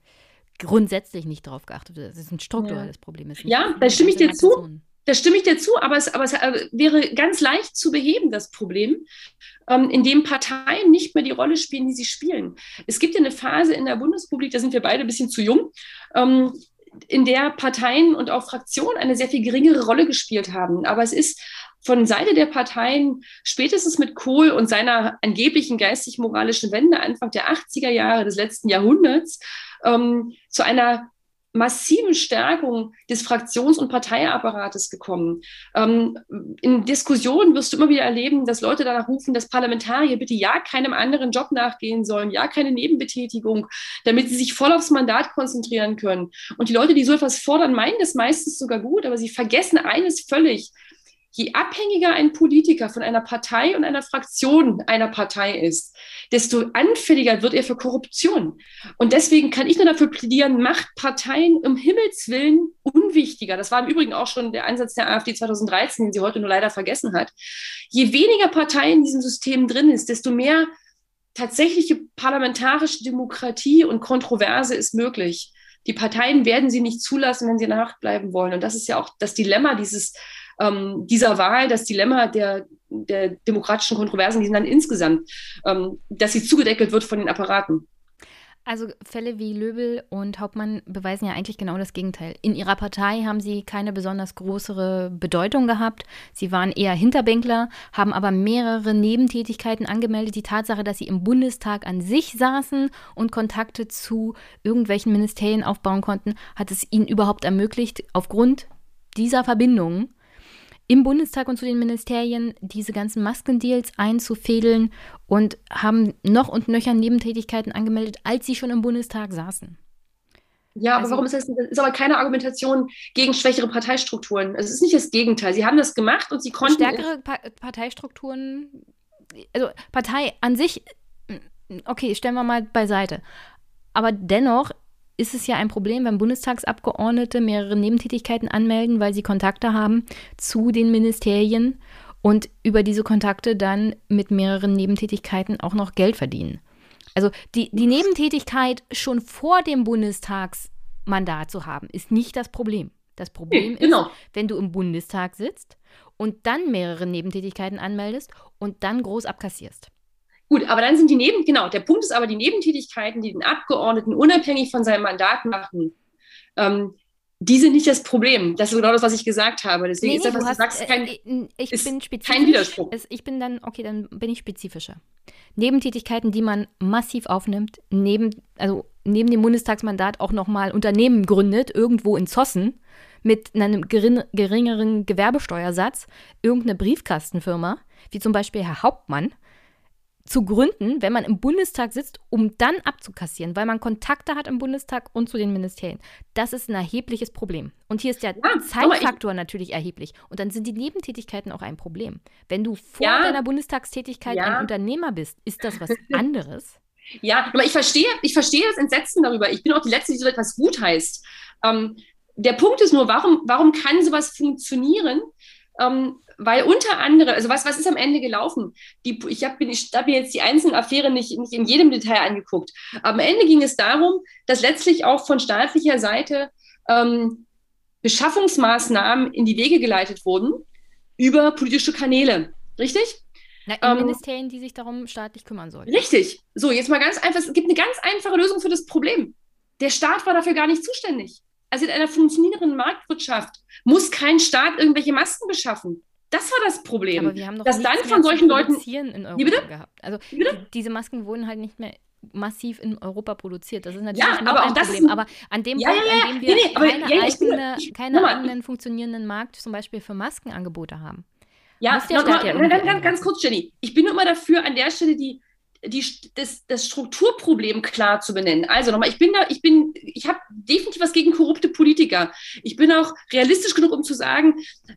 [SPEAKER 3] grundsätzlich nicht darauf geachtet wird. Das ist ein strukturelles ja. Problem.
[SPEAKER 1] ja, da stimme ich dir zu. Da stimme ich dir zu, aber es, aber es äh, wäre ganz leicht zu beheben, das Problem, ähm, in dem Parteien nicht mehr die Rolle spielen, die sie spielen. Es gibt ja eine Phase in der Bundesrepublik, da sind wir beide ein bisschen zu jung, ähm, in der Parteien und auch Fraktionen eine sehr viel geringere Rolle gespielt haben. Aber es ist von Seite der Parteien spätestens mit Kohl und seiner angeblichen geistig-moralischen Wende Anfang der 80er Jahre des letzten Jahrhunderts ähm, zu einer massiven Stärkung des Fraktions- und Parteiapparates gekommen. Ähm, in Diskussionen wirst du immer wieder erleben, dass Leute danach rufen, dass Parlamentarier bitte ja keinem anderen Job nachgehen sollen, ja keine Nebenbetätigung, damit sie sich voll aufs Mandat konzentrieren können. Und die Leute, die so etwas fordern, meinen das meistens sogar gut, aber sie vergessen eines völlig je abhängiger ein Politiker von einer Partei und einer Fraktion einer Partei ist, desto anfälliger wird er für Korruption. Und deswegen kann ich nur dafür plädieren, macht Parteien um Himmels Willen unwichtiger. Das war im Übrigen auch schon der Ansatz der AfD 2013, den sie heute nur leider vergessen hat. Je weniger Parteien in diesem System drin ist, desto mehr tatsächliche parlamentarische Demokratie und Kontroverse ist möglich. Die Parteien werden sie nicht zulassen, wenn sie nachbleiben wollen. Und das ist ja auch das Dilemma dieses ähm, dieser Wahl, das Dilemma der, der demokratischen Kontroversen, die sind dann insgesamt, ähm, dass sie zugedeckelt wird von den Apparaten.
[SPEAKER 3] Also Fälle wie Löbel und Hauptmann beweisen ja eigentlich genau das Gegenteil. In ihrer Partei haben sie keine besonders größere Bedeutung gehabt. Sie waren eher Hinterbänkler, haben aber mehrere Nebentätigkeiten angemeldet. Die Tatsache, dass sie im Bundestag an sich saßen und Kontakte zu irgendwelchen Ministerien aufbauen konnten, hat es ihnen überhaupt ermöglicht, aufgrund dieser Verbindungen im Bundestag und zu den Ministerien diese ganzen Maskendeals einzufädeln und haben noch und nöcher Nebentätigkeiten angemeldet, als sie schon im Bundestag saßen.
[SPEAKER 1] Ja, aber also, warum ist das? Das ist aber keine Argumentation gegen schwächere Parteistrukturen. Also es ist nicht das Gegenteil. Sie haben das gemacht und sie konnten.
[SPEAKER 3] Stärkere pa Parteistrukturen, also Partei an sich, okay, stellen wir mal beiseite. Aber dennoch ist es ja ein Problem, wenn Bundestagsabgeordnete mehrere Nebentätigkeiten anmelden, weil sie Kontakte haben zu den Ministerien und über diese Kontakte dann mit mehreren Nebentätigkeiten auch noch Geld verdienen. Also die, die Nebentätigkeit schon vor dem Bundestagsmandat zu haben, ist nicht das Problem. Das Problem nee, genau. ist, wenn du im Bundestag sitzt und dann mehrere Nebentätigkeiten anmeldest und dann groß abkassierst.
[SPEAKER 1] Gut, aber dann sind die Neben, genau, der Punkt ist aber die Nebentätigkeiten, die den Abgeordneten unabhängig von seinem Mandat machen, ähm, die sind nicht das Problem. Das ist genau das, was ich gesagt habe. Deswegen nee, ist das, was du, hast, sagst, kein,
[SPEAKER 3] äh, ich bin kein Widerspruch. Ich bin dann, okay, dann bin ich spezifischer. Nebentätigkeiten, die man massiv aufnimmt, neben, also neben dem Bundestagsmandat auch nochmal Unternehmen gründet, irgendwo in Zossen, mit einem gering, geringeren Gewerbesteuersatz, irgendeine Briefkastenfirma, wie zum Beispiel Herr Hauptmann, zu gründen, wenn man im Bundestag sitzt, um dann abzukassieren, weil man Kontakte hat im Bundestag und zu den Ministerien. Das ist ein erhebliches Problem. Und hier ist der ja, Zeitfaktor natürlich erheblich. Und dann sind die Nebentätigkeiten auch ein Problem. Wenn du vor ja, deiner Bundestagstätigkeit ja. ein Unternehmer bist, ist das was anderes.
[SPEAKER 1] Ja, aber ich verstehe, ich verstehe das Entsetzen darüber. Ich bin auch die Letzte, die so etwas gut heißt. Ähm, der Punkt ist nur, warum, warum kann sowas funktionieren? Ähm, weil unter anderem, also was, was ist am Ende gelaufen? Die, ich habe hab mir jetzt die einzelnen Affären nicht, nicht in jedem Detail angeguckt. am Ende ging es darum, dass letztlich auch von staatlicher Seite ähm, Beschaffungsmaßnahmen in die Wege geleitet wurden über politische Kanäle. Richtig?
[SPEAKER 3] Na, in ähm, Ministerien, die sich darum staatlich kümmern sollen.
[SPEAKER 1] Richtig. So, jetzt mal ganz einfach, es gibt eine ganz einfache Lösung für das Problem. Der Staat war dafür gar nicht zuständig. Also in einer funktionierenden Marktwirtschaft muss kein Staat irgendwelche Masken beschaffen. Das war das Problem.
[SPEAKER 3] Aber wir haben doch
[SPEAKER 1] dass dann von solchen Leuten
[SPEAKER 3] in Europa gehabt. Also die, diese Masken wurden halt nicht mehr massiv in Europa produziert. Das ist natürlich
[SPEAKER 1] ja, aber
[SPEAKER 3] ein Problem. aber an dem
[SPEAKER 1] ja,
[SPEAKER 3] Punkt,
[SPEAKER 1] ja,
[SPEAKER 3] an dem wir nee, nee, keine, eigene, keine eigenen funktionierenden Markt zum Beispiel für Maskenangebote haben.
[SPEAKER 1] Ja, noch, noch, ganz, ganz, ganz kurz, Jenny. Ich bin nur immer dafür, an der Stelle die die, das, das Strukturproblem klar zu benennen. Also nochmal, ich bin da, ich bin, ich habe definitiv was gegen korrupte Politiker. Ich bin auch realistisch genug, um zu sagen,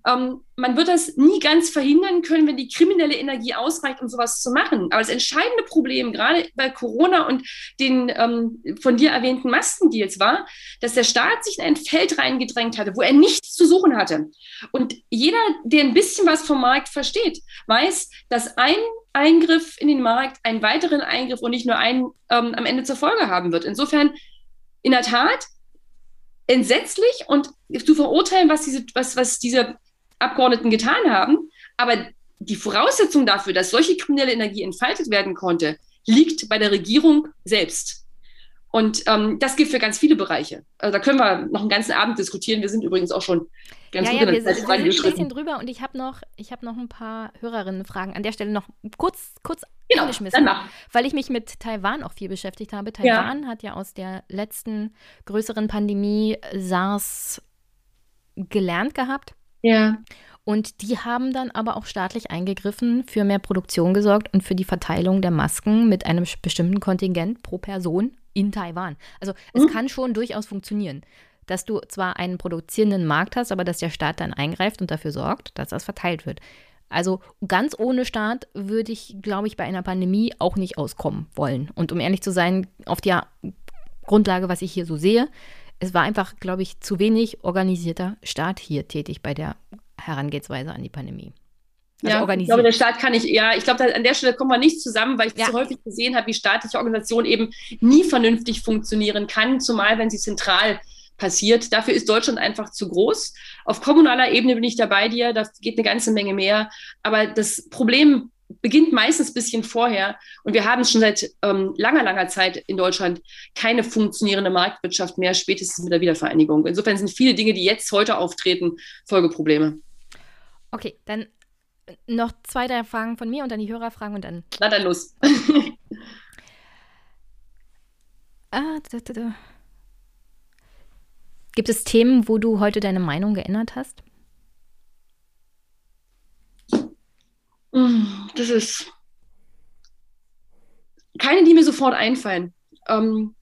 [SPEAKER 1] ähm, man wird das nie ganz verhindern können, wenn die kriminelle Energie ausreicht, um sowas zu machen. Aber das entscheidende Problem, gerade bei Corona und den ähm, von dir erwähnten Maskendeals, war, dass der Staat sich in ein Feld reingedrängt hatte, wo er nichts zu suchen hatte. Und jeder, der ein bisschen was vom Markt versteht, weiß, dass ein Eingriff in den Markt einen weiteren Eingriff und nicht nur einen ähm, am Ende zur Folge haben wird. Insofern, in der Tat, entsetzlich und zu verurteilen, was diese, was, was diese Abgeordneten getan haben. Aber die Voraussetzung dafür, dass solche kriminelle Energie entfaltet werden konnte, liegt bei der Regierung selbst. Und ähm, das gilt für ganz viele Bereiche. Also da können wir noch einen ganzen Abend diskutieren. Wir sind übrigens auch schon ganz
[SPEAKER 3] ja,
[SPEAKER 1] gut
[SPEAKER 3] ja, in der wir, Zeit wir sind ein bisschen drüber und ich habe noch, hab noch ein paar Hörerinnenfragen. An der Stelle noch kurz, kurz
[SPEAKER 1] genau,
[SPEAKER 3] angeschmissen, weil ich mich mit Taiwan auch viel beschäftigt habe. Taiwan ja. hat ja aus der letzten größeren Pandemie SARS gelernt gehabt.
[SPEAKER 1] Ja.
[SPEAKER 3] Und die haben dann aber auch staatlich eingegriffen, für mehr Produktion gesorgt und für die Verteilung der Masken mit einem bestimmten Kontingent pro Person in Taiwan. Also es mhm. kann schon durchaus funktionieren, dass du zwar einen produzierenden Markt hast, aber dass der Staat dann eingreift und dafür sorgt, dass das verteilt wird. Also ganz ohne Staat würde ich, glaube ich, bei einer Pandemie auch nicht auskommen wollen. Und um ehrlich zu sein, auf der Grundlage, was ich hier so sehe, es war einfach, glaube ich, zu wenig organisierter Staat hier tätig bei der Herangehensweise an die Pandemie.
[SPEAKER 1] Also ja, organisiert. ich glaube, der Staat kann nicht, ja, ich glaube, an der Stelle kommen wir nicht zusammen, weil ich ja. zu häufig gesehen habe, wie staatliche Organisation eben nie vernünftig funktionieren kann, zumal wenn sie zentral passiert. Dafür ist Deutschland einfach zu groß. Auf kommunaler Ebene bin ich da bei dir, da geht eine ganze Menge mehr. Aber das Problem beginnt meistens ein bisschen vorher. Und wir haben schon seit ähm, langer, langer Zeit in Deutschland keine funktionierende Marktwirtschaft mehr, spätestens mit der Wiedervereinigung. Insofern sind viele Dinge, die jetzt heute auftreten, Folgeprobleme.
[SPEAKER 3] Okay, dann noch zwei, drei Fragen von mir und dann die Hörerfragen und dann.
[SPEAKER 1] Na dann los.
[SPEAKER 3] ah, da, da, da. Gibt es Themen, wo du heute deine Meinung geändert hast?
[SPEAKER 1] Das ist keine, die mir sofort einfallen. Ähm,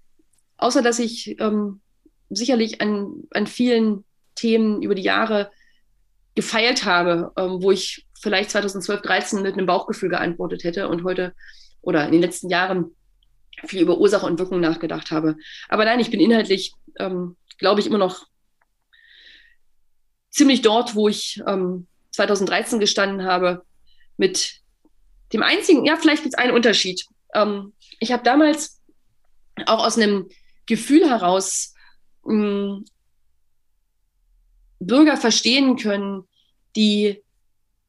[SPEAKER 1] außer dass ich ähm, sicherlich an, an vielen Themen über die Jahre gefeilt habe, ähm, wo ich vielleicht 2012, 13 mit einem Bauchgefühl geantwortet hätte und heute oder in den letzten Jahren viel über Ursache und Wirkung nachgedacht habe. Aber nein, ich bin inhaltlich, ähm, glaube ich, immer noch ziemlich dort, wo ich ähm, 2013 gestanden habe, mit dem einzigen, ja, vielleicht gibt es einen Unterschied. Ähm, ich habe damals auch aus einem Gefühl heraus mh, hm, Bürger verstehen können, die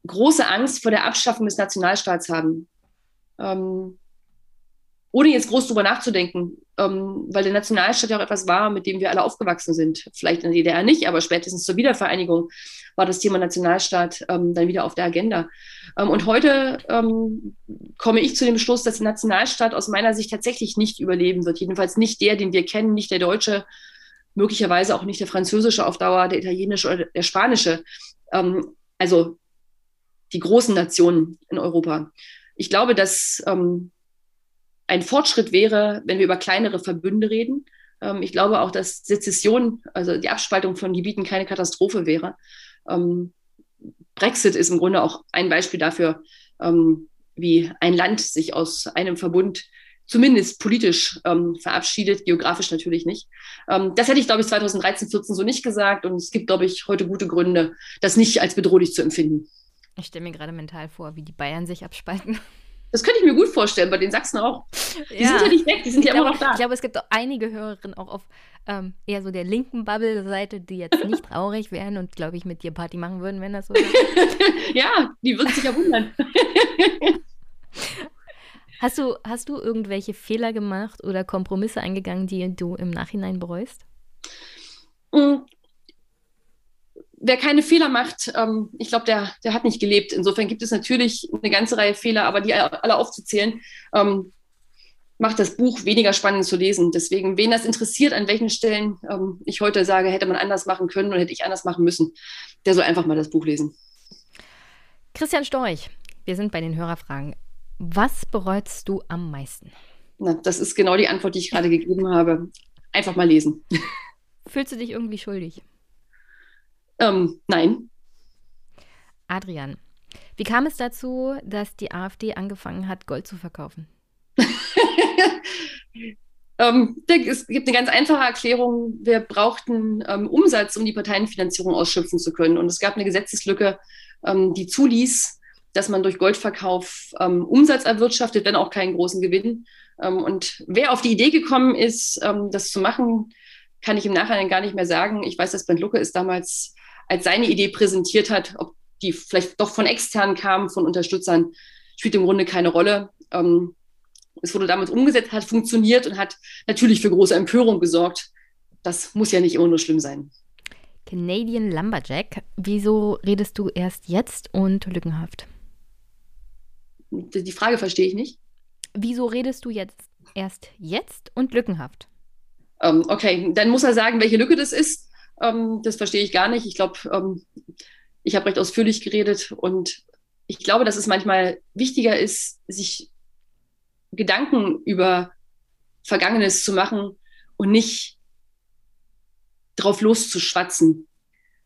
[SPEAKER 1] große Angst vor der Abschaffung des Nationalstaats haben. Ähm, ohne jetzt groß drüber nachzudenken, ähm, weil der Nationalstaat ja auch etwas war, mit dem wir alle aufgewachsen sind. Vielleicht in der DDR nicht, aber spätestens zur Wiedervereinigung war das Thema Nationalstaat ähm, dann wieder auf der Agenda. Ähm, und heute ähm, komme ich zu dem Schluss, dass der Nationalstaat aus meiner Sicht tatsächlich nicht überleben wird. Jedenfalls nicht der, den wir kennen, nicht der deutsche, möglicherweise auch nicht der französische auf Dauer, der italienische oder der spanische. Ähm, also die großen Nationen in Europa. Ich glaube, dass ähm, ein Fortschritt wäre, wenn wir über kleinere Verbünde reden. Ähm, ich glaube auch, dass Sezession, also die Abspaltung von Gebieten, keine Katastrophe wäre. Ähm, Brexit ist im Grunde auch ein Beispiel dafür, ähm, wie ein Land sich aus einem Verbund zumindest politisch ähm, verabschiedet, geografisch natürlich nicht. Ähm, das hätte ich, glaube ich, 2013, 14 so nicht gesagt. Und es gibt, glaube ich, heute gute Gründe, das nicht als bedrohlich zu empfinden.
[SPEAKER 3] Ich stelle mir gerade mental vor, wie die Bayern sich abspalten.
[SPEAKER 1] Das könnte ich mir gut vorstellen, bei den Sachsen auch. Die ja. sind ja nicht weg, die sind ich ja
[SPEAKER 3] glaube,
[SPEAKER 1] immer noch da.
[SPEAKER 3] Ich glaube, es gibt auch einige Hörerinnen auch auf ähm, eher so der linken Bubble-Seite, die jetzt nicht traurig wären und, glaube ich, mit dir Party machen würden, wenn das so
[SPEAKER 1] ist. ja, die würden sich ja wundern.
[SPEAKER 3] Hast du, hast du irgendwelche Fehler gemacht oder Kompromisse eingegangen, die du im Nachhinein bereust?
[SPEAKER 1] Wer keine Fehler macht, ähm, ich glaube, der, der hat nicht gelebt. Insofern gibt es natürlich eine ganze Reihe Fehler, aber die alle aufzuzählen, ähm, macht das Buch weniger spannend zu lesen. Deswegen, wen das interessiert, an welchen Stellen ähm, ich heute sage, hätte man anders machen können oder hätte ich anders machen müssen, der soll einfach mal das Buch lesen.
[SPEAKER 3] Christian Storch, wir sind bei den Hörerfragen. Was bereust du am meisten?
[SPEAKER 1] Na, das ist genau die Antwort, die ich gerade gegeben habe. Einfach mal lesen.
[SPEAKER 3] Fühlst du dich irgendwie schuldig?
[SPEAKER 1] Ähm, nein.
[SPEAKER 3] Adrian, wie kam es dazu, dass die AfD angefangen hat, Gold zu verkaufen?
[SPEAKER 1] ähm, es gibt eine ganz einfache Erklärung. Wir brauchten ähm, Umsatz, um die Parteienfinanzierung ausschöpfen zu können. Und es gab eine Gesetzeslücke, ähm, die zuließ, dass man durch Goldverkauf ähm, Umsatz erwirtschaftet, wenn auch keinen großen Gewinn. Ähm, und wer auf die Idee gekommen ist, das zu machen, kann ich im Nachhinein gar nicht mehr sagen. Ich weiß, dass Bernd Lucke es damals als seine Idee präsentiert hat, ob die vielleicht doch von externen kamen, von Unterstützern, spielt im Grunde keine Rolle. Ähm, es wurde damals umgesetzt, hat funktioniert und hat natürlich für große Empörung gesorgt. Das muss ja nicht immer nur schlimm sein.
[SPEAKER 3] Canadian Lumberjack, wieso redest du erst jetzt und lückenhaft?
[SPEAKER 1] Die Frage verstehe ich nicht.
[SPEAKER 3] Wieso redest du jetzt erst jetzt und lückenhaft?
[SPEAKER 1] Ähm, okay, dann muss er sagen, welche Lücke das ist. Ähm, das verstehe ich gar nicht. Ich glaube, ähm, ich habe recht ausführlich geredet und ich glaube, dass es manchmal wichtiger ist, sich Gedanken über Vergangenes zu machen und nicht drauf loszuschwatzen.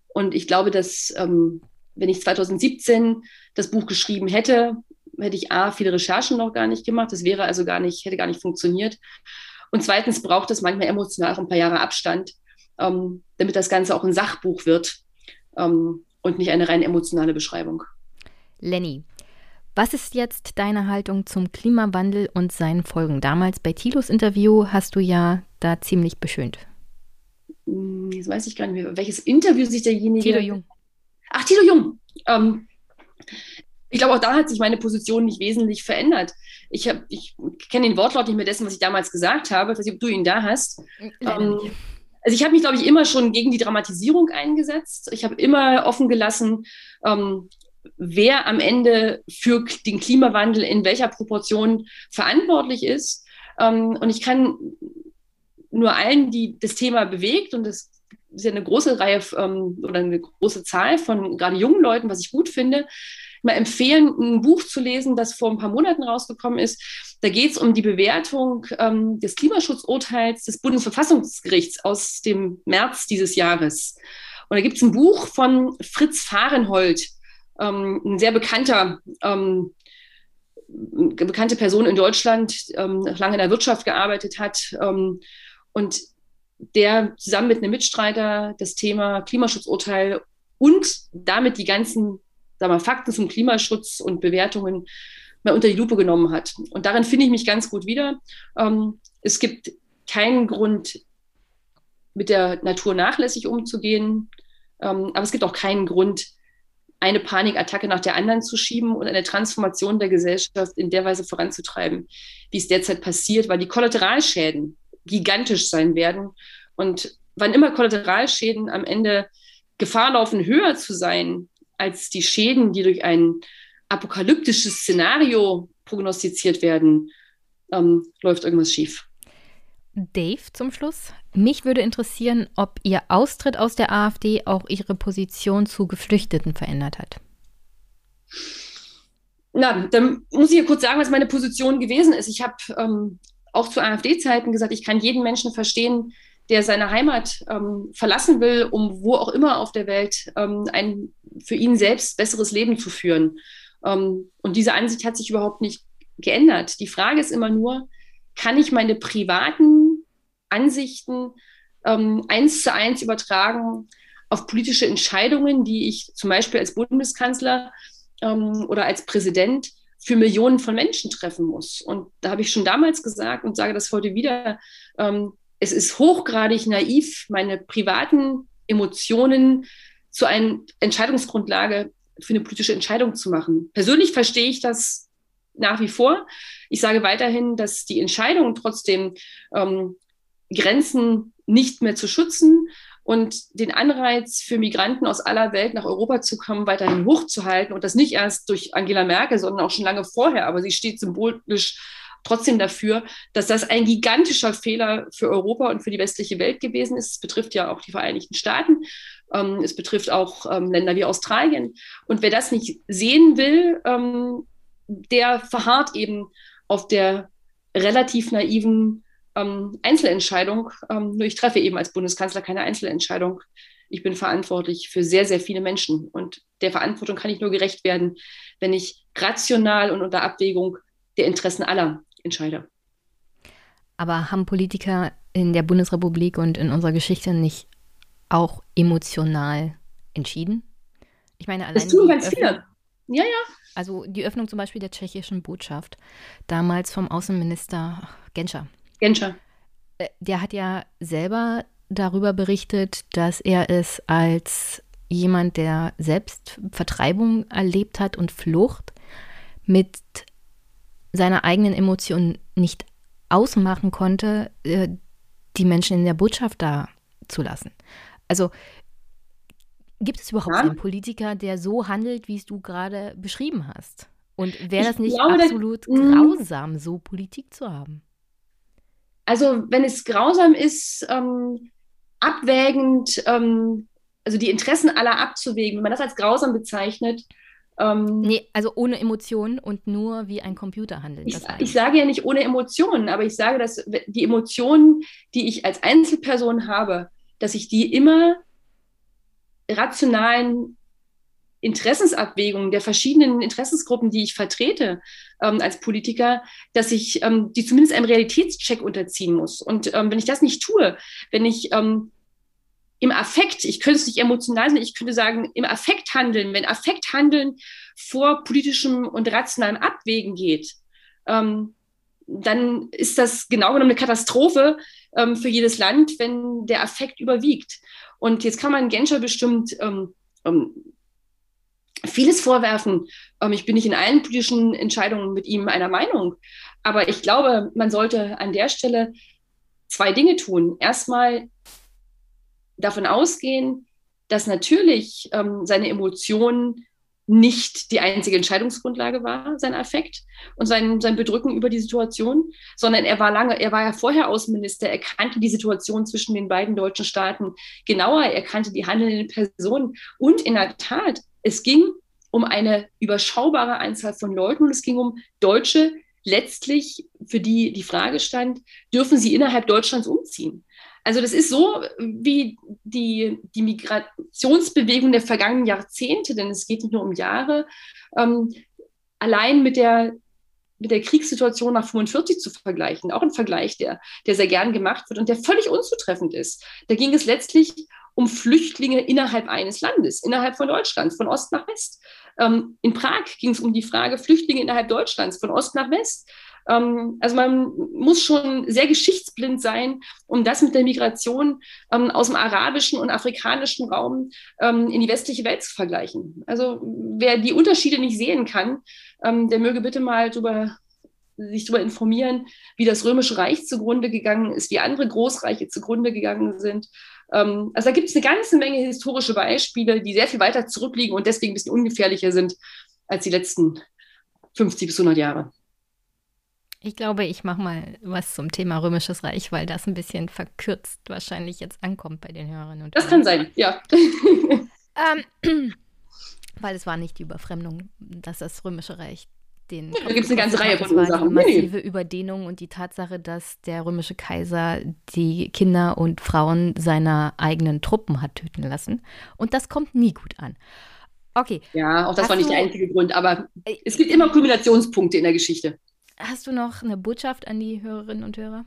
[SPEAKER 1] Und ich glaube, dass ähm, wenn ich 2017 das Buch geschrieben hätte, hätte ich A, viele Recherchen noch gar nicht gemacht. Das wäre also gar nicht, hätte gar nicht funktioniert. Und zweitens braucht es manchmal emotional auch ein paar Jahre Abstand, ähm, damit das Ganze auch ein Sachbuch wird ähm, und nicht eine rein emotionale Beschreibung.
[SPEAKER 3] Lenny, was ist jetzt deine Haltung zum Klimawandel und seinen Folgen? Damals bei Tilos Interview hast du ja da ziemlich beschönt.
[SPEAKER 1] Hm, jetzt weiß ich gar nicht mehr, welches Interview sich derjenige.
[SPEAKER 3] Tilo Jung.
[SPEAKER 1] Ach, Tilo Jung. Ähm, ich glaube, auch da hat sich meine Position nicht wesentlich verändert. Ich, ich kenne den Wortlaut nicht mehr dessen, was ich damals gesagt habe. Ich weiß nicht, ob du ihn da hast. Ähm, also ich habe mich, glaube ich, immer schon gegen die Dramatisierung eingesetzt. Ich habe immer offen gelassen, ähm, wer am Ende für den Klimawandel in welcher Proportion verantwortlich ist. Ähm, und ich kann nur allen, die das Thema bewegt, und das ist ja eine große Reihe ähm, oder eine große Zahl von gerade jungen Leuten, was ich gut finde, mal empfehlen, ein Buch zu lesen, das vor ein paar Monaten rausgekommen ist. Da geht es um die Bewertung ähm, des Klimaschutzurteils des Bundesverfassungsgerichts aus dem März dieses Jahres. Und da gibt es ein Buch von Fritz Fahrenhold, ähm, ein sehr bekannter, ähm, bekannte Person in Deutschland, ähm, lange in der Wirtschaft gearbeitet hat ähm, und der zusammen mit einem Mitstreiter das Thema Klimaschutzurteil und damit die ganzen sag mal, Fakten zum Klimaschutz und Bewertungen mal unter die Lupe genommen hat. Und darin finde ich mich ganz gut wieder. Ähm, es gibt keinen Grund, mit der Natur nachlässig umzugehen, ähm, aber es gibt auch keinen Grund, eine Panikattacke nach der anderen zu schieben und eine Transformation der Gesellschaft in der Weise voranzutreiben, wie es derzeit passiert, weil die Kollateralschäden gigantisch sein werden. Und wann immer Kollateralschäden am Ende Gefahr laufen, höher zu sein als die Schäden, die durch ein apokalyptisches Szenario prognostiziert werden, ähm, läuft irgendwas schief.
[SPEAKER 3] Dave zum Schluss. Mich würde interessieren, ob Ihr Austritt aus der AfD auch Ihre Position zu Geflüchteten verändert hat.
[SPEAKER 1] Na, dann muss ich ja kurz sagen, was meine Position gewesen ist. Ich habe ähm, auch zu AfD-Zeiten gesagt, ich kann jeden Menschen verstehen, der seine Heimat ähm, verlassen will, um wo auch immer auf der Welt ähm, ein für ihn selbst besseres Leben zu führen. Ähm, und diese Ansicht hat sich überhaupt nicht geändert. Die Frage ist immer nur, kann ich meine privaten Ansichten ähm, eins zu eins übertragen auf politische Entscheidungen, die ich zum Beispiel als Bundeskanzler ähm, oder als Präsident für Millionen von Menschen treffen muss. Und da habe ich schon damals gesagt und sage das heute wieder, ähm, es ist hochgradig naiv, meine privaten Emotionen zu einer Entscheidungsgrundlage für eine politische Entscheidung zu machen. Persönlich verstehe ich das nach wie vor. Ich sage weiterhin, dass die Entscheidung trotzdem ähm, Grenzen nicht mehr zu schützen und den Anreiz für Migranten aus aller Welt nach Europa zu kommen, weiterhin hochzuhalten und das nicht erst durch Angela Merkel, sondern auch schon lange vorher, aber sie steht symbolisch trotzdem dafür, dass das ein gigantischer Fehler für Europa und für die westliche Welt gewesen ist. Es betrifft ja auch die Vereinigten Staaten. Ähm, es betrifft auch ähm, Länder wie Australien. Und wer das nicht sehen will, ähm, der verharrt eben auf der relativ naiven ähm, Einzelentscheidung. Ähm, nur ich treffe eben als Bundeskanzler keine Einzelentscheidung. Ich bin verantwortlich für sehr, sehr viele Menschen. Und der Verantwortung kann ich nur gerecht werden, wenn ich rational und unter Abwägung der Interessen aller entscheide.
[SPEAKER 3] Aber haben Politiker in der Bundesrepublik und in unserer Geschichte nicht auch emotional entschieden?
[SPEAKER 1] Ich meine, allein. Das tun ganz viele. Ja, ja.
[SPEAKER 3] Also die Öffnung zum Beispiel der tschechischen Botschaft, damals vom Außenminister Genscher.
[SPEAKER 1] Genscher.
[SPEAKER 3] Äh, der hat ja selber darüber berichtet, dass er es als jemand, der selbst Vertreibung erlebt hat und Flucht, mit seiner eigenen Emotionen nicht ausmachen konnte, äh, die Menschen in der Botschaft da zu lassen. Also Gibt es überhaupt ja. einen Politiker, der so handelt, wie es du gerade beschrieben hast? Und wäre das nicht glaube, absolut das, mhm. grausam, so Politik zu haben?
[SPEAKER 1] Also, wenn es grausam ist, ähm, abwägend, ähm, also die Interessen aller abzuwägen, wenn man das als grausam bezeichnet.
[SPEAKER 3] Ähm, nee, also ohne Emotionen und nur wie ein Computer handelt.
[SPEAKER 1] Ich, ich, sage ja nicht ohne Emotionen, aber ich sage, dass die Emotionen, die ich als Einzelperson habe, dass ich die immer rationalen Interessensabwägungen der verschiedenen Interessensgruppen, die ich vertrete ähm, als Politiker, dass ich ähm, die zumindest einem Realitätscheck unterziehen muss. Und ähm, wenn ich das nicht tue, wenn ich ähm, im Affekt, ich könnte es nicht emotional sein, ich könnte sagen, im Affekt handeln, wenn Affekt handeln vor politischem und rationalem Abwägen geht, ähm, dann ist das genau genommen eine Katastrophe ähm, für jedes Land, wenn der Affekt überwiegt. Und jetzt kann man Genscher bestimmt ähm, ähm, vieles vorwerfen. Ähm, ich bin nicht in allen politischen Entscheidungen mit ihm einer Meinung. Aber ich glaube, man sollte an der Stelle zwei Dinge tun. Erstmal davon ausgehen, dass natürlich ähm, seine Emotionen nicht die einzige Entscheidungsgrundlage war, sein Affekt und sein, sein Bedrücken über die Situation, sondern er war lange, er war ja vorher Außenminister, er kannte die Situation zwischen den beiden deutschen Staaten genauer, er kannte die handelnden Personen und in der Tat, es ging um eine überschaubare Anzahl von Leuten und es ging um Deutsche, letztlich für die die Frage stand, dürfen sie innerhalb Deutschlands umziehen? Also das ist so wie die, die Migrationsbewegung der vergangenen Jahrzehnte, denn es geht nicht nur um Jahre, ähm, allein mit der, mit der Kriegssituation nach 45 zu vergleichen, auch ein Vergleich, der, der sehr gern gemacht wird und der völlig unzutreffend ist. Da ging es letztlich um Flüchtlinge innerhalb eines Landes, innerhalb von Deutschland, von Ost nach West. Ähm, in Prag ging es um die Frage Flüchtlinge innerhalb Deutschlands, von Ost nach West. Ähm, also man muss schon sehr geschichtsblind sein, um das mit der Migration ähm, aus dem arabischen und afrikanischen Raum ähm, in die westliche Welt zu vergleichen. Also wer die Unterschiede nicht sehen kann, ähm, der möge bitte mal drüber sich darüber informieren, wie das Römische Reich zugrunde gegangen ist, wie andere Großreiche zugrunde gegangen sind. Ähm, also da gibt es eine ganze Menge historische Beispiele, die sehr viel weiter zurückliegen und deswegen ein bisschen ungefährlicher sind als die letzten 50 bis 100 Jahre.
[SPEAKER 3] Ich glaube, ich mache mal was zum Thema Römisches Reich, weil das ein bisschen verkürzt wahrscheinlich jetzt ankommt bei den Hörerinnen und
[SPEAKER 1] Das kann sein, ja.
[SPEAKER 3] ähm, weil es war nicht die Überfremdung, dass das Römische Reich den.
[SPEAKER 1] Ja, da gibt es eine ganze Reihe von
[SPEAKER 3] Ursachen. Die massive Überdehnung und die Tatsache, dass der römische Kaiser die Kinder und Frauen seiner eigenen Truppen hat töten lassen. Und das kommt nie gut an. Okay.
[SPEAKER 1] Ja, auch das Hast war nicht der einzige Grund, aber äh, es gibt immer Kulminationspunkte in der Geschichte.
[SPEAKER 3] Hast du noch eine Botschaft an die Hörerinnen und Hörer?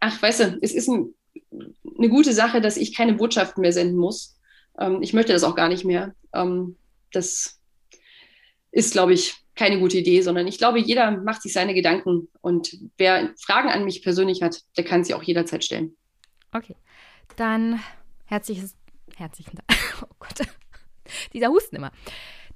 [SPEAKER 1] Ach, weißt du, es ist ein, eine gute Sache, dass ich keine Botschaften mehr senden muss. Ähm, ich möchte das auch gar nicht mehr. Ähm, das ist, glaube ich, keine gute Idee, sondern ich glaube, jeder macht sich seine Gedanken und wer Fragen an mich persönlich hat, der kann sie auch jederzeit stellen.
[SPEAKER 3] Okay, dann herzliches, herzlichen Dank. Oh Gott, dieser Husten immer.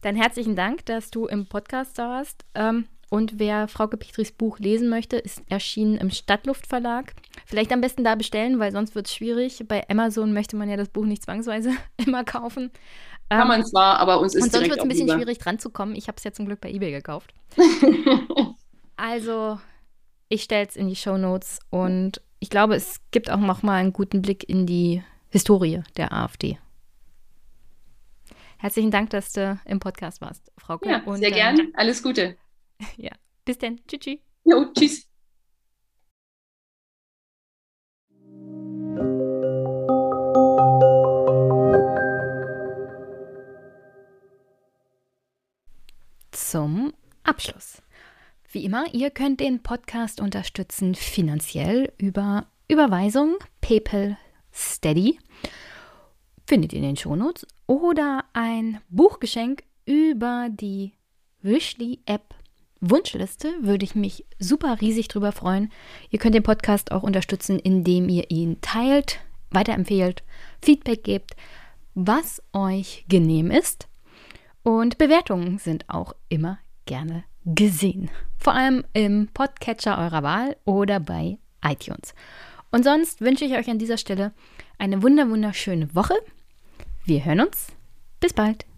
[SPEAKER 3] Dann herzlichen Dank, dass du im Podcast da warst. Ähm,
[SPEAKER 1] Und wer Frauke Petris Buch lesen möchte, ist erschienen im Stadtluftverlag. Vielleicht am besten da bestellen, weil sonst wird es schwierig. Bei Amazon möchte man ja das Buch nicht zwangsweise immer kaufen.
[SPEAKER 5] Kann ähm, man zwar, aber uns ist
[SPEAKER 1] Und sonst wird es ein bisschen lieber. schwierig dran zu kommen. Ich habe es ja zum Glück bei eBay gekauft. also, ich stelle es in die Show Notes und ich glaube, es gibt auch noch mal einen guten Blick in die Historie der AfD. Herzlichen Dank, dass du im Podcast warst, Frau Kuh.
[SPEAKER 5] Ja, sehr gern. Alles Gute.
[SPEAKER 1] Ja, bis dann. Tschüss.
[SPEAKER 5] Jo, tschüss.
[SPEAKER 1] Zum Abschluss. Wie immer, ihr könnt den Podcast unterstützen finanziell über Überweisung, PayPal, Steady. Findet ihr in den Shownotes. Oder ein Buchgeschenk über die Wishly-App Wunschliste würde ich mich super riesig drüber freuen. Ihr könnt den Podcast auch unterstützen, indem ihr ihn teilt, weiterempfehlt, Feedback gebt, was euch genehm ist. Und Bewertungen sind auch immer gerne gesehen. Vor allem im Podcatcher eurer Wahl oder bei iTunes. Und sonst wünsche ich euch an dieser Stelle eine wunder wunderschöne Woche. Wir hören uns. Bis bald.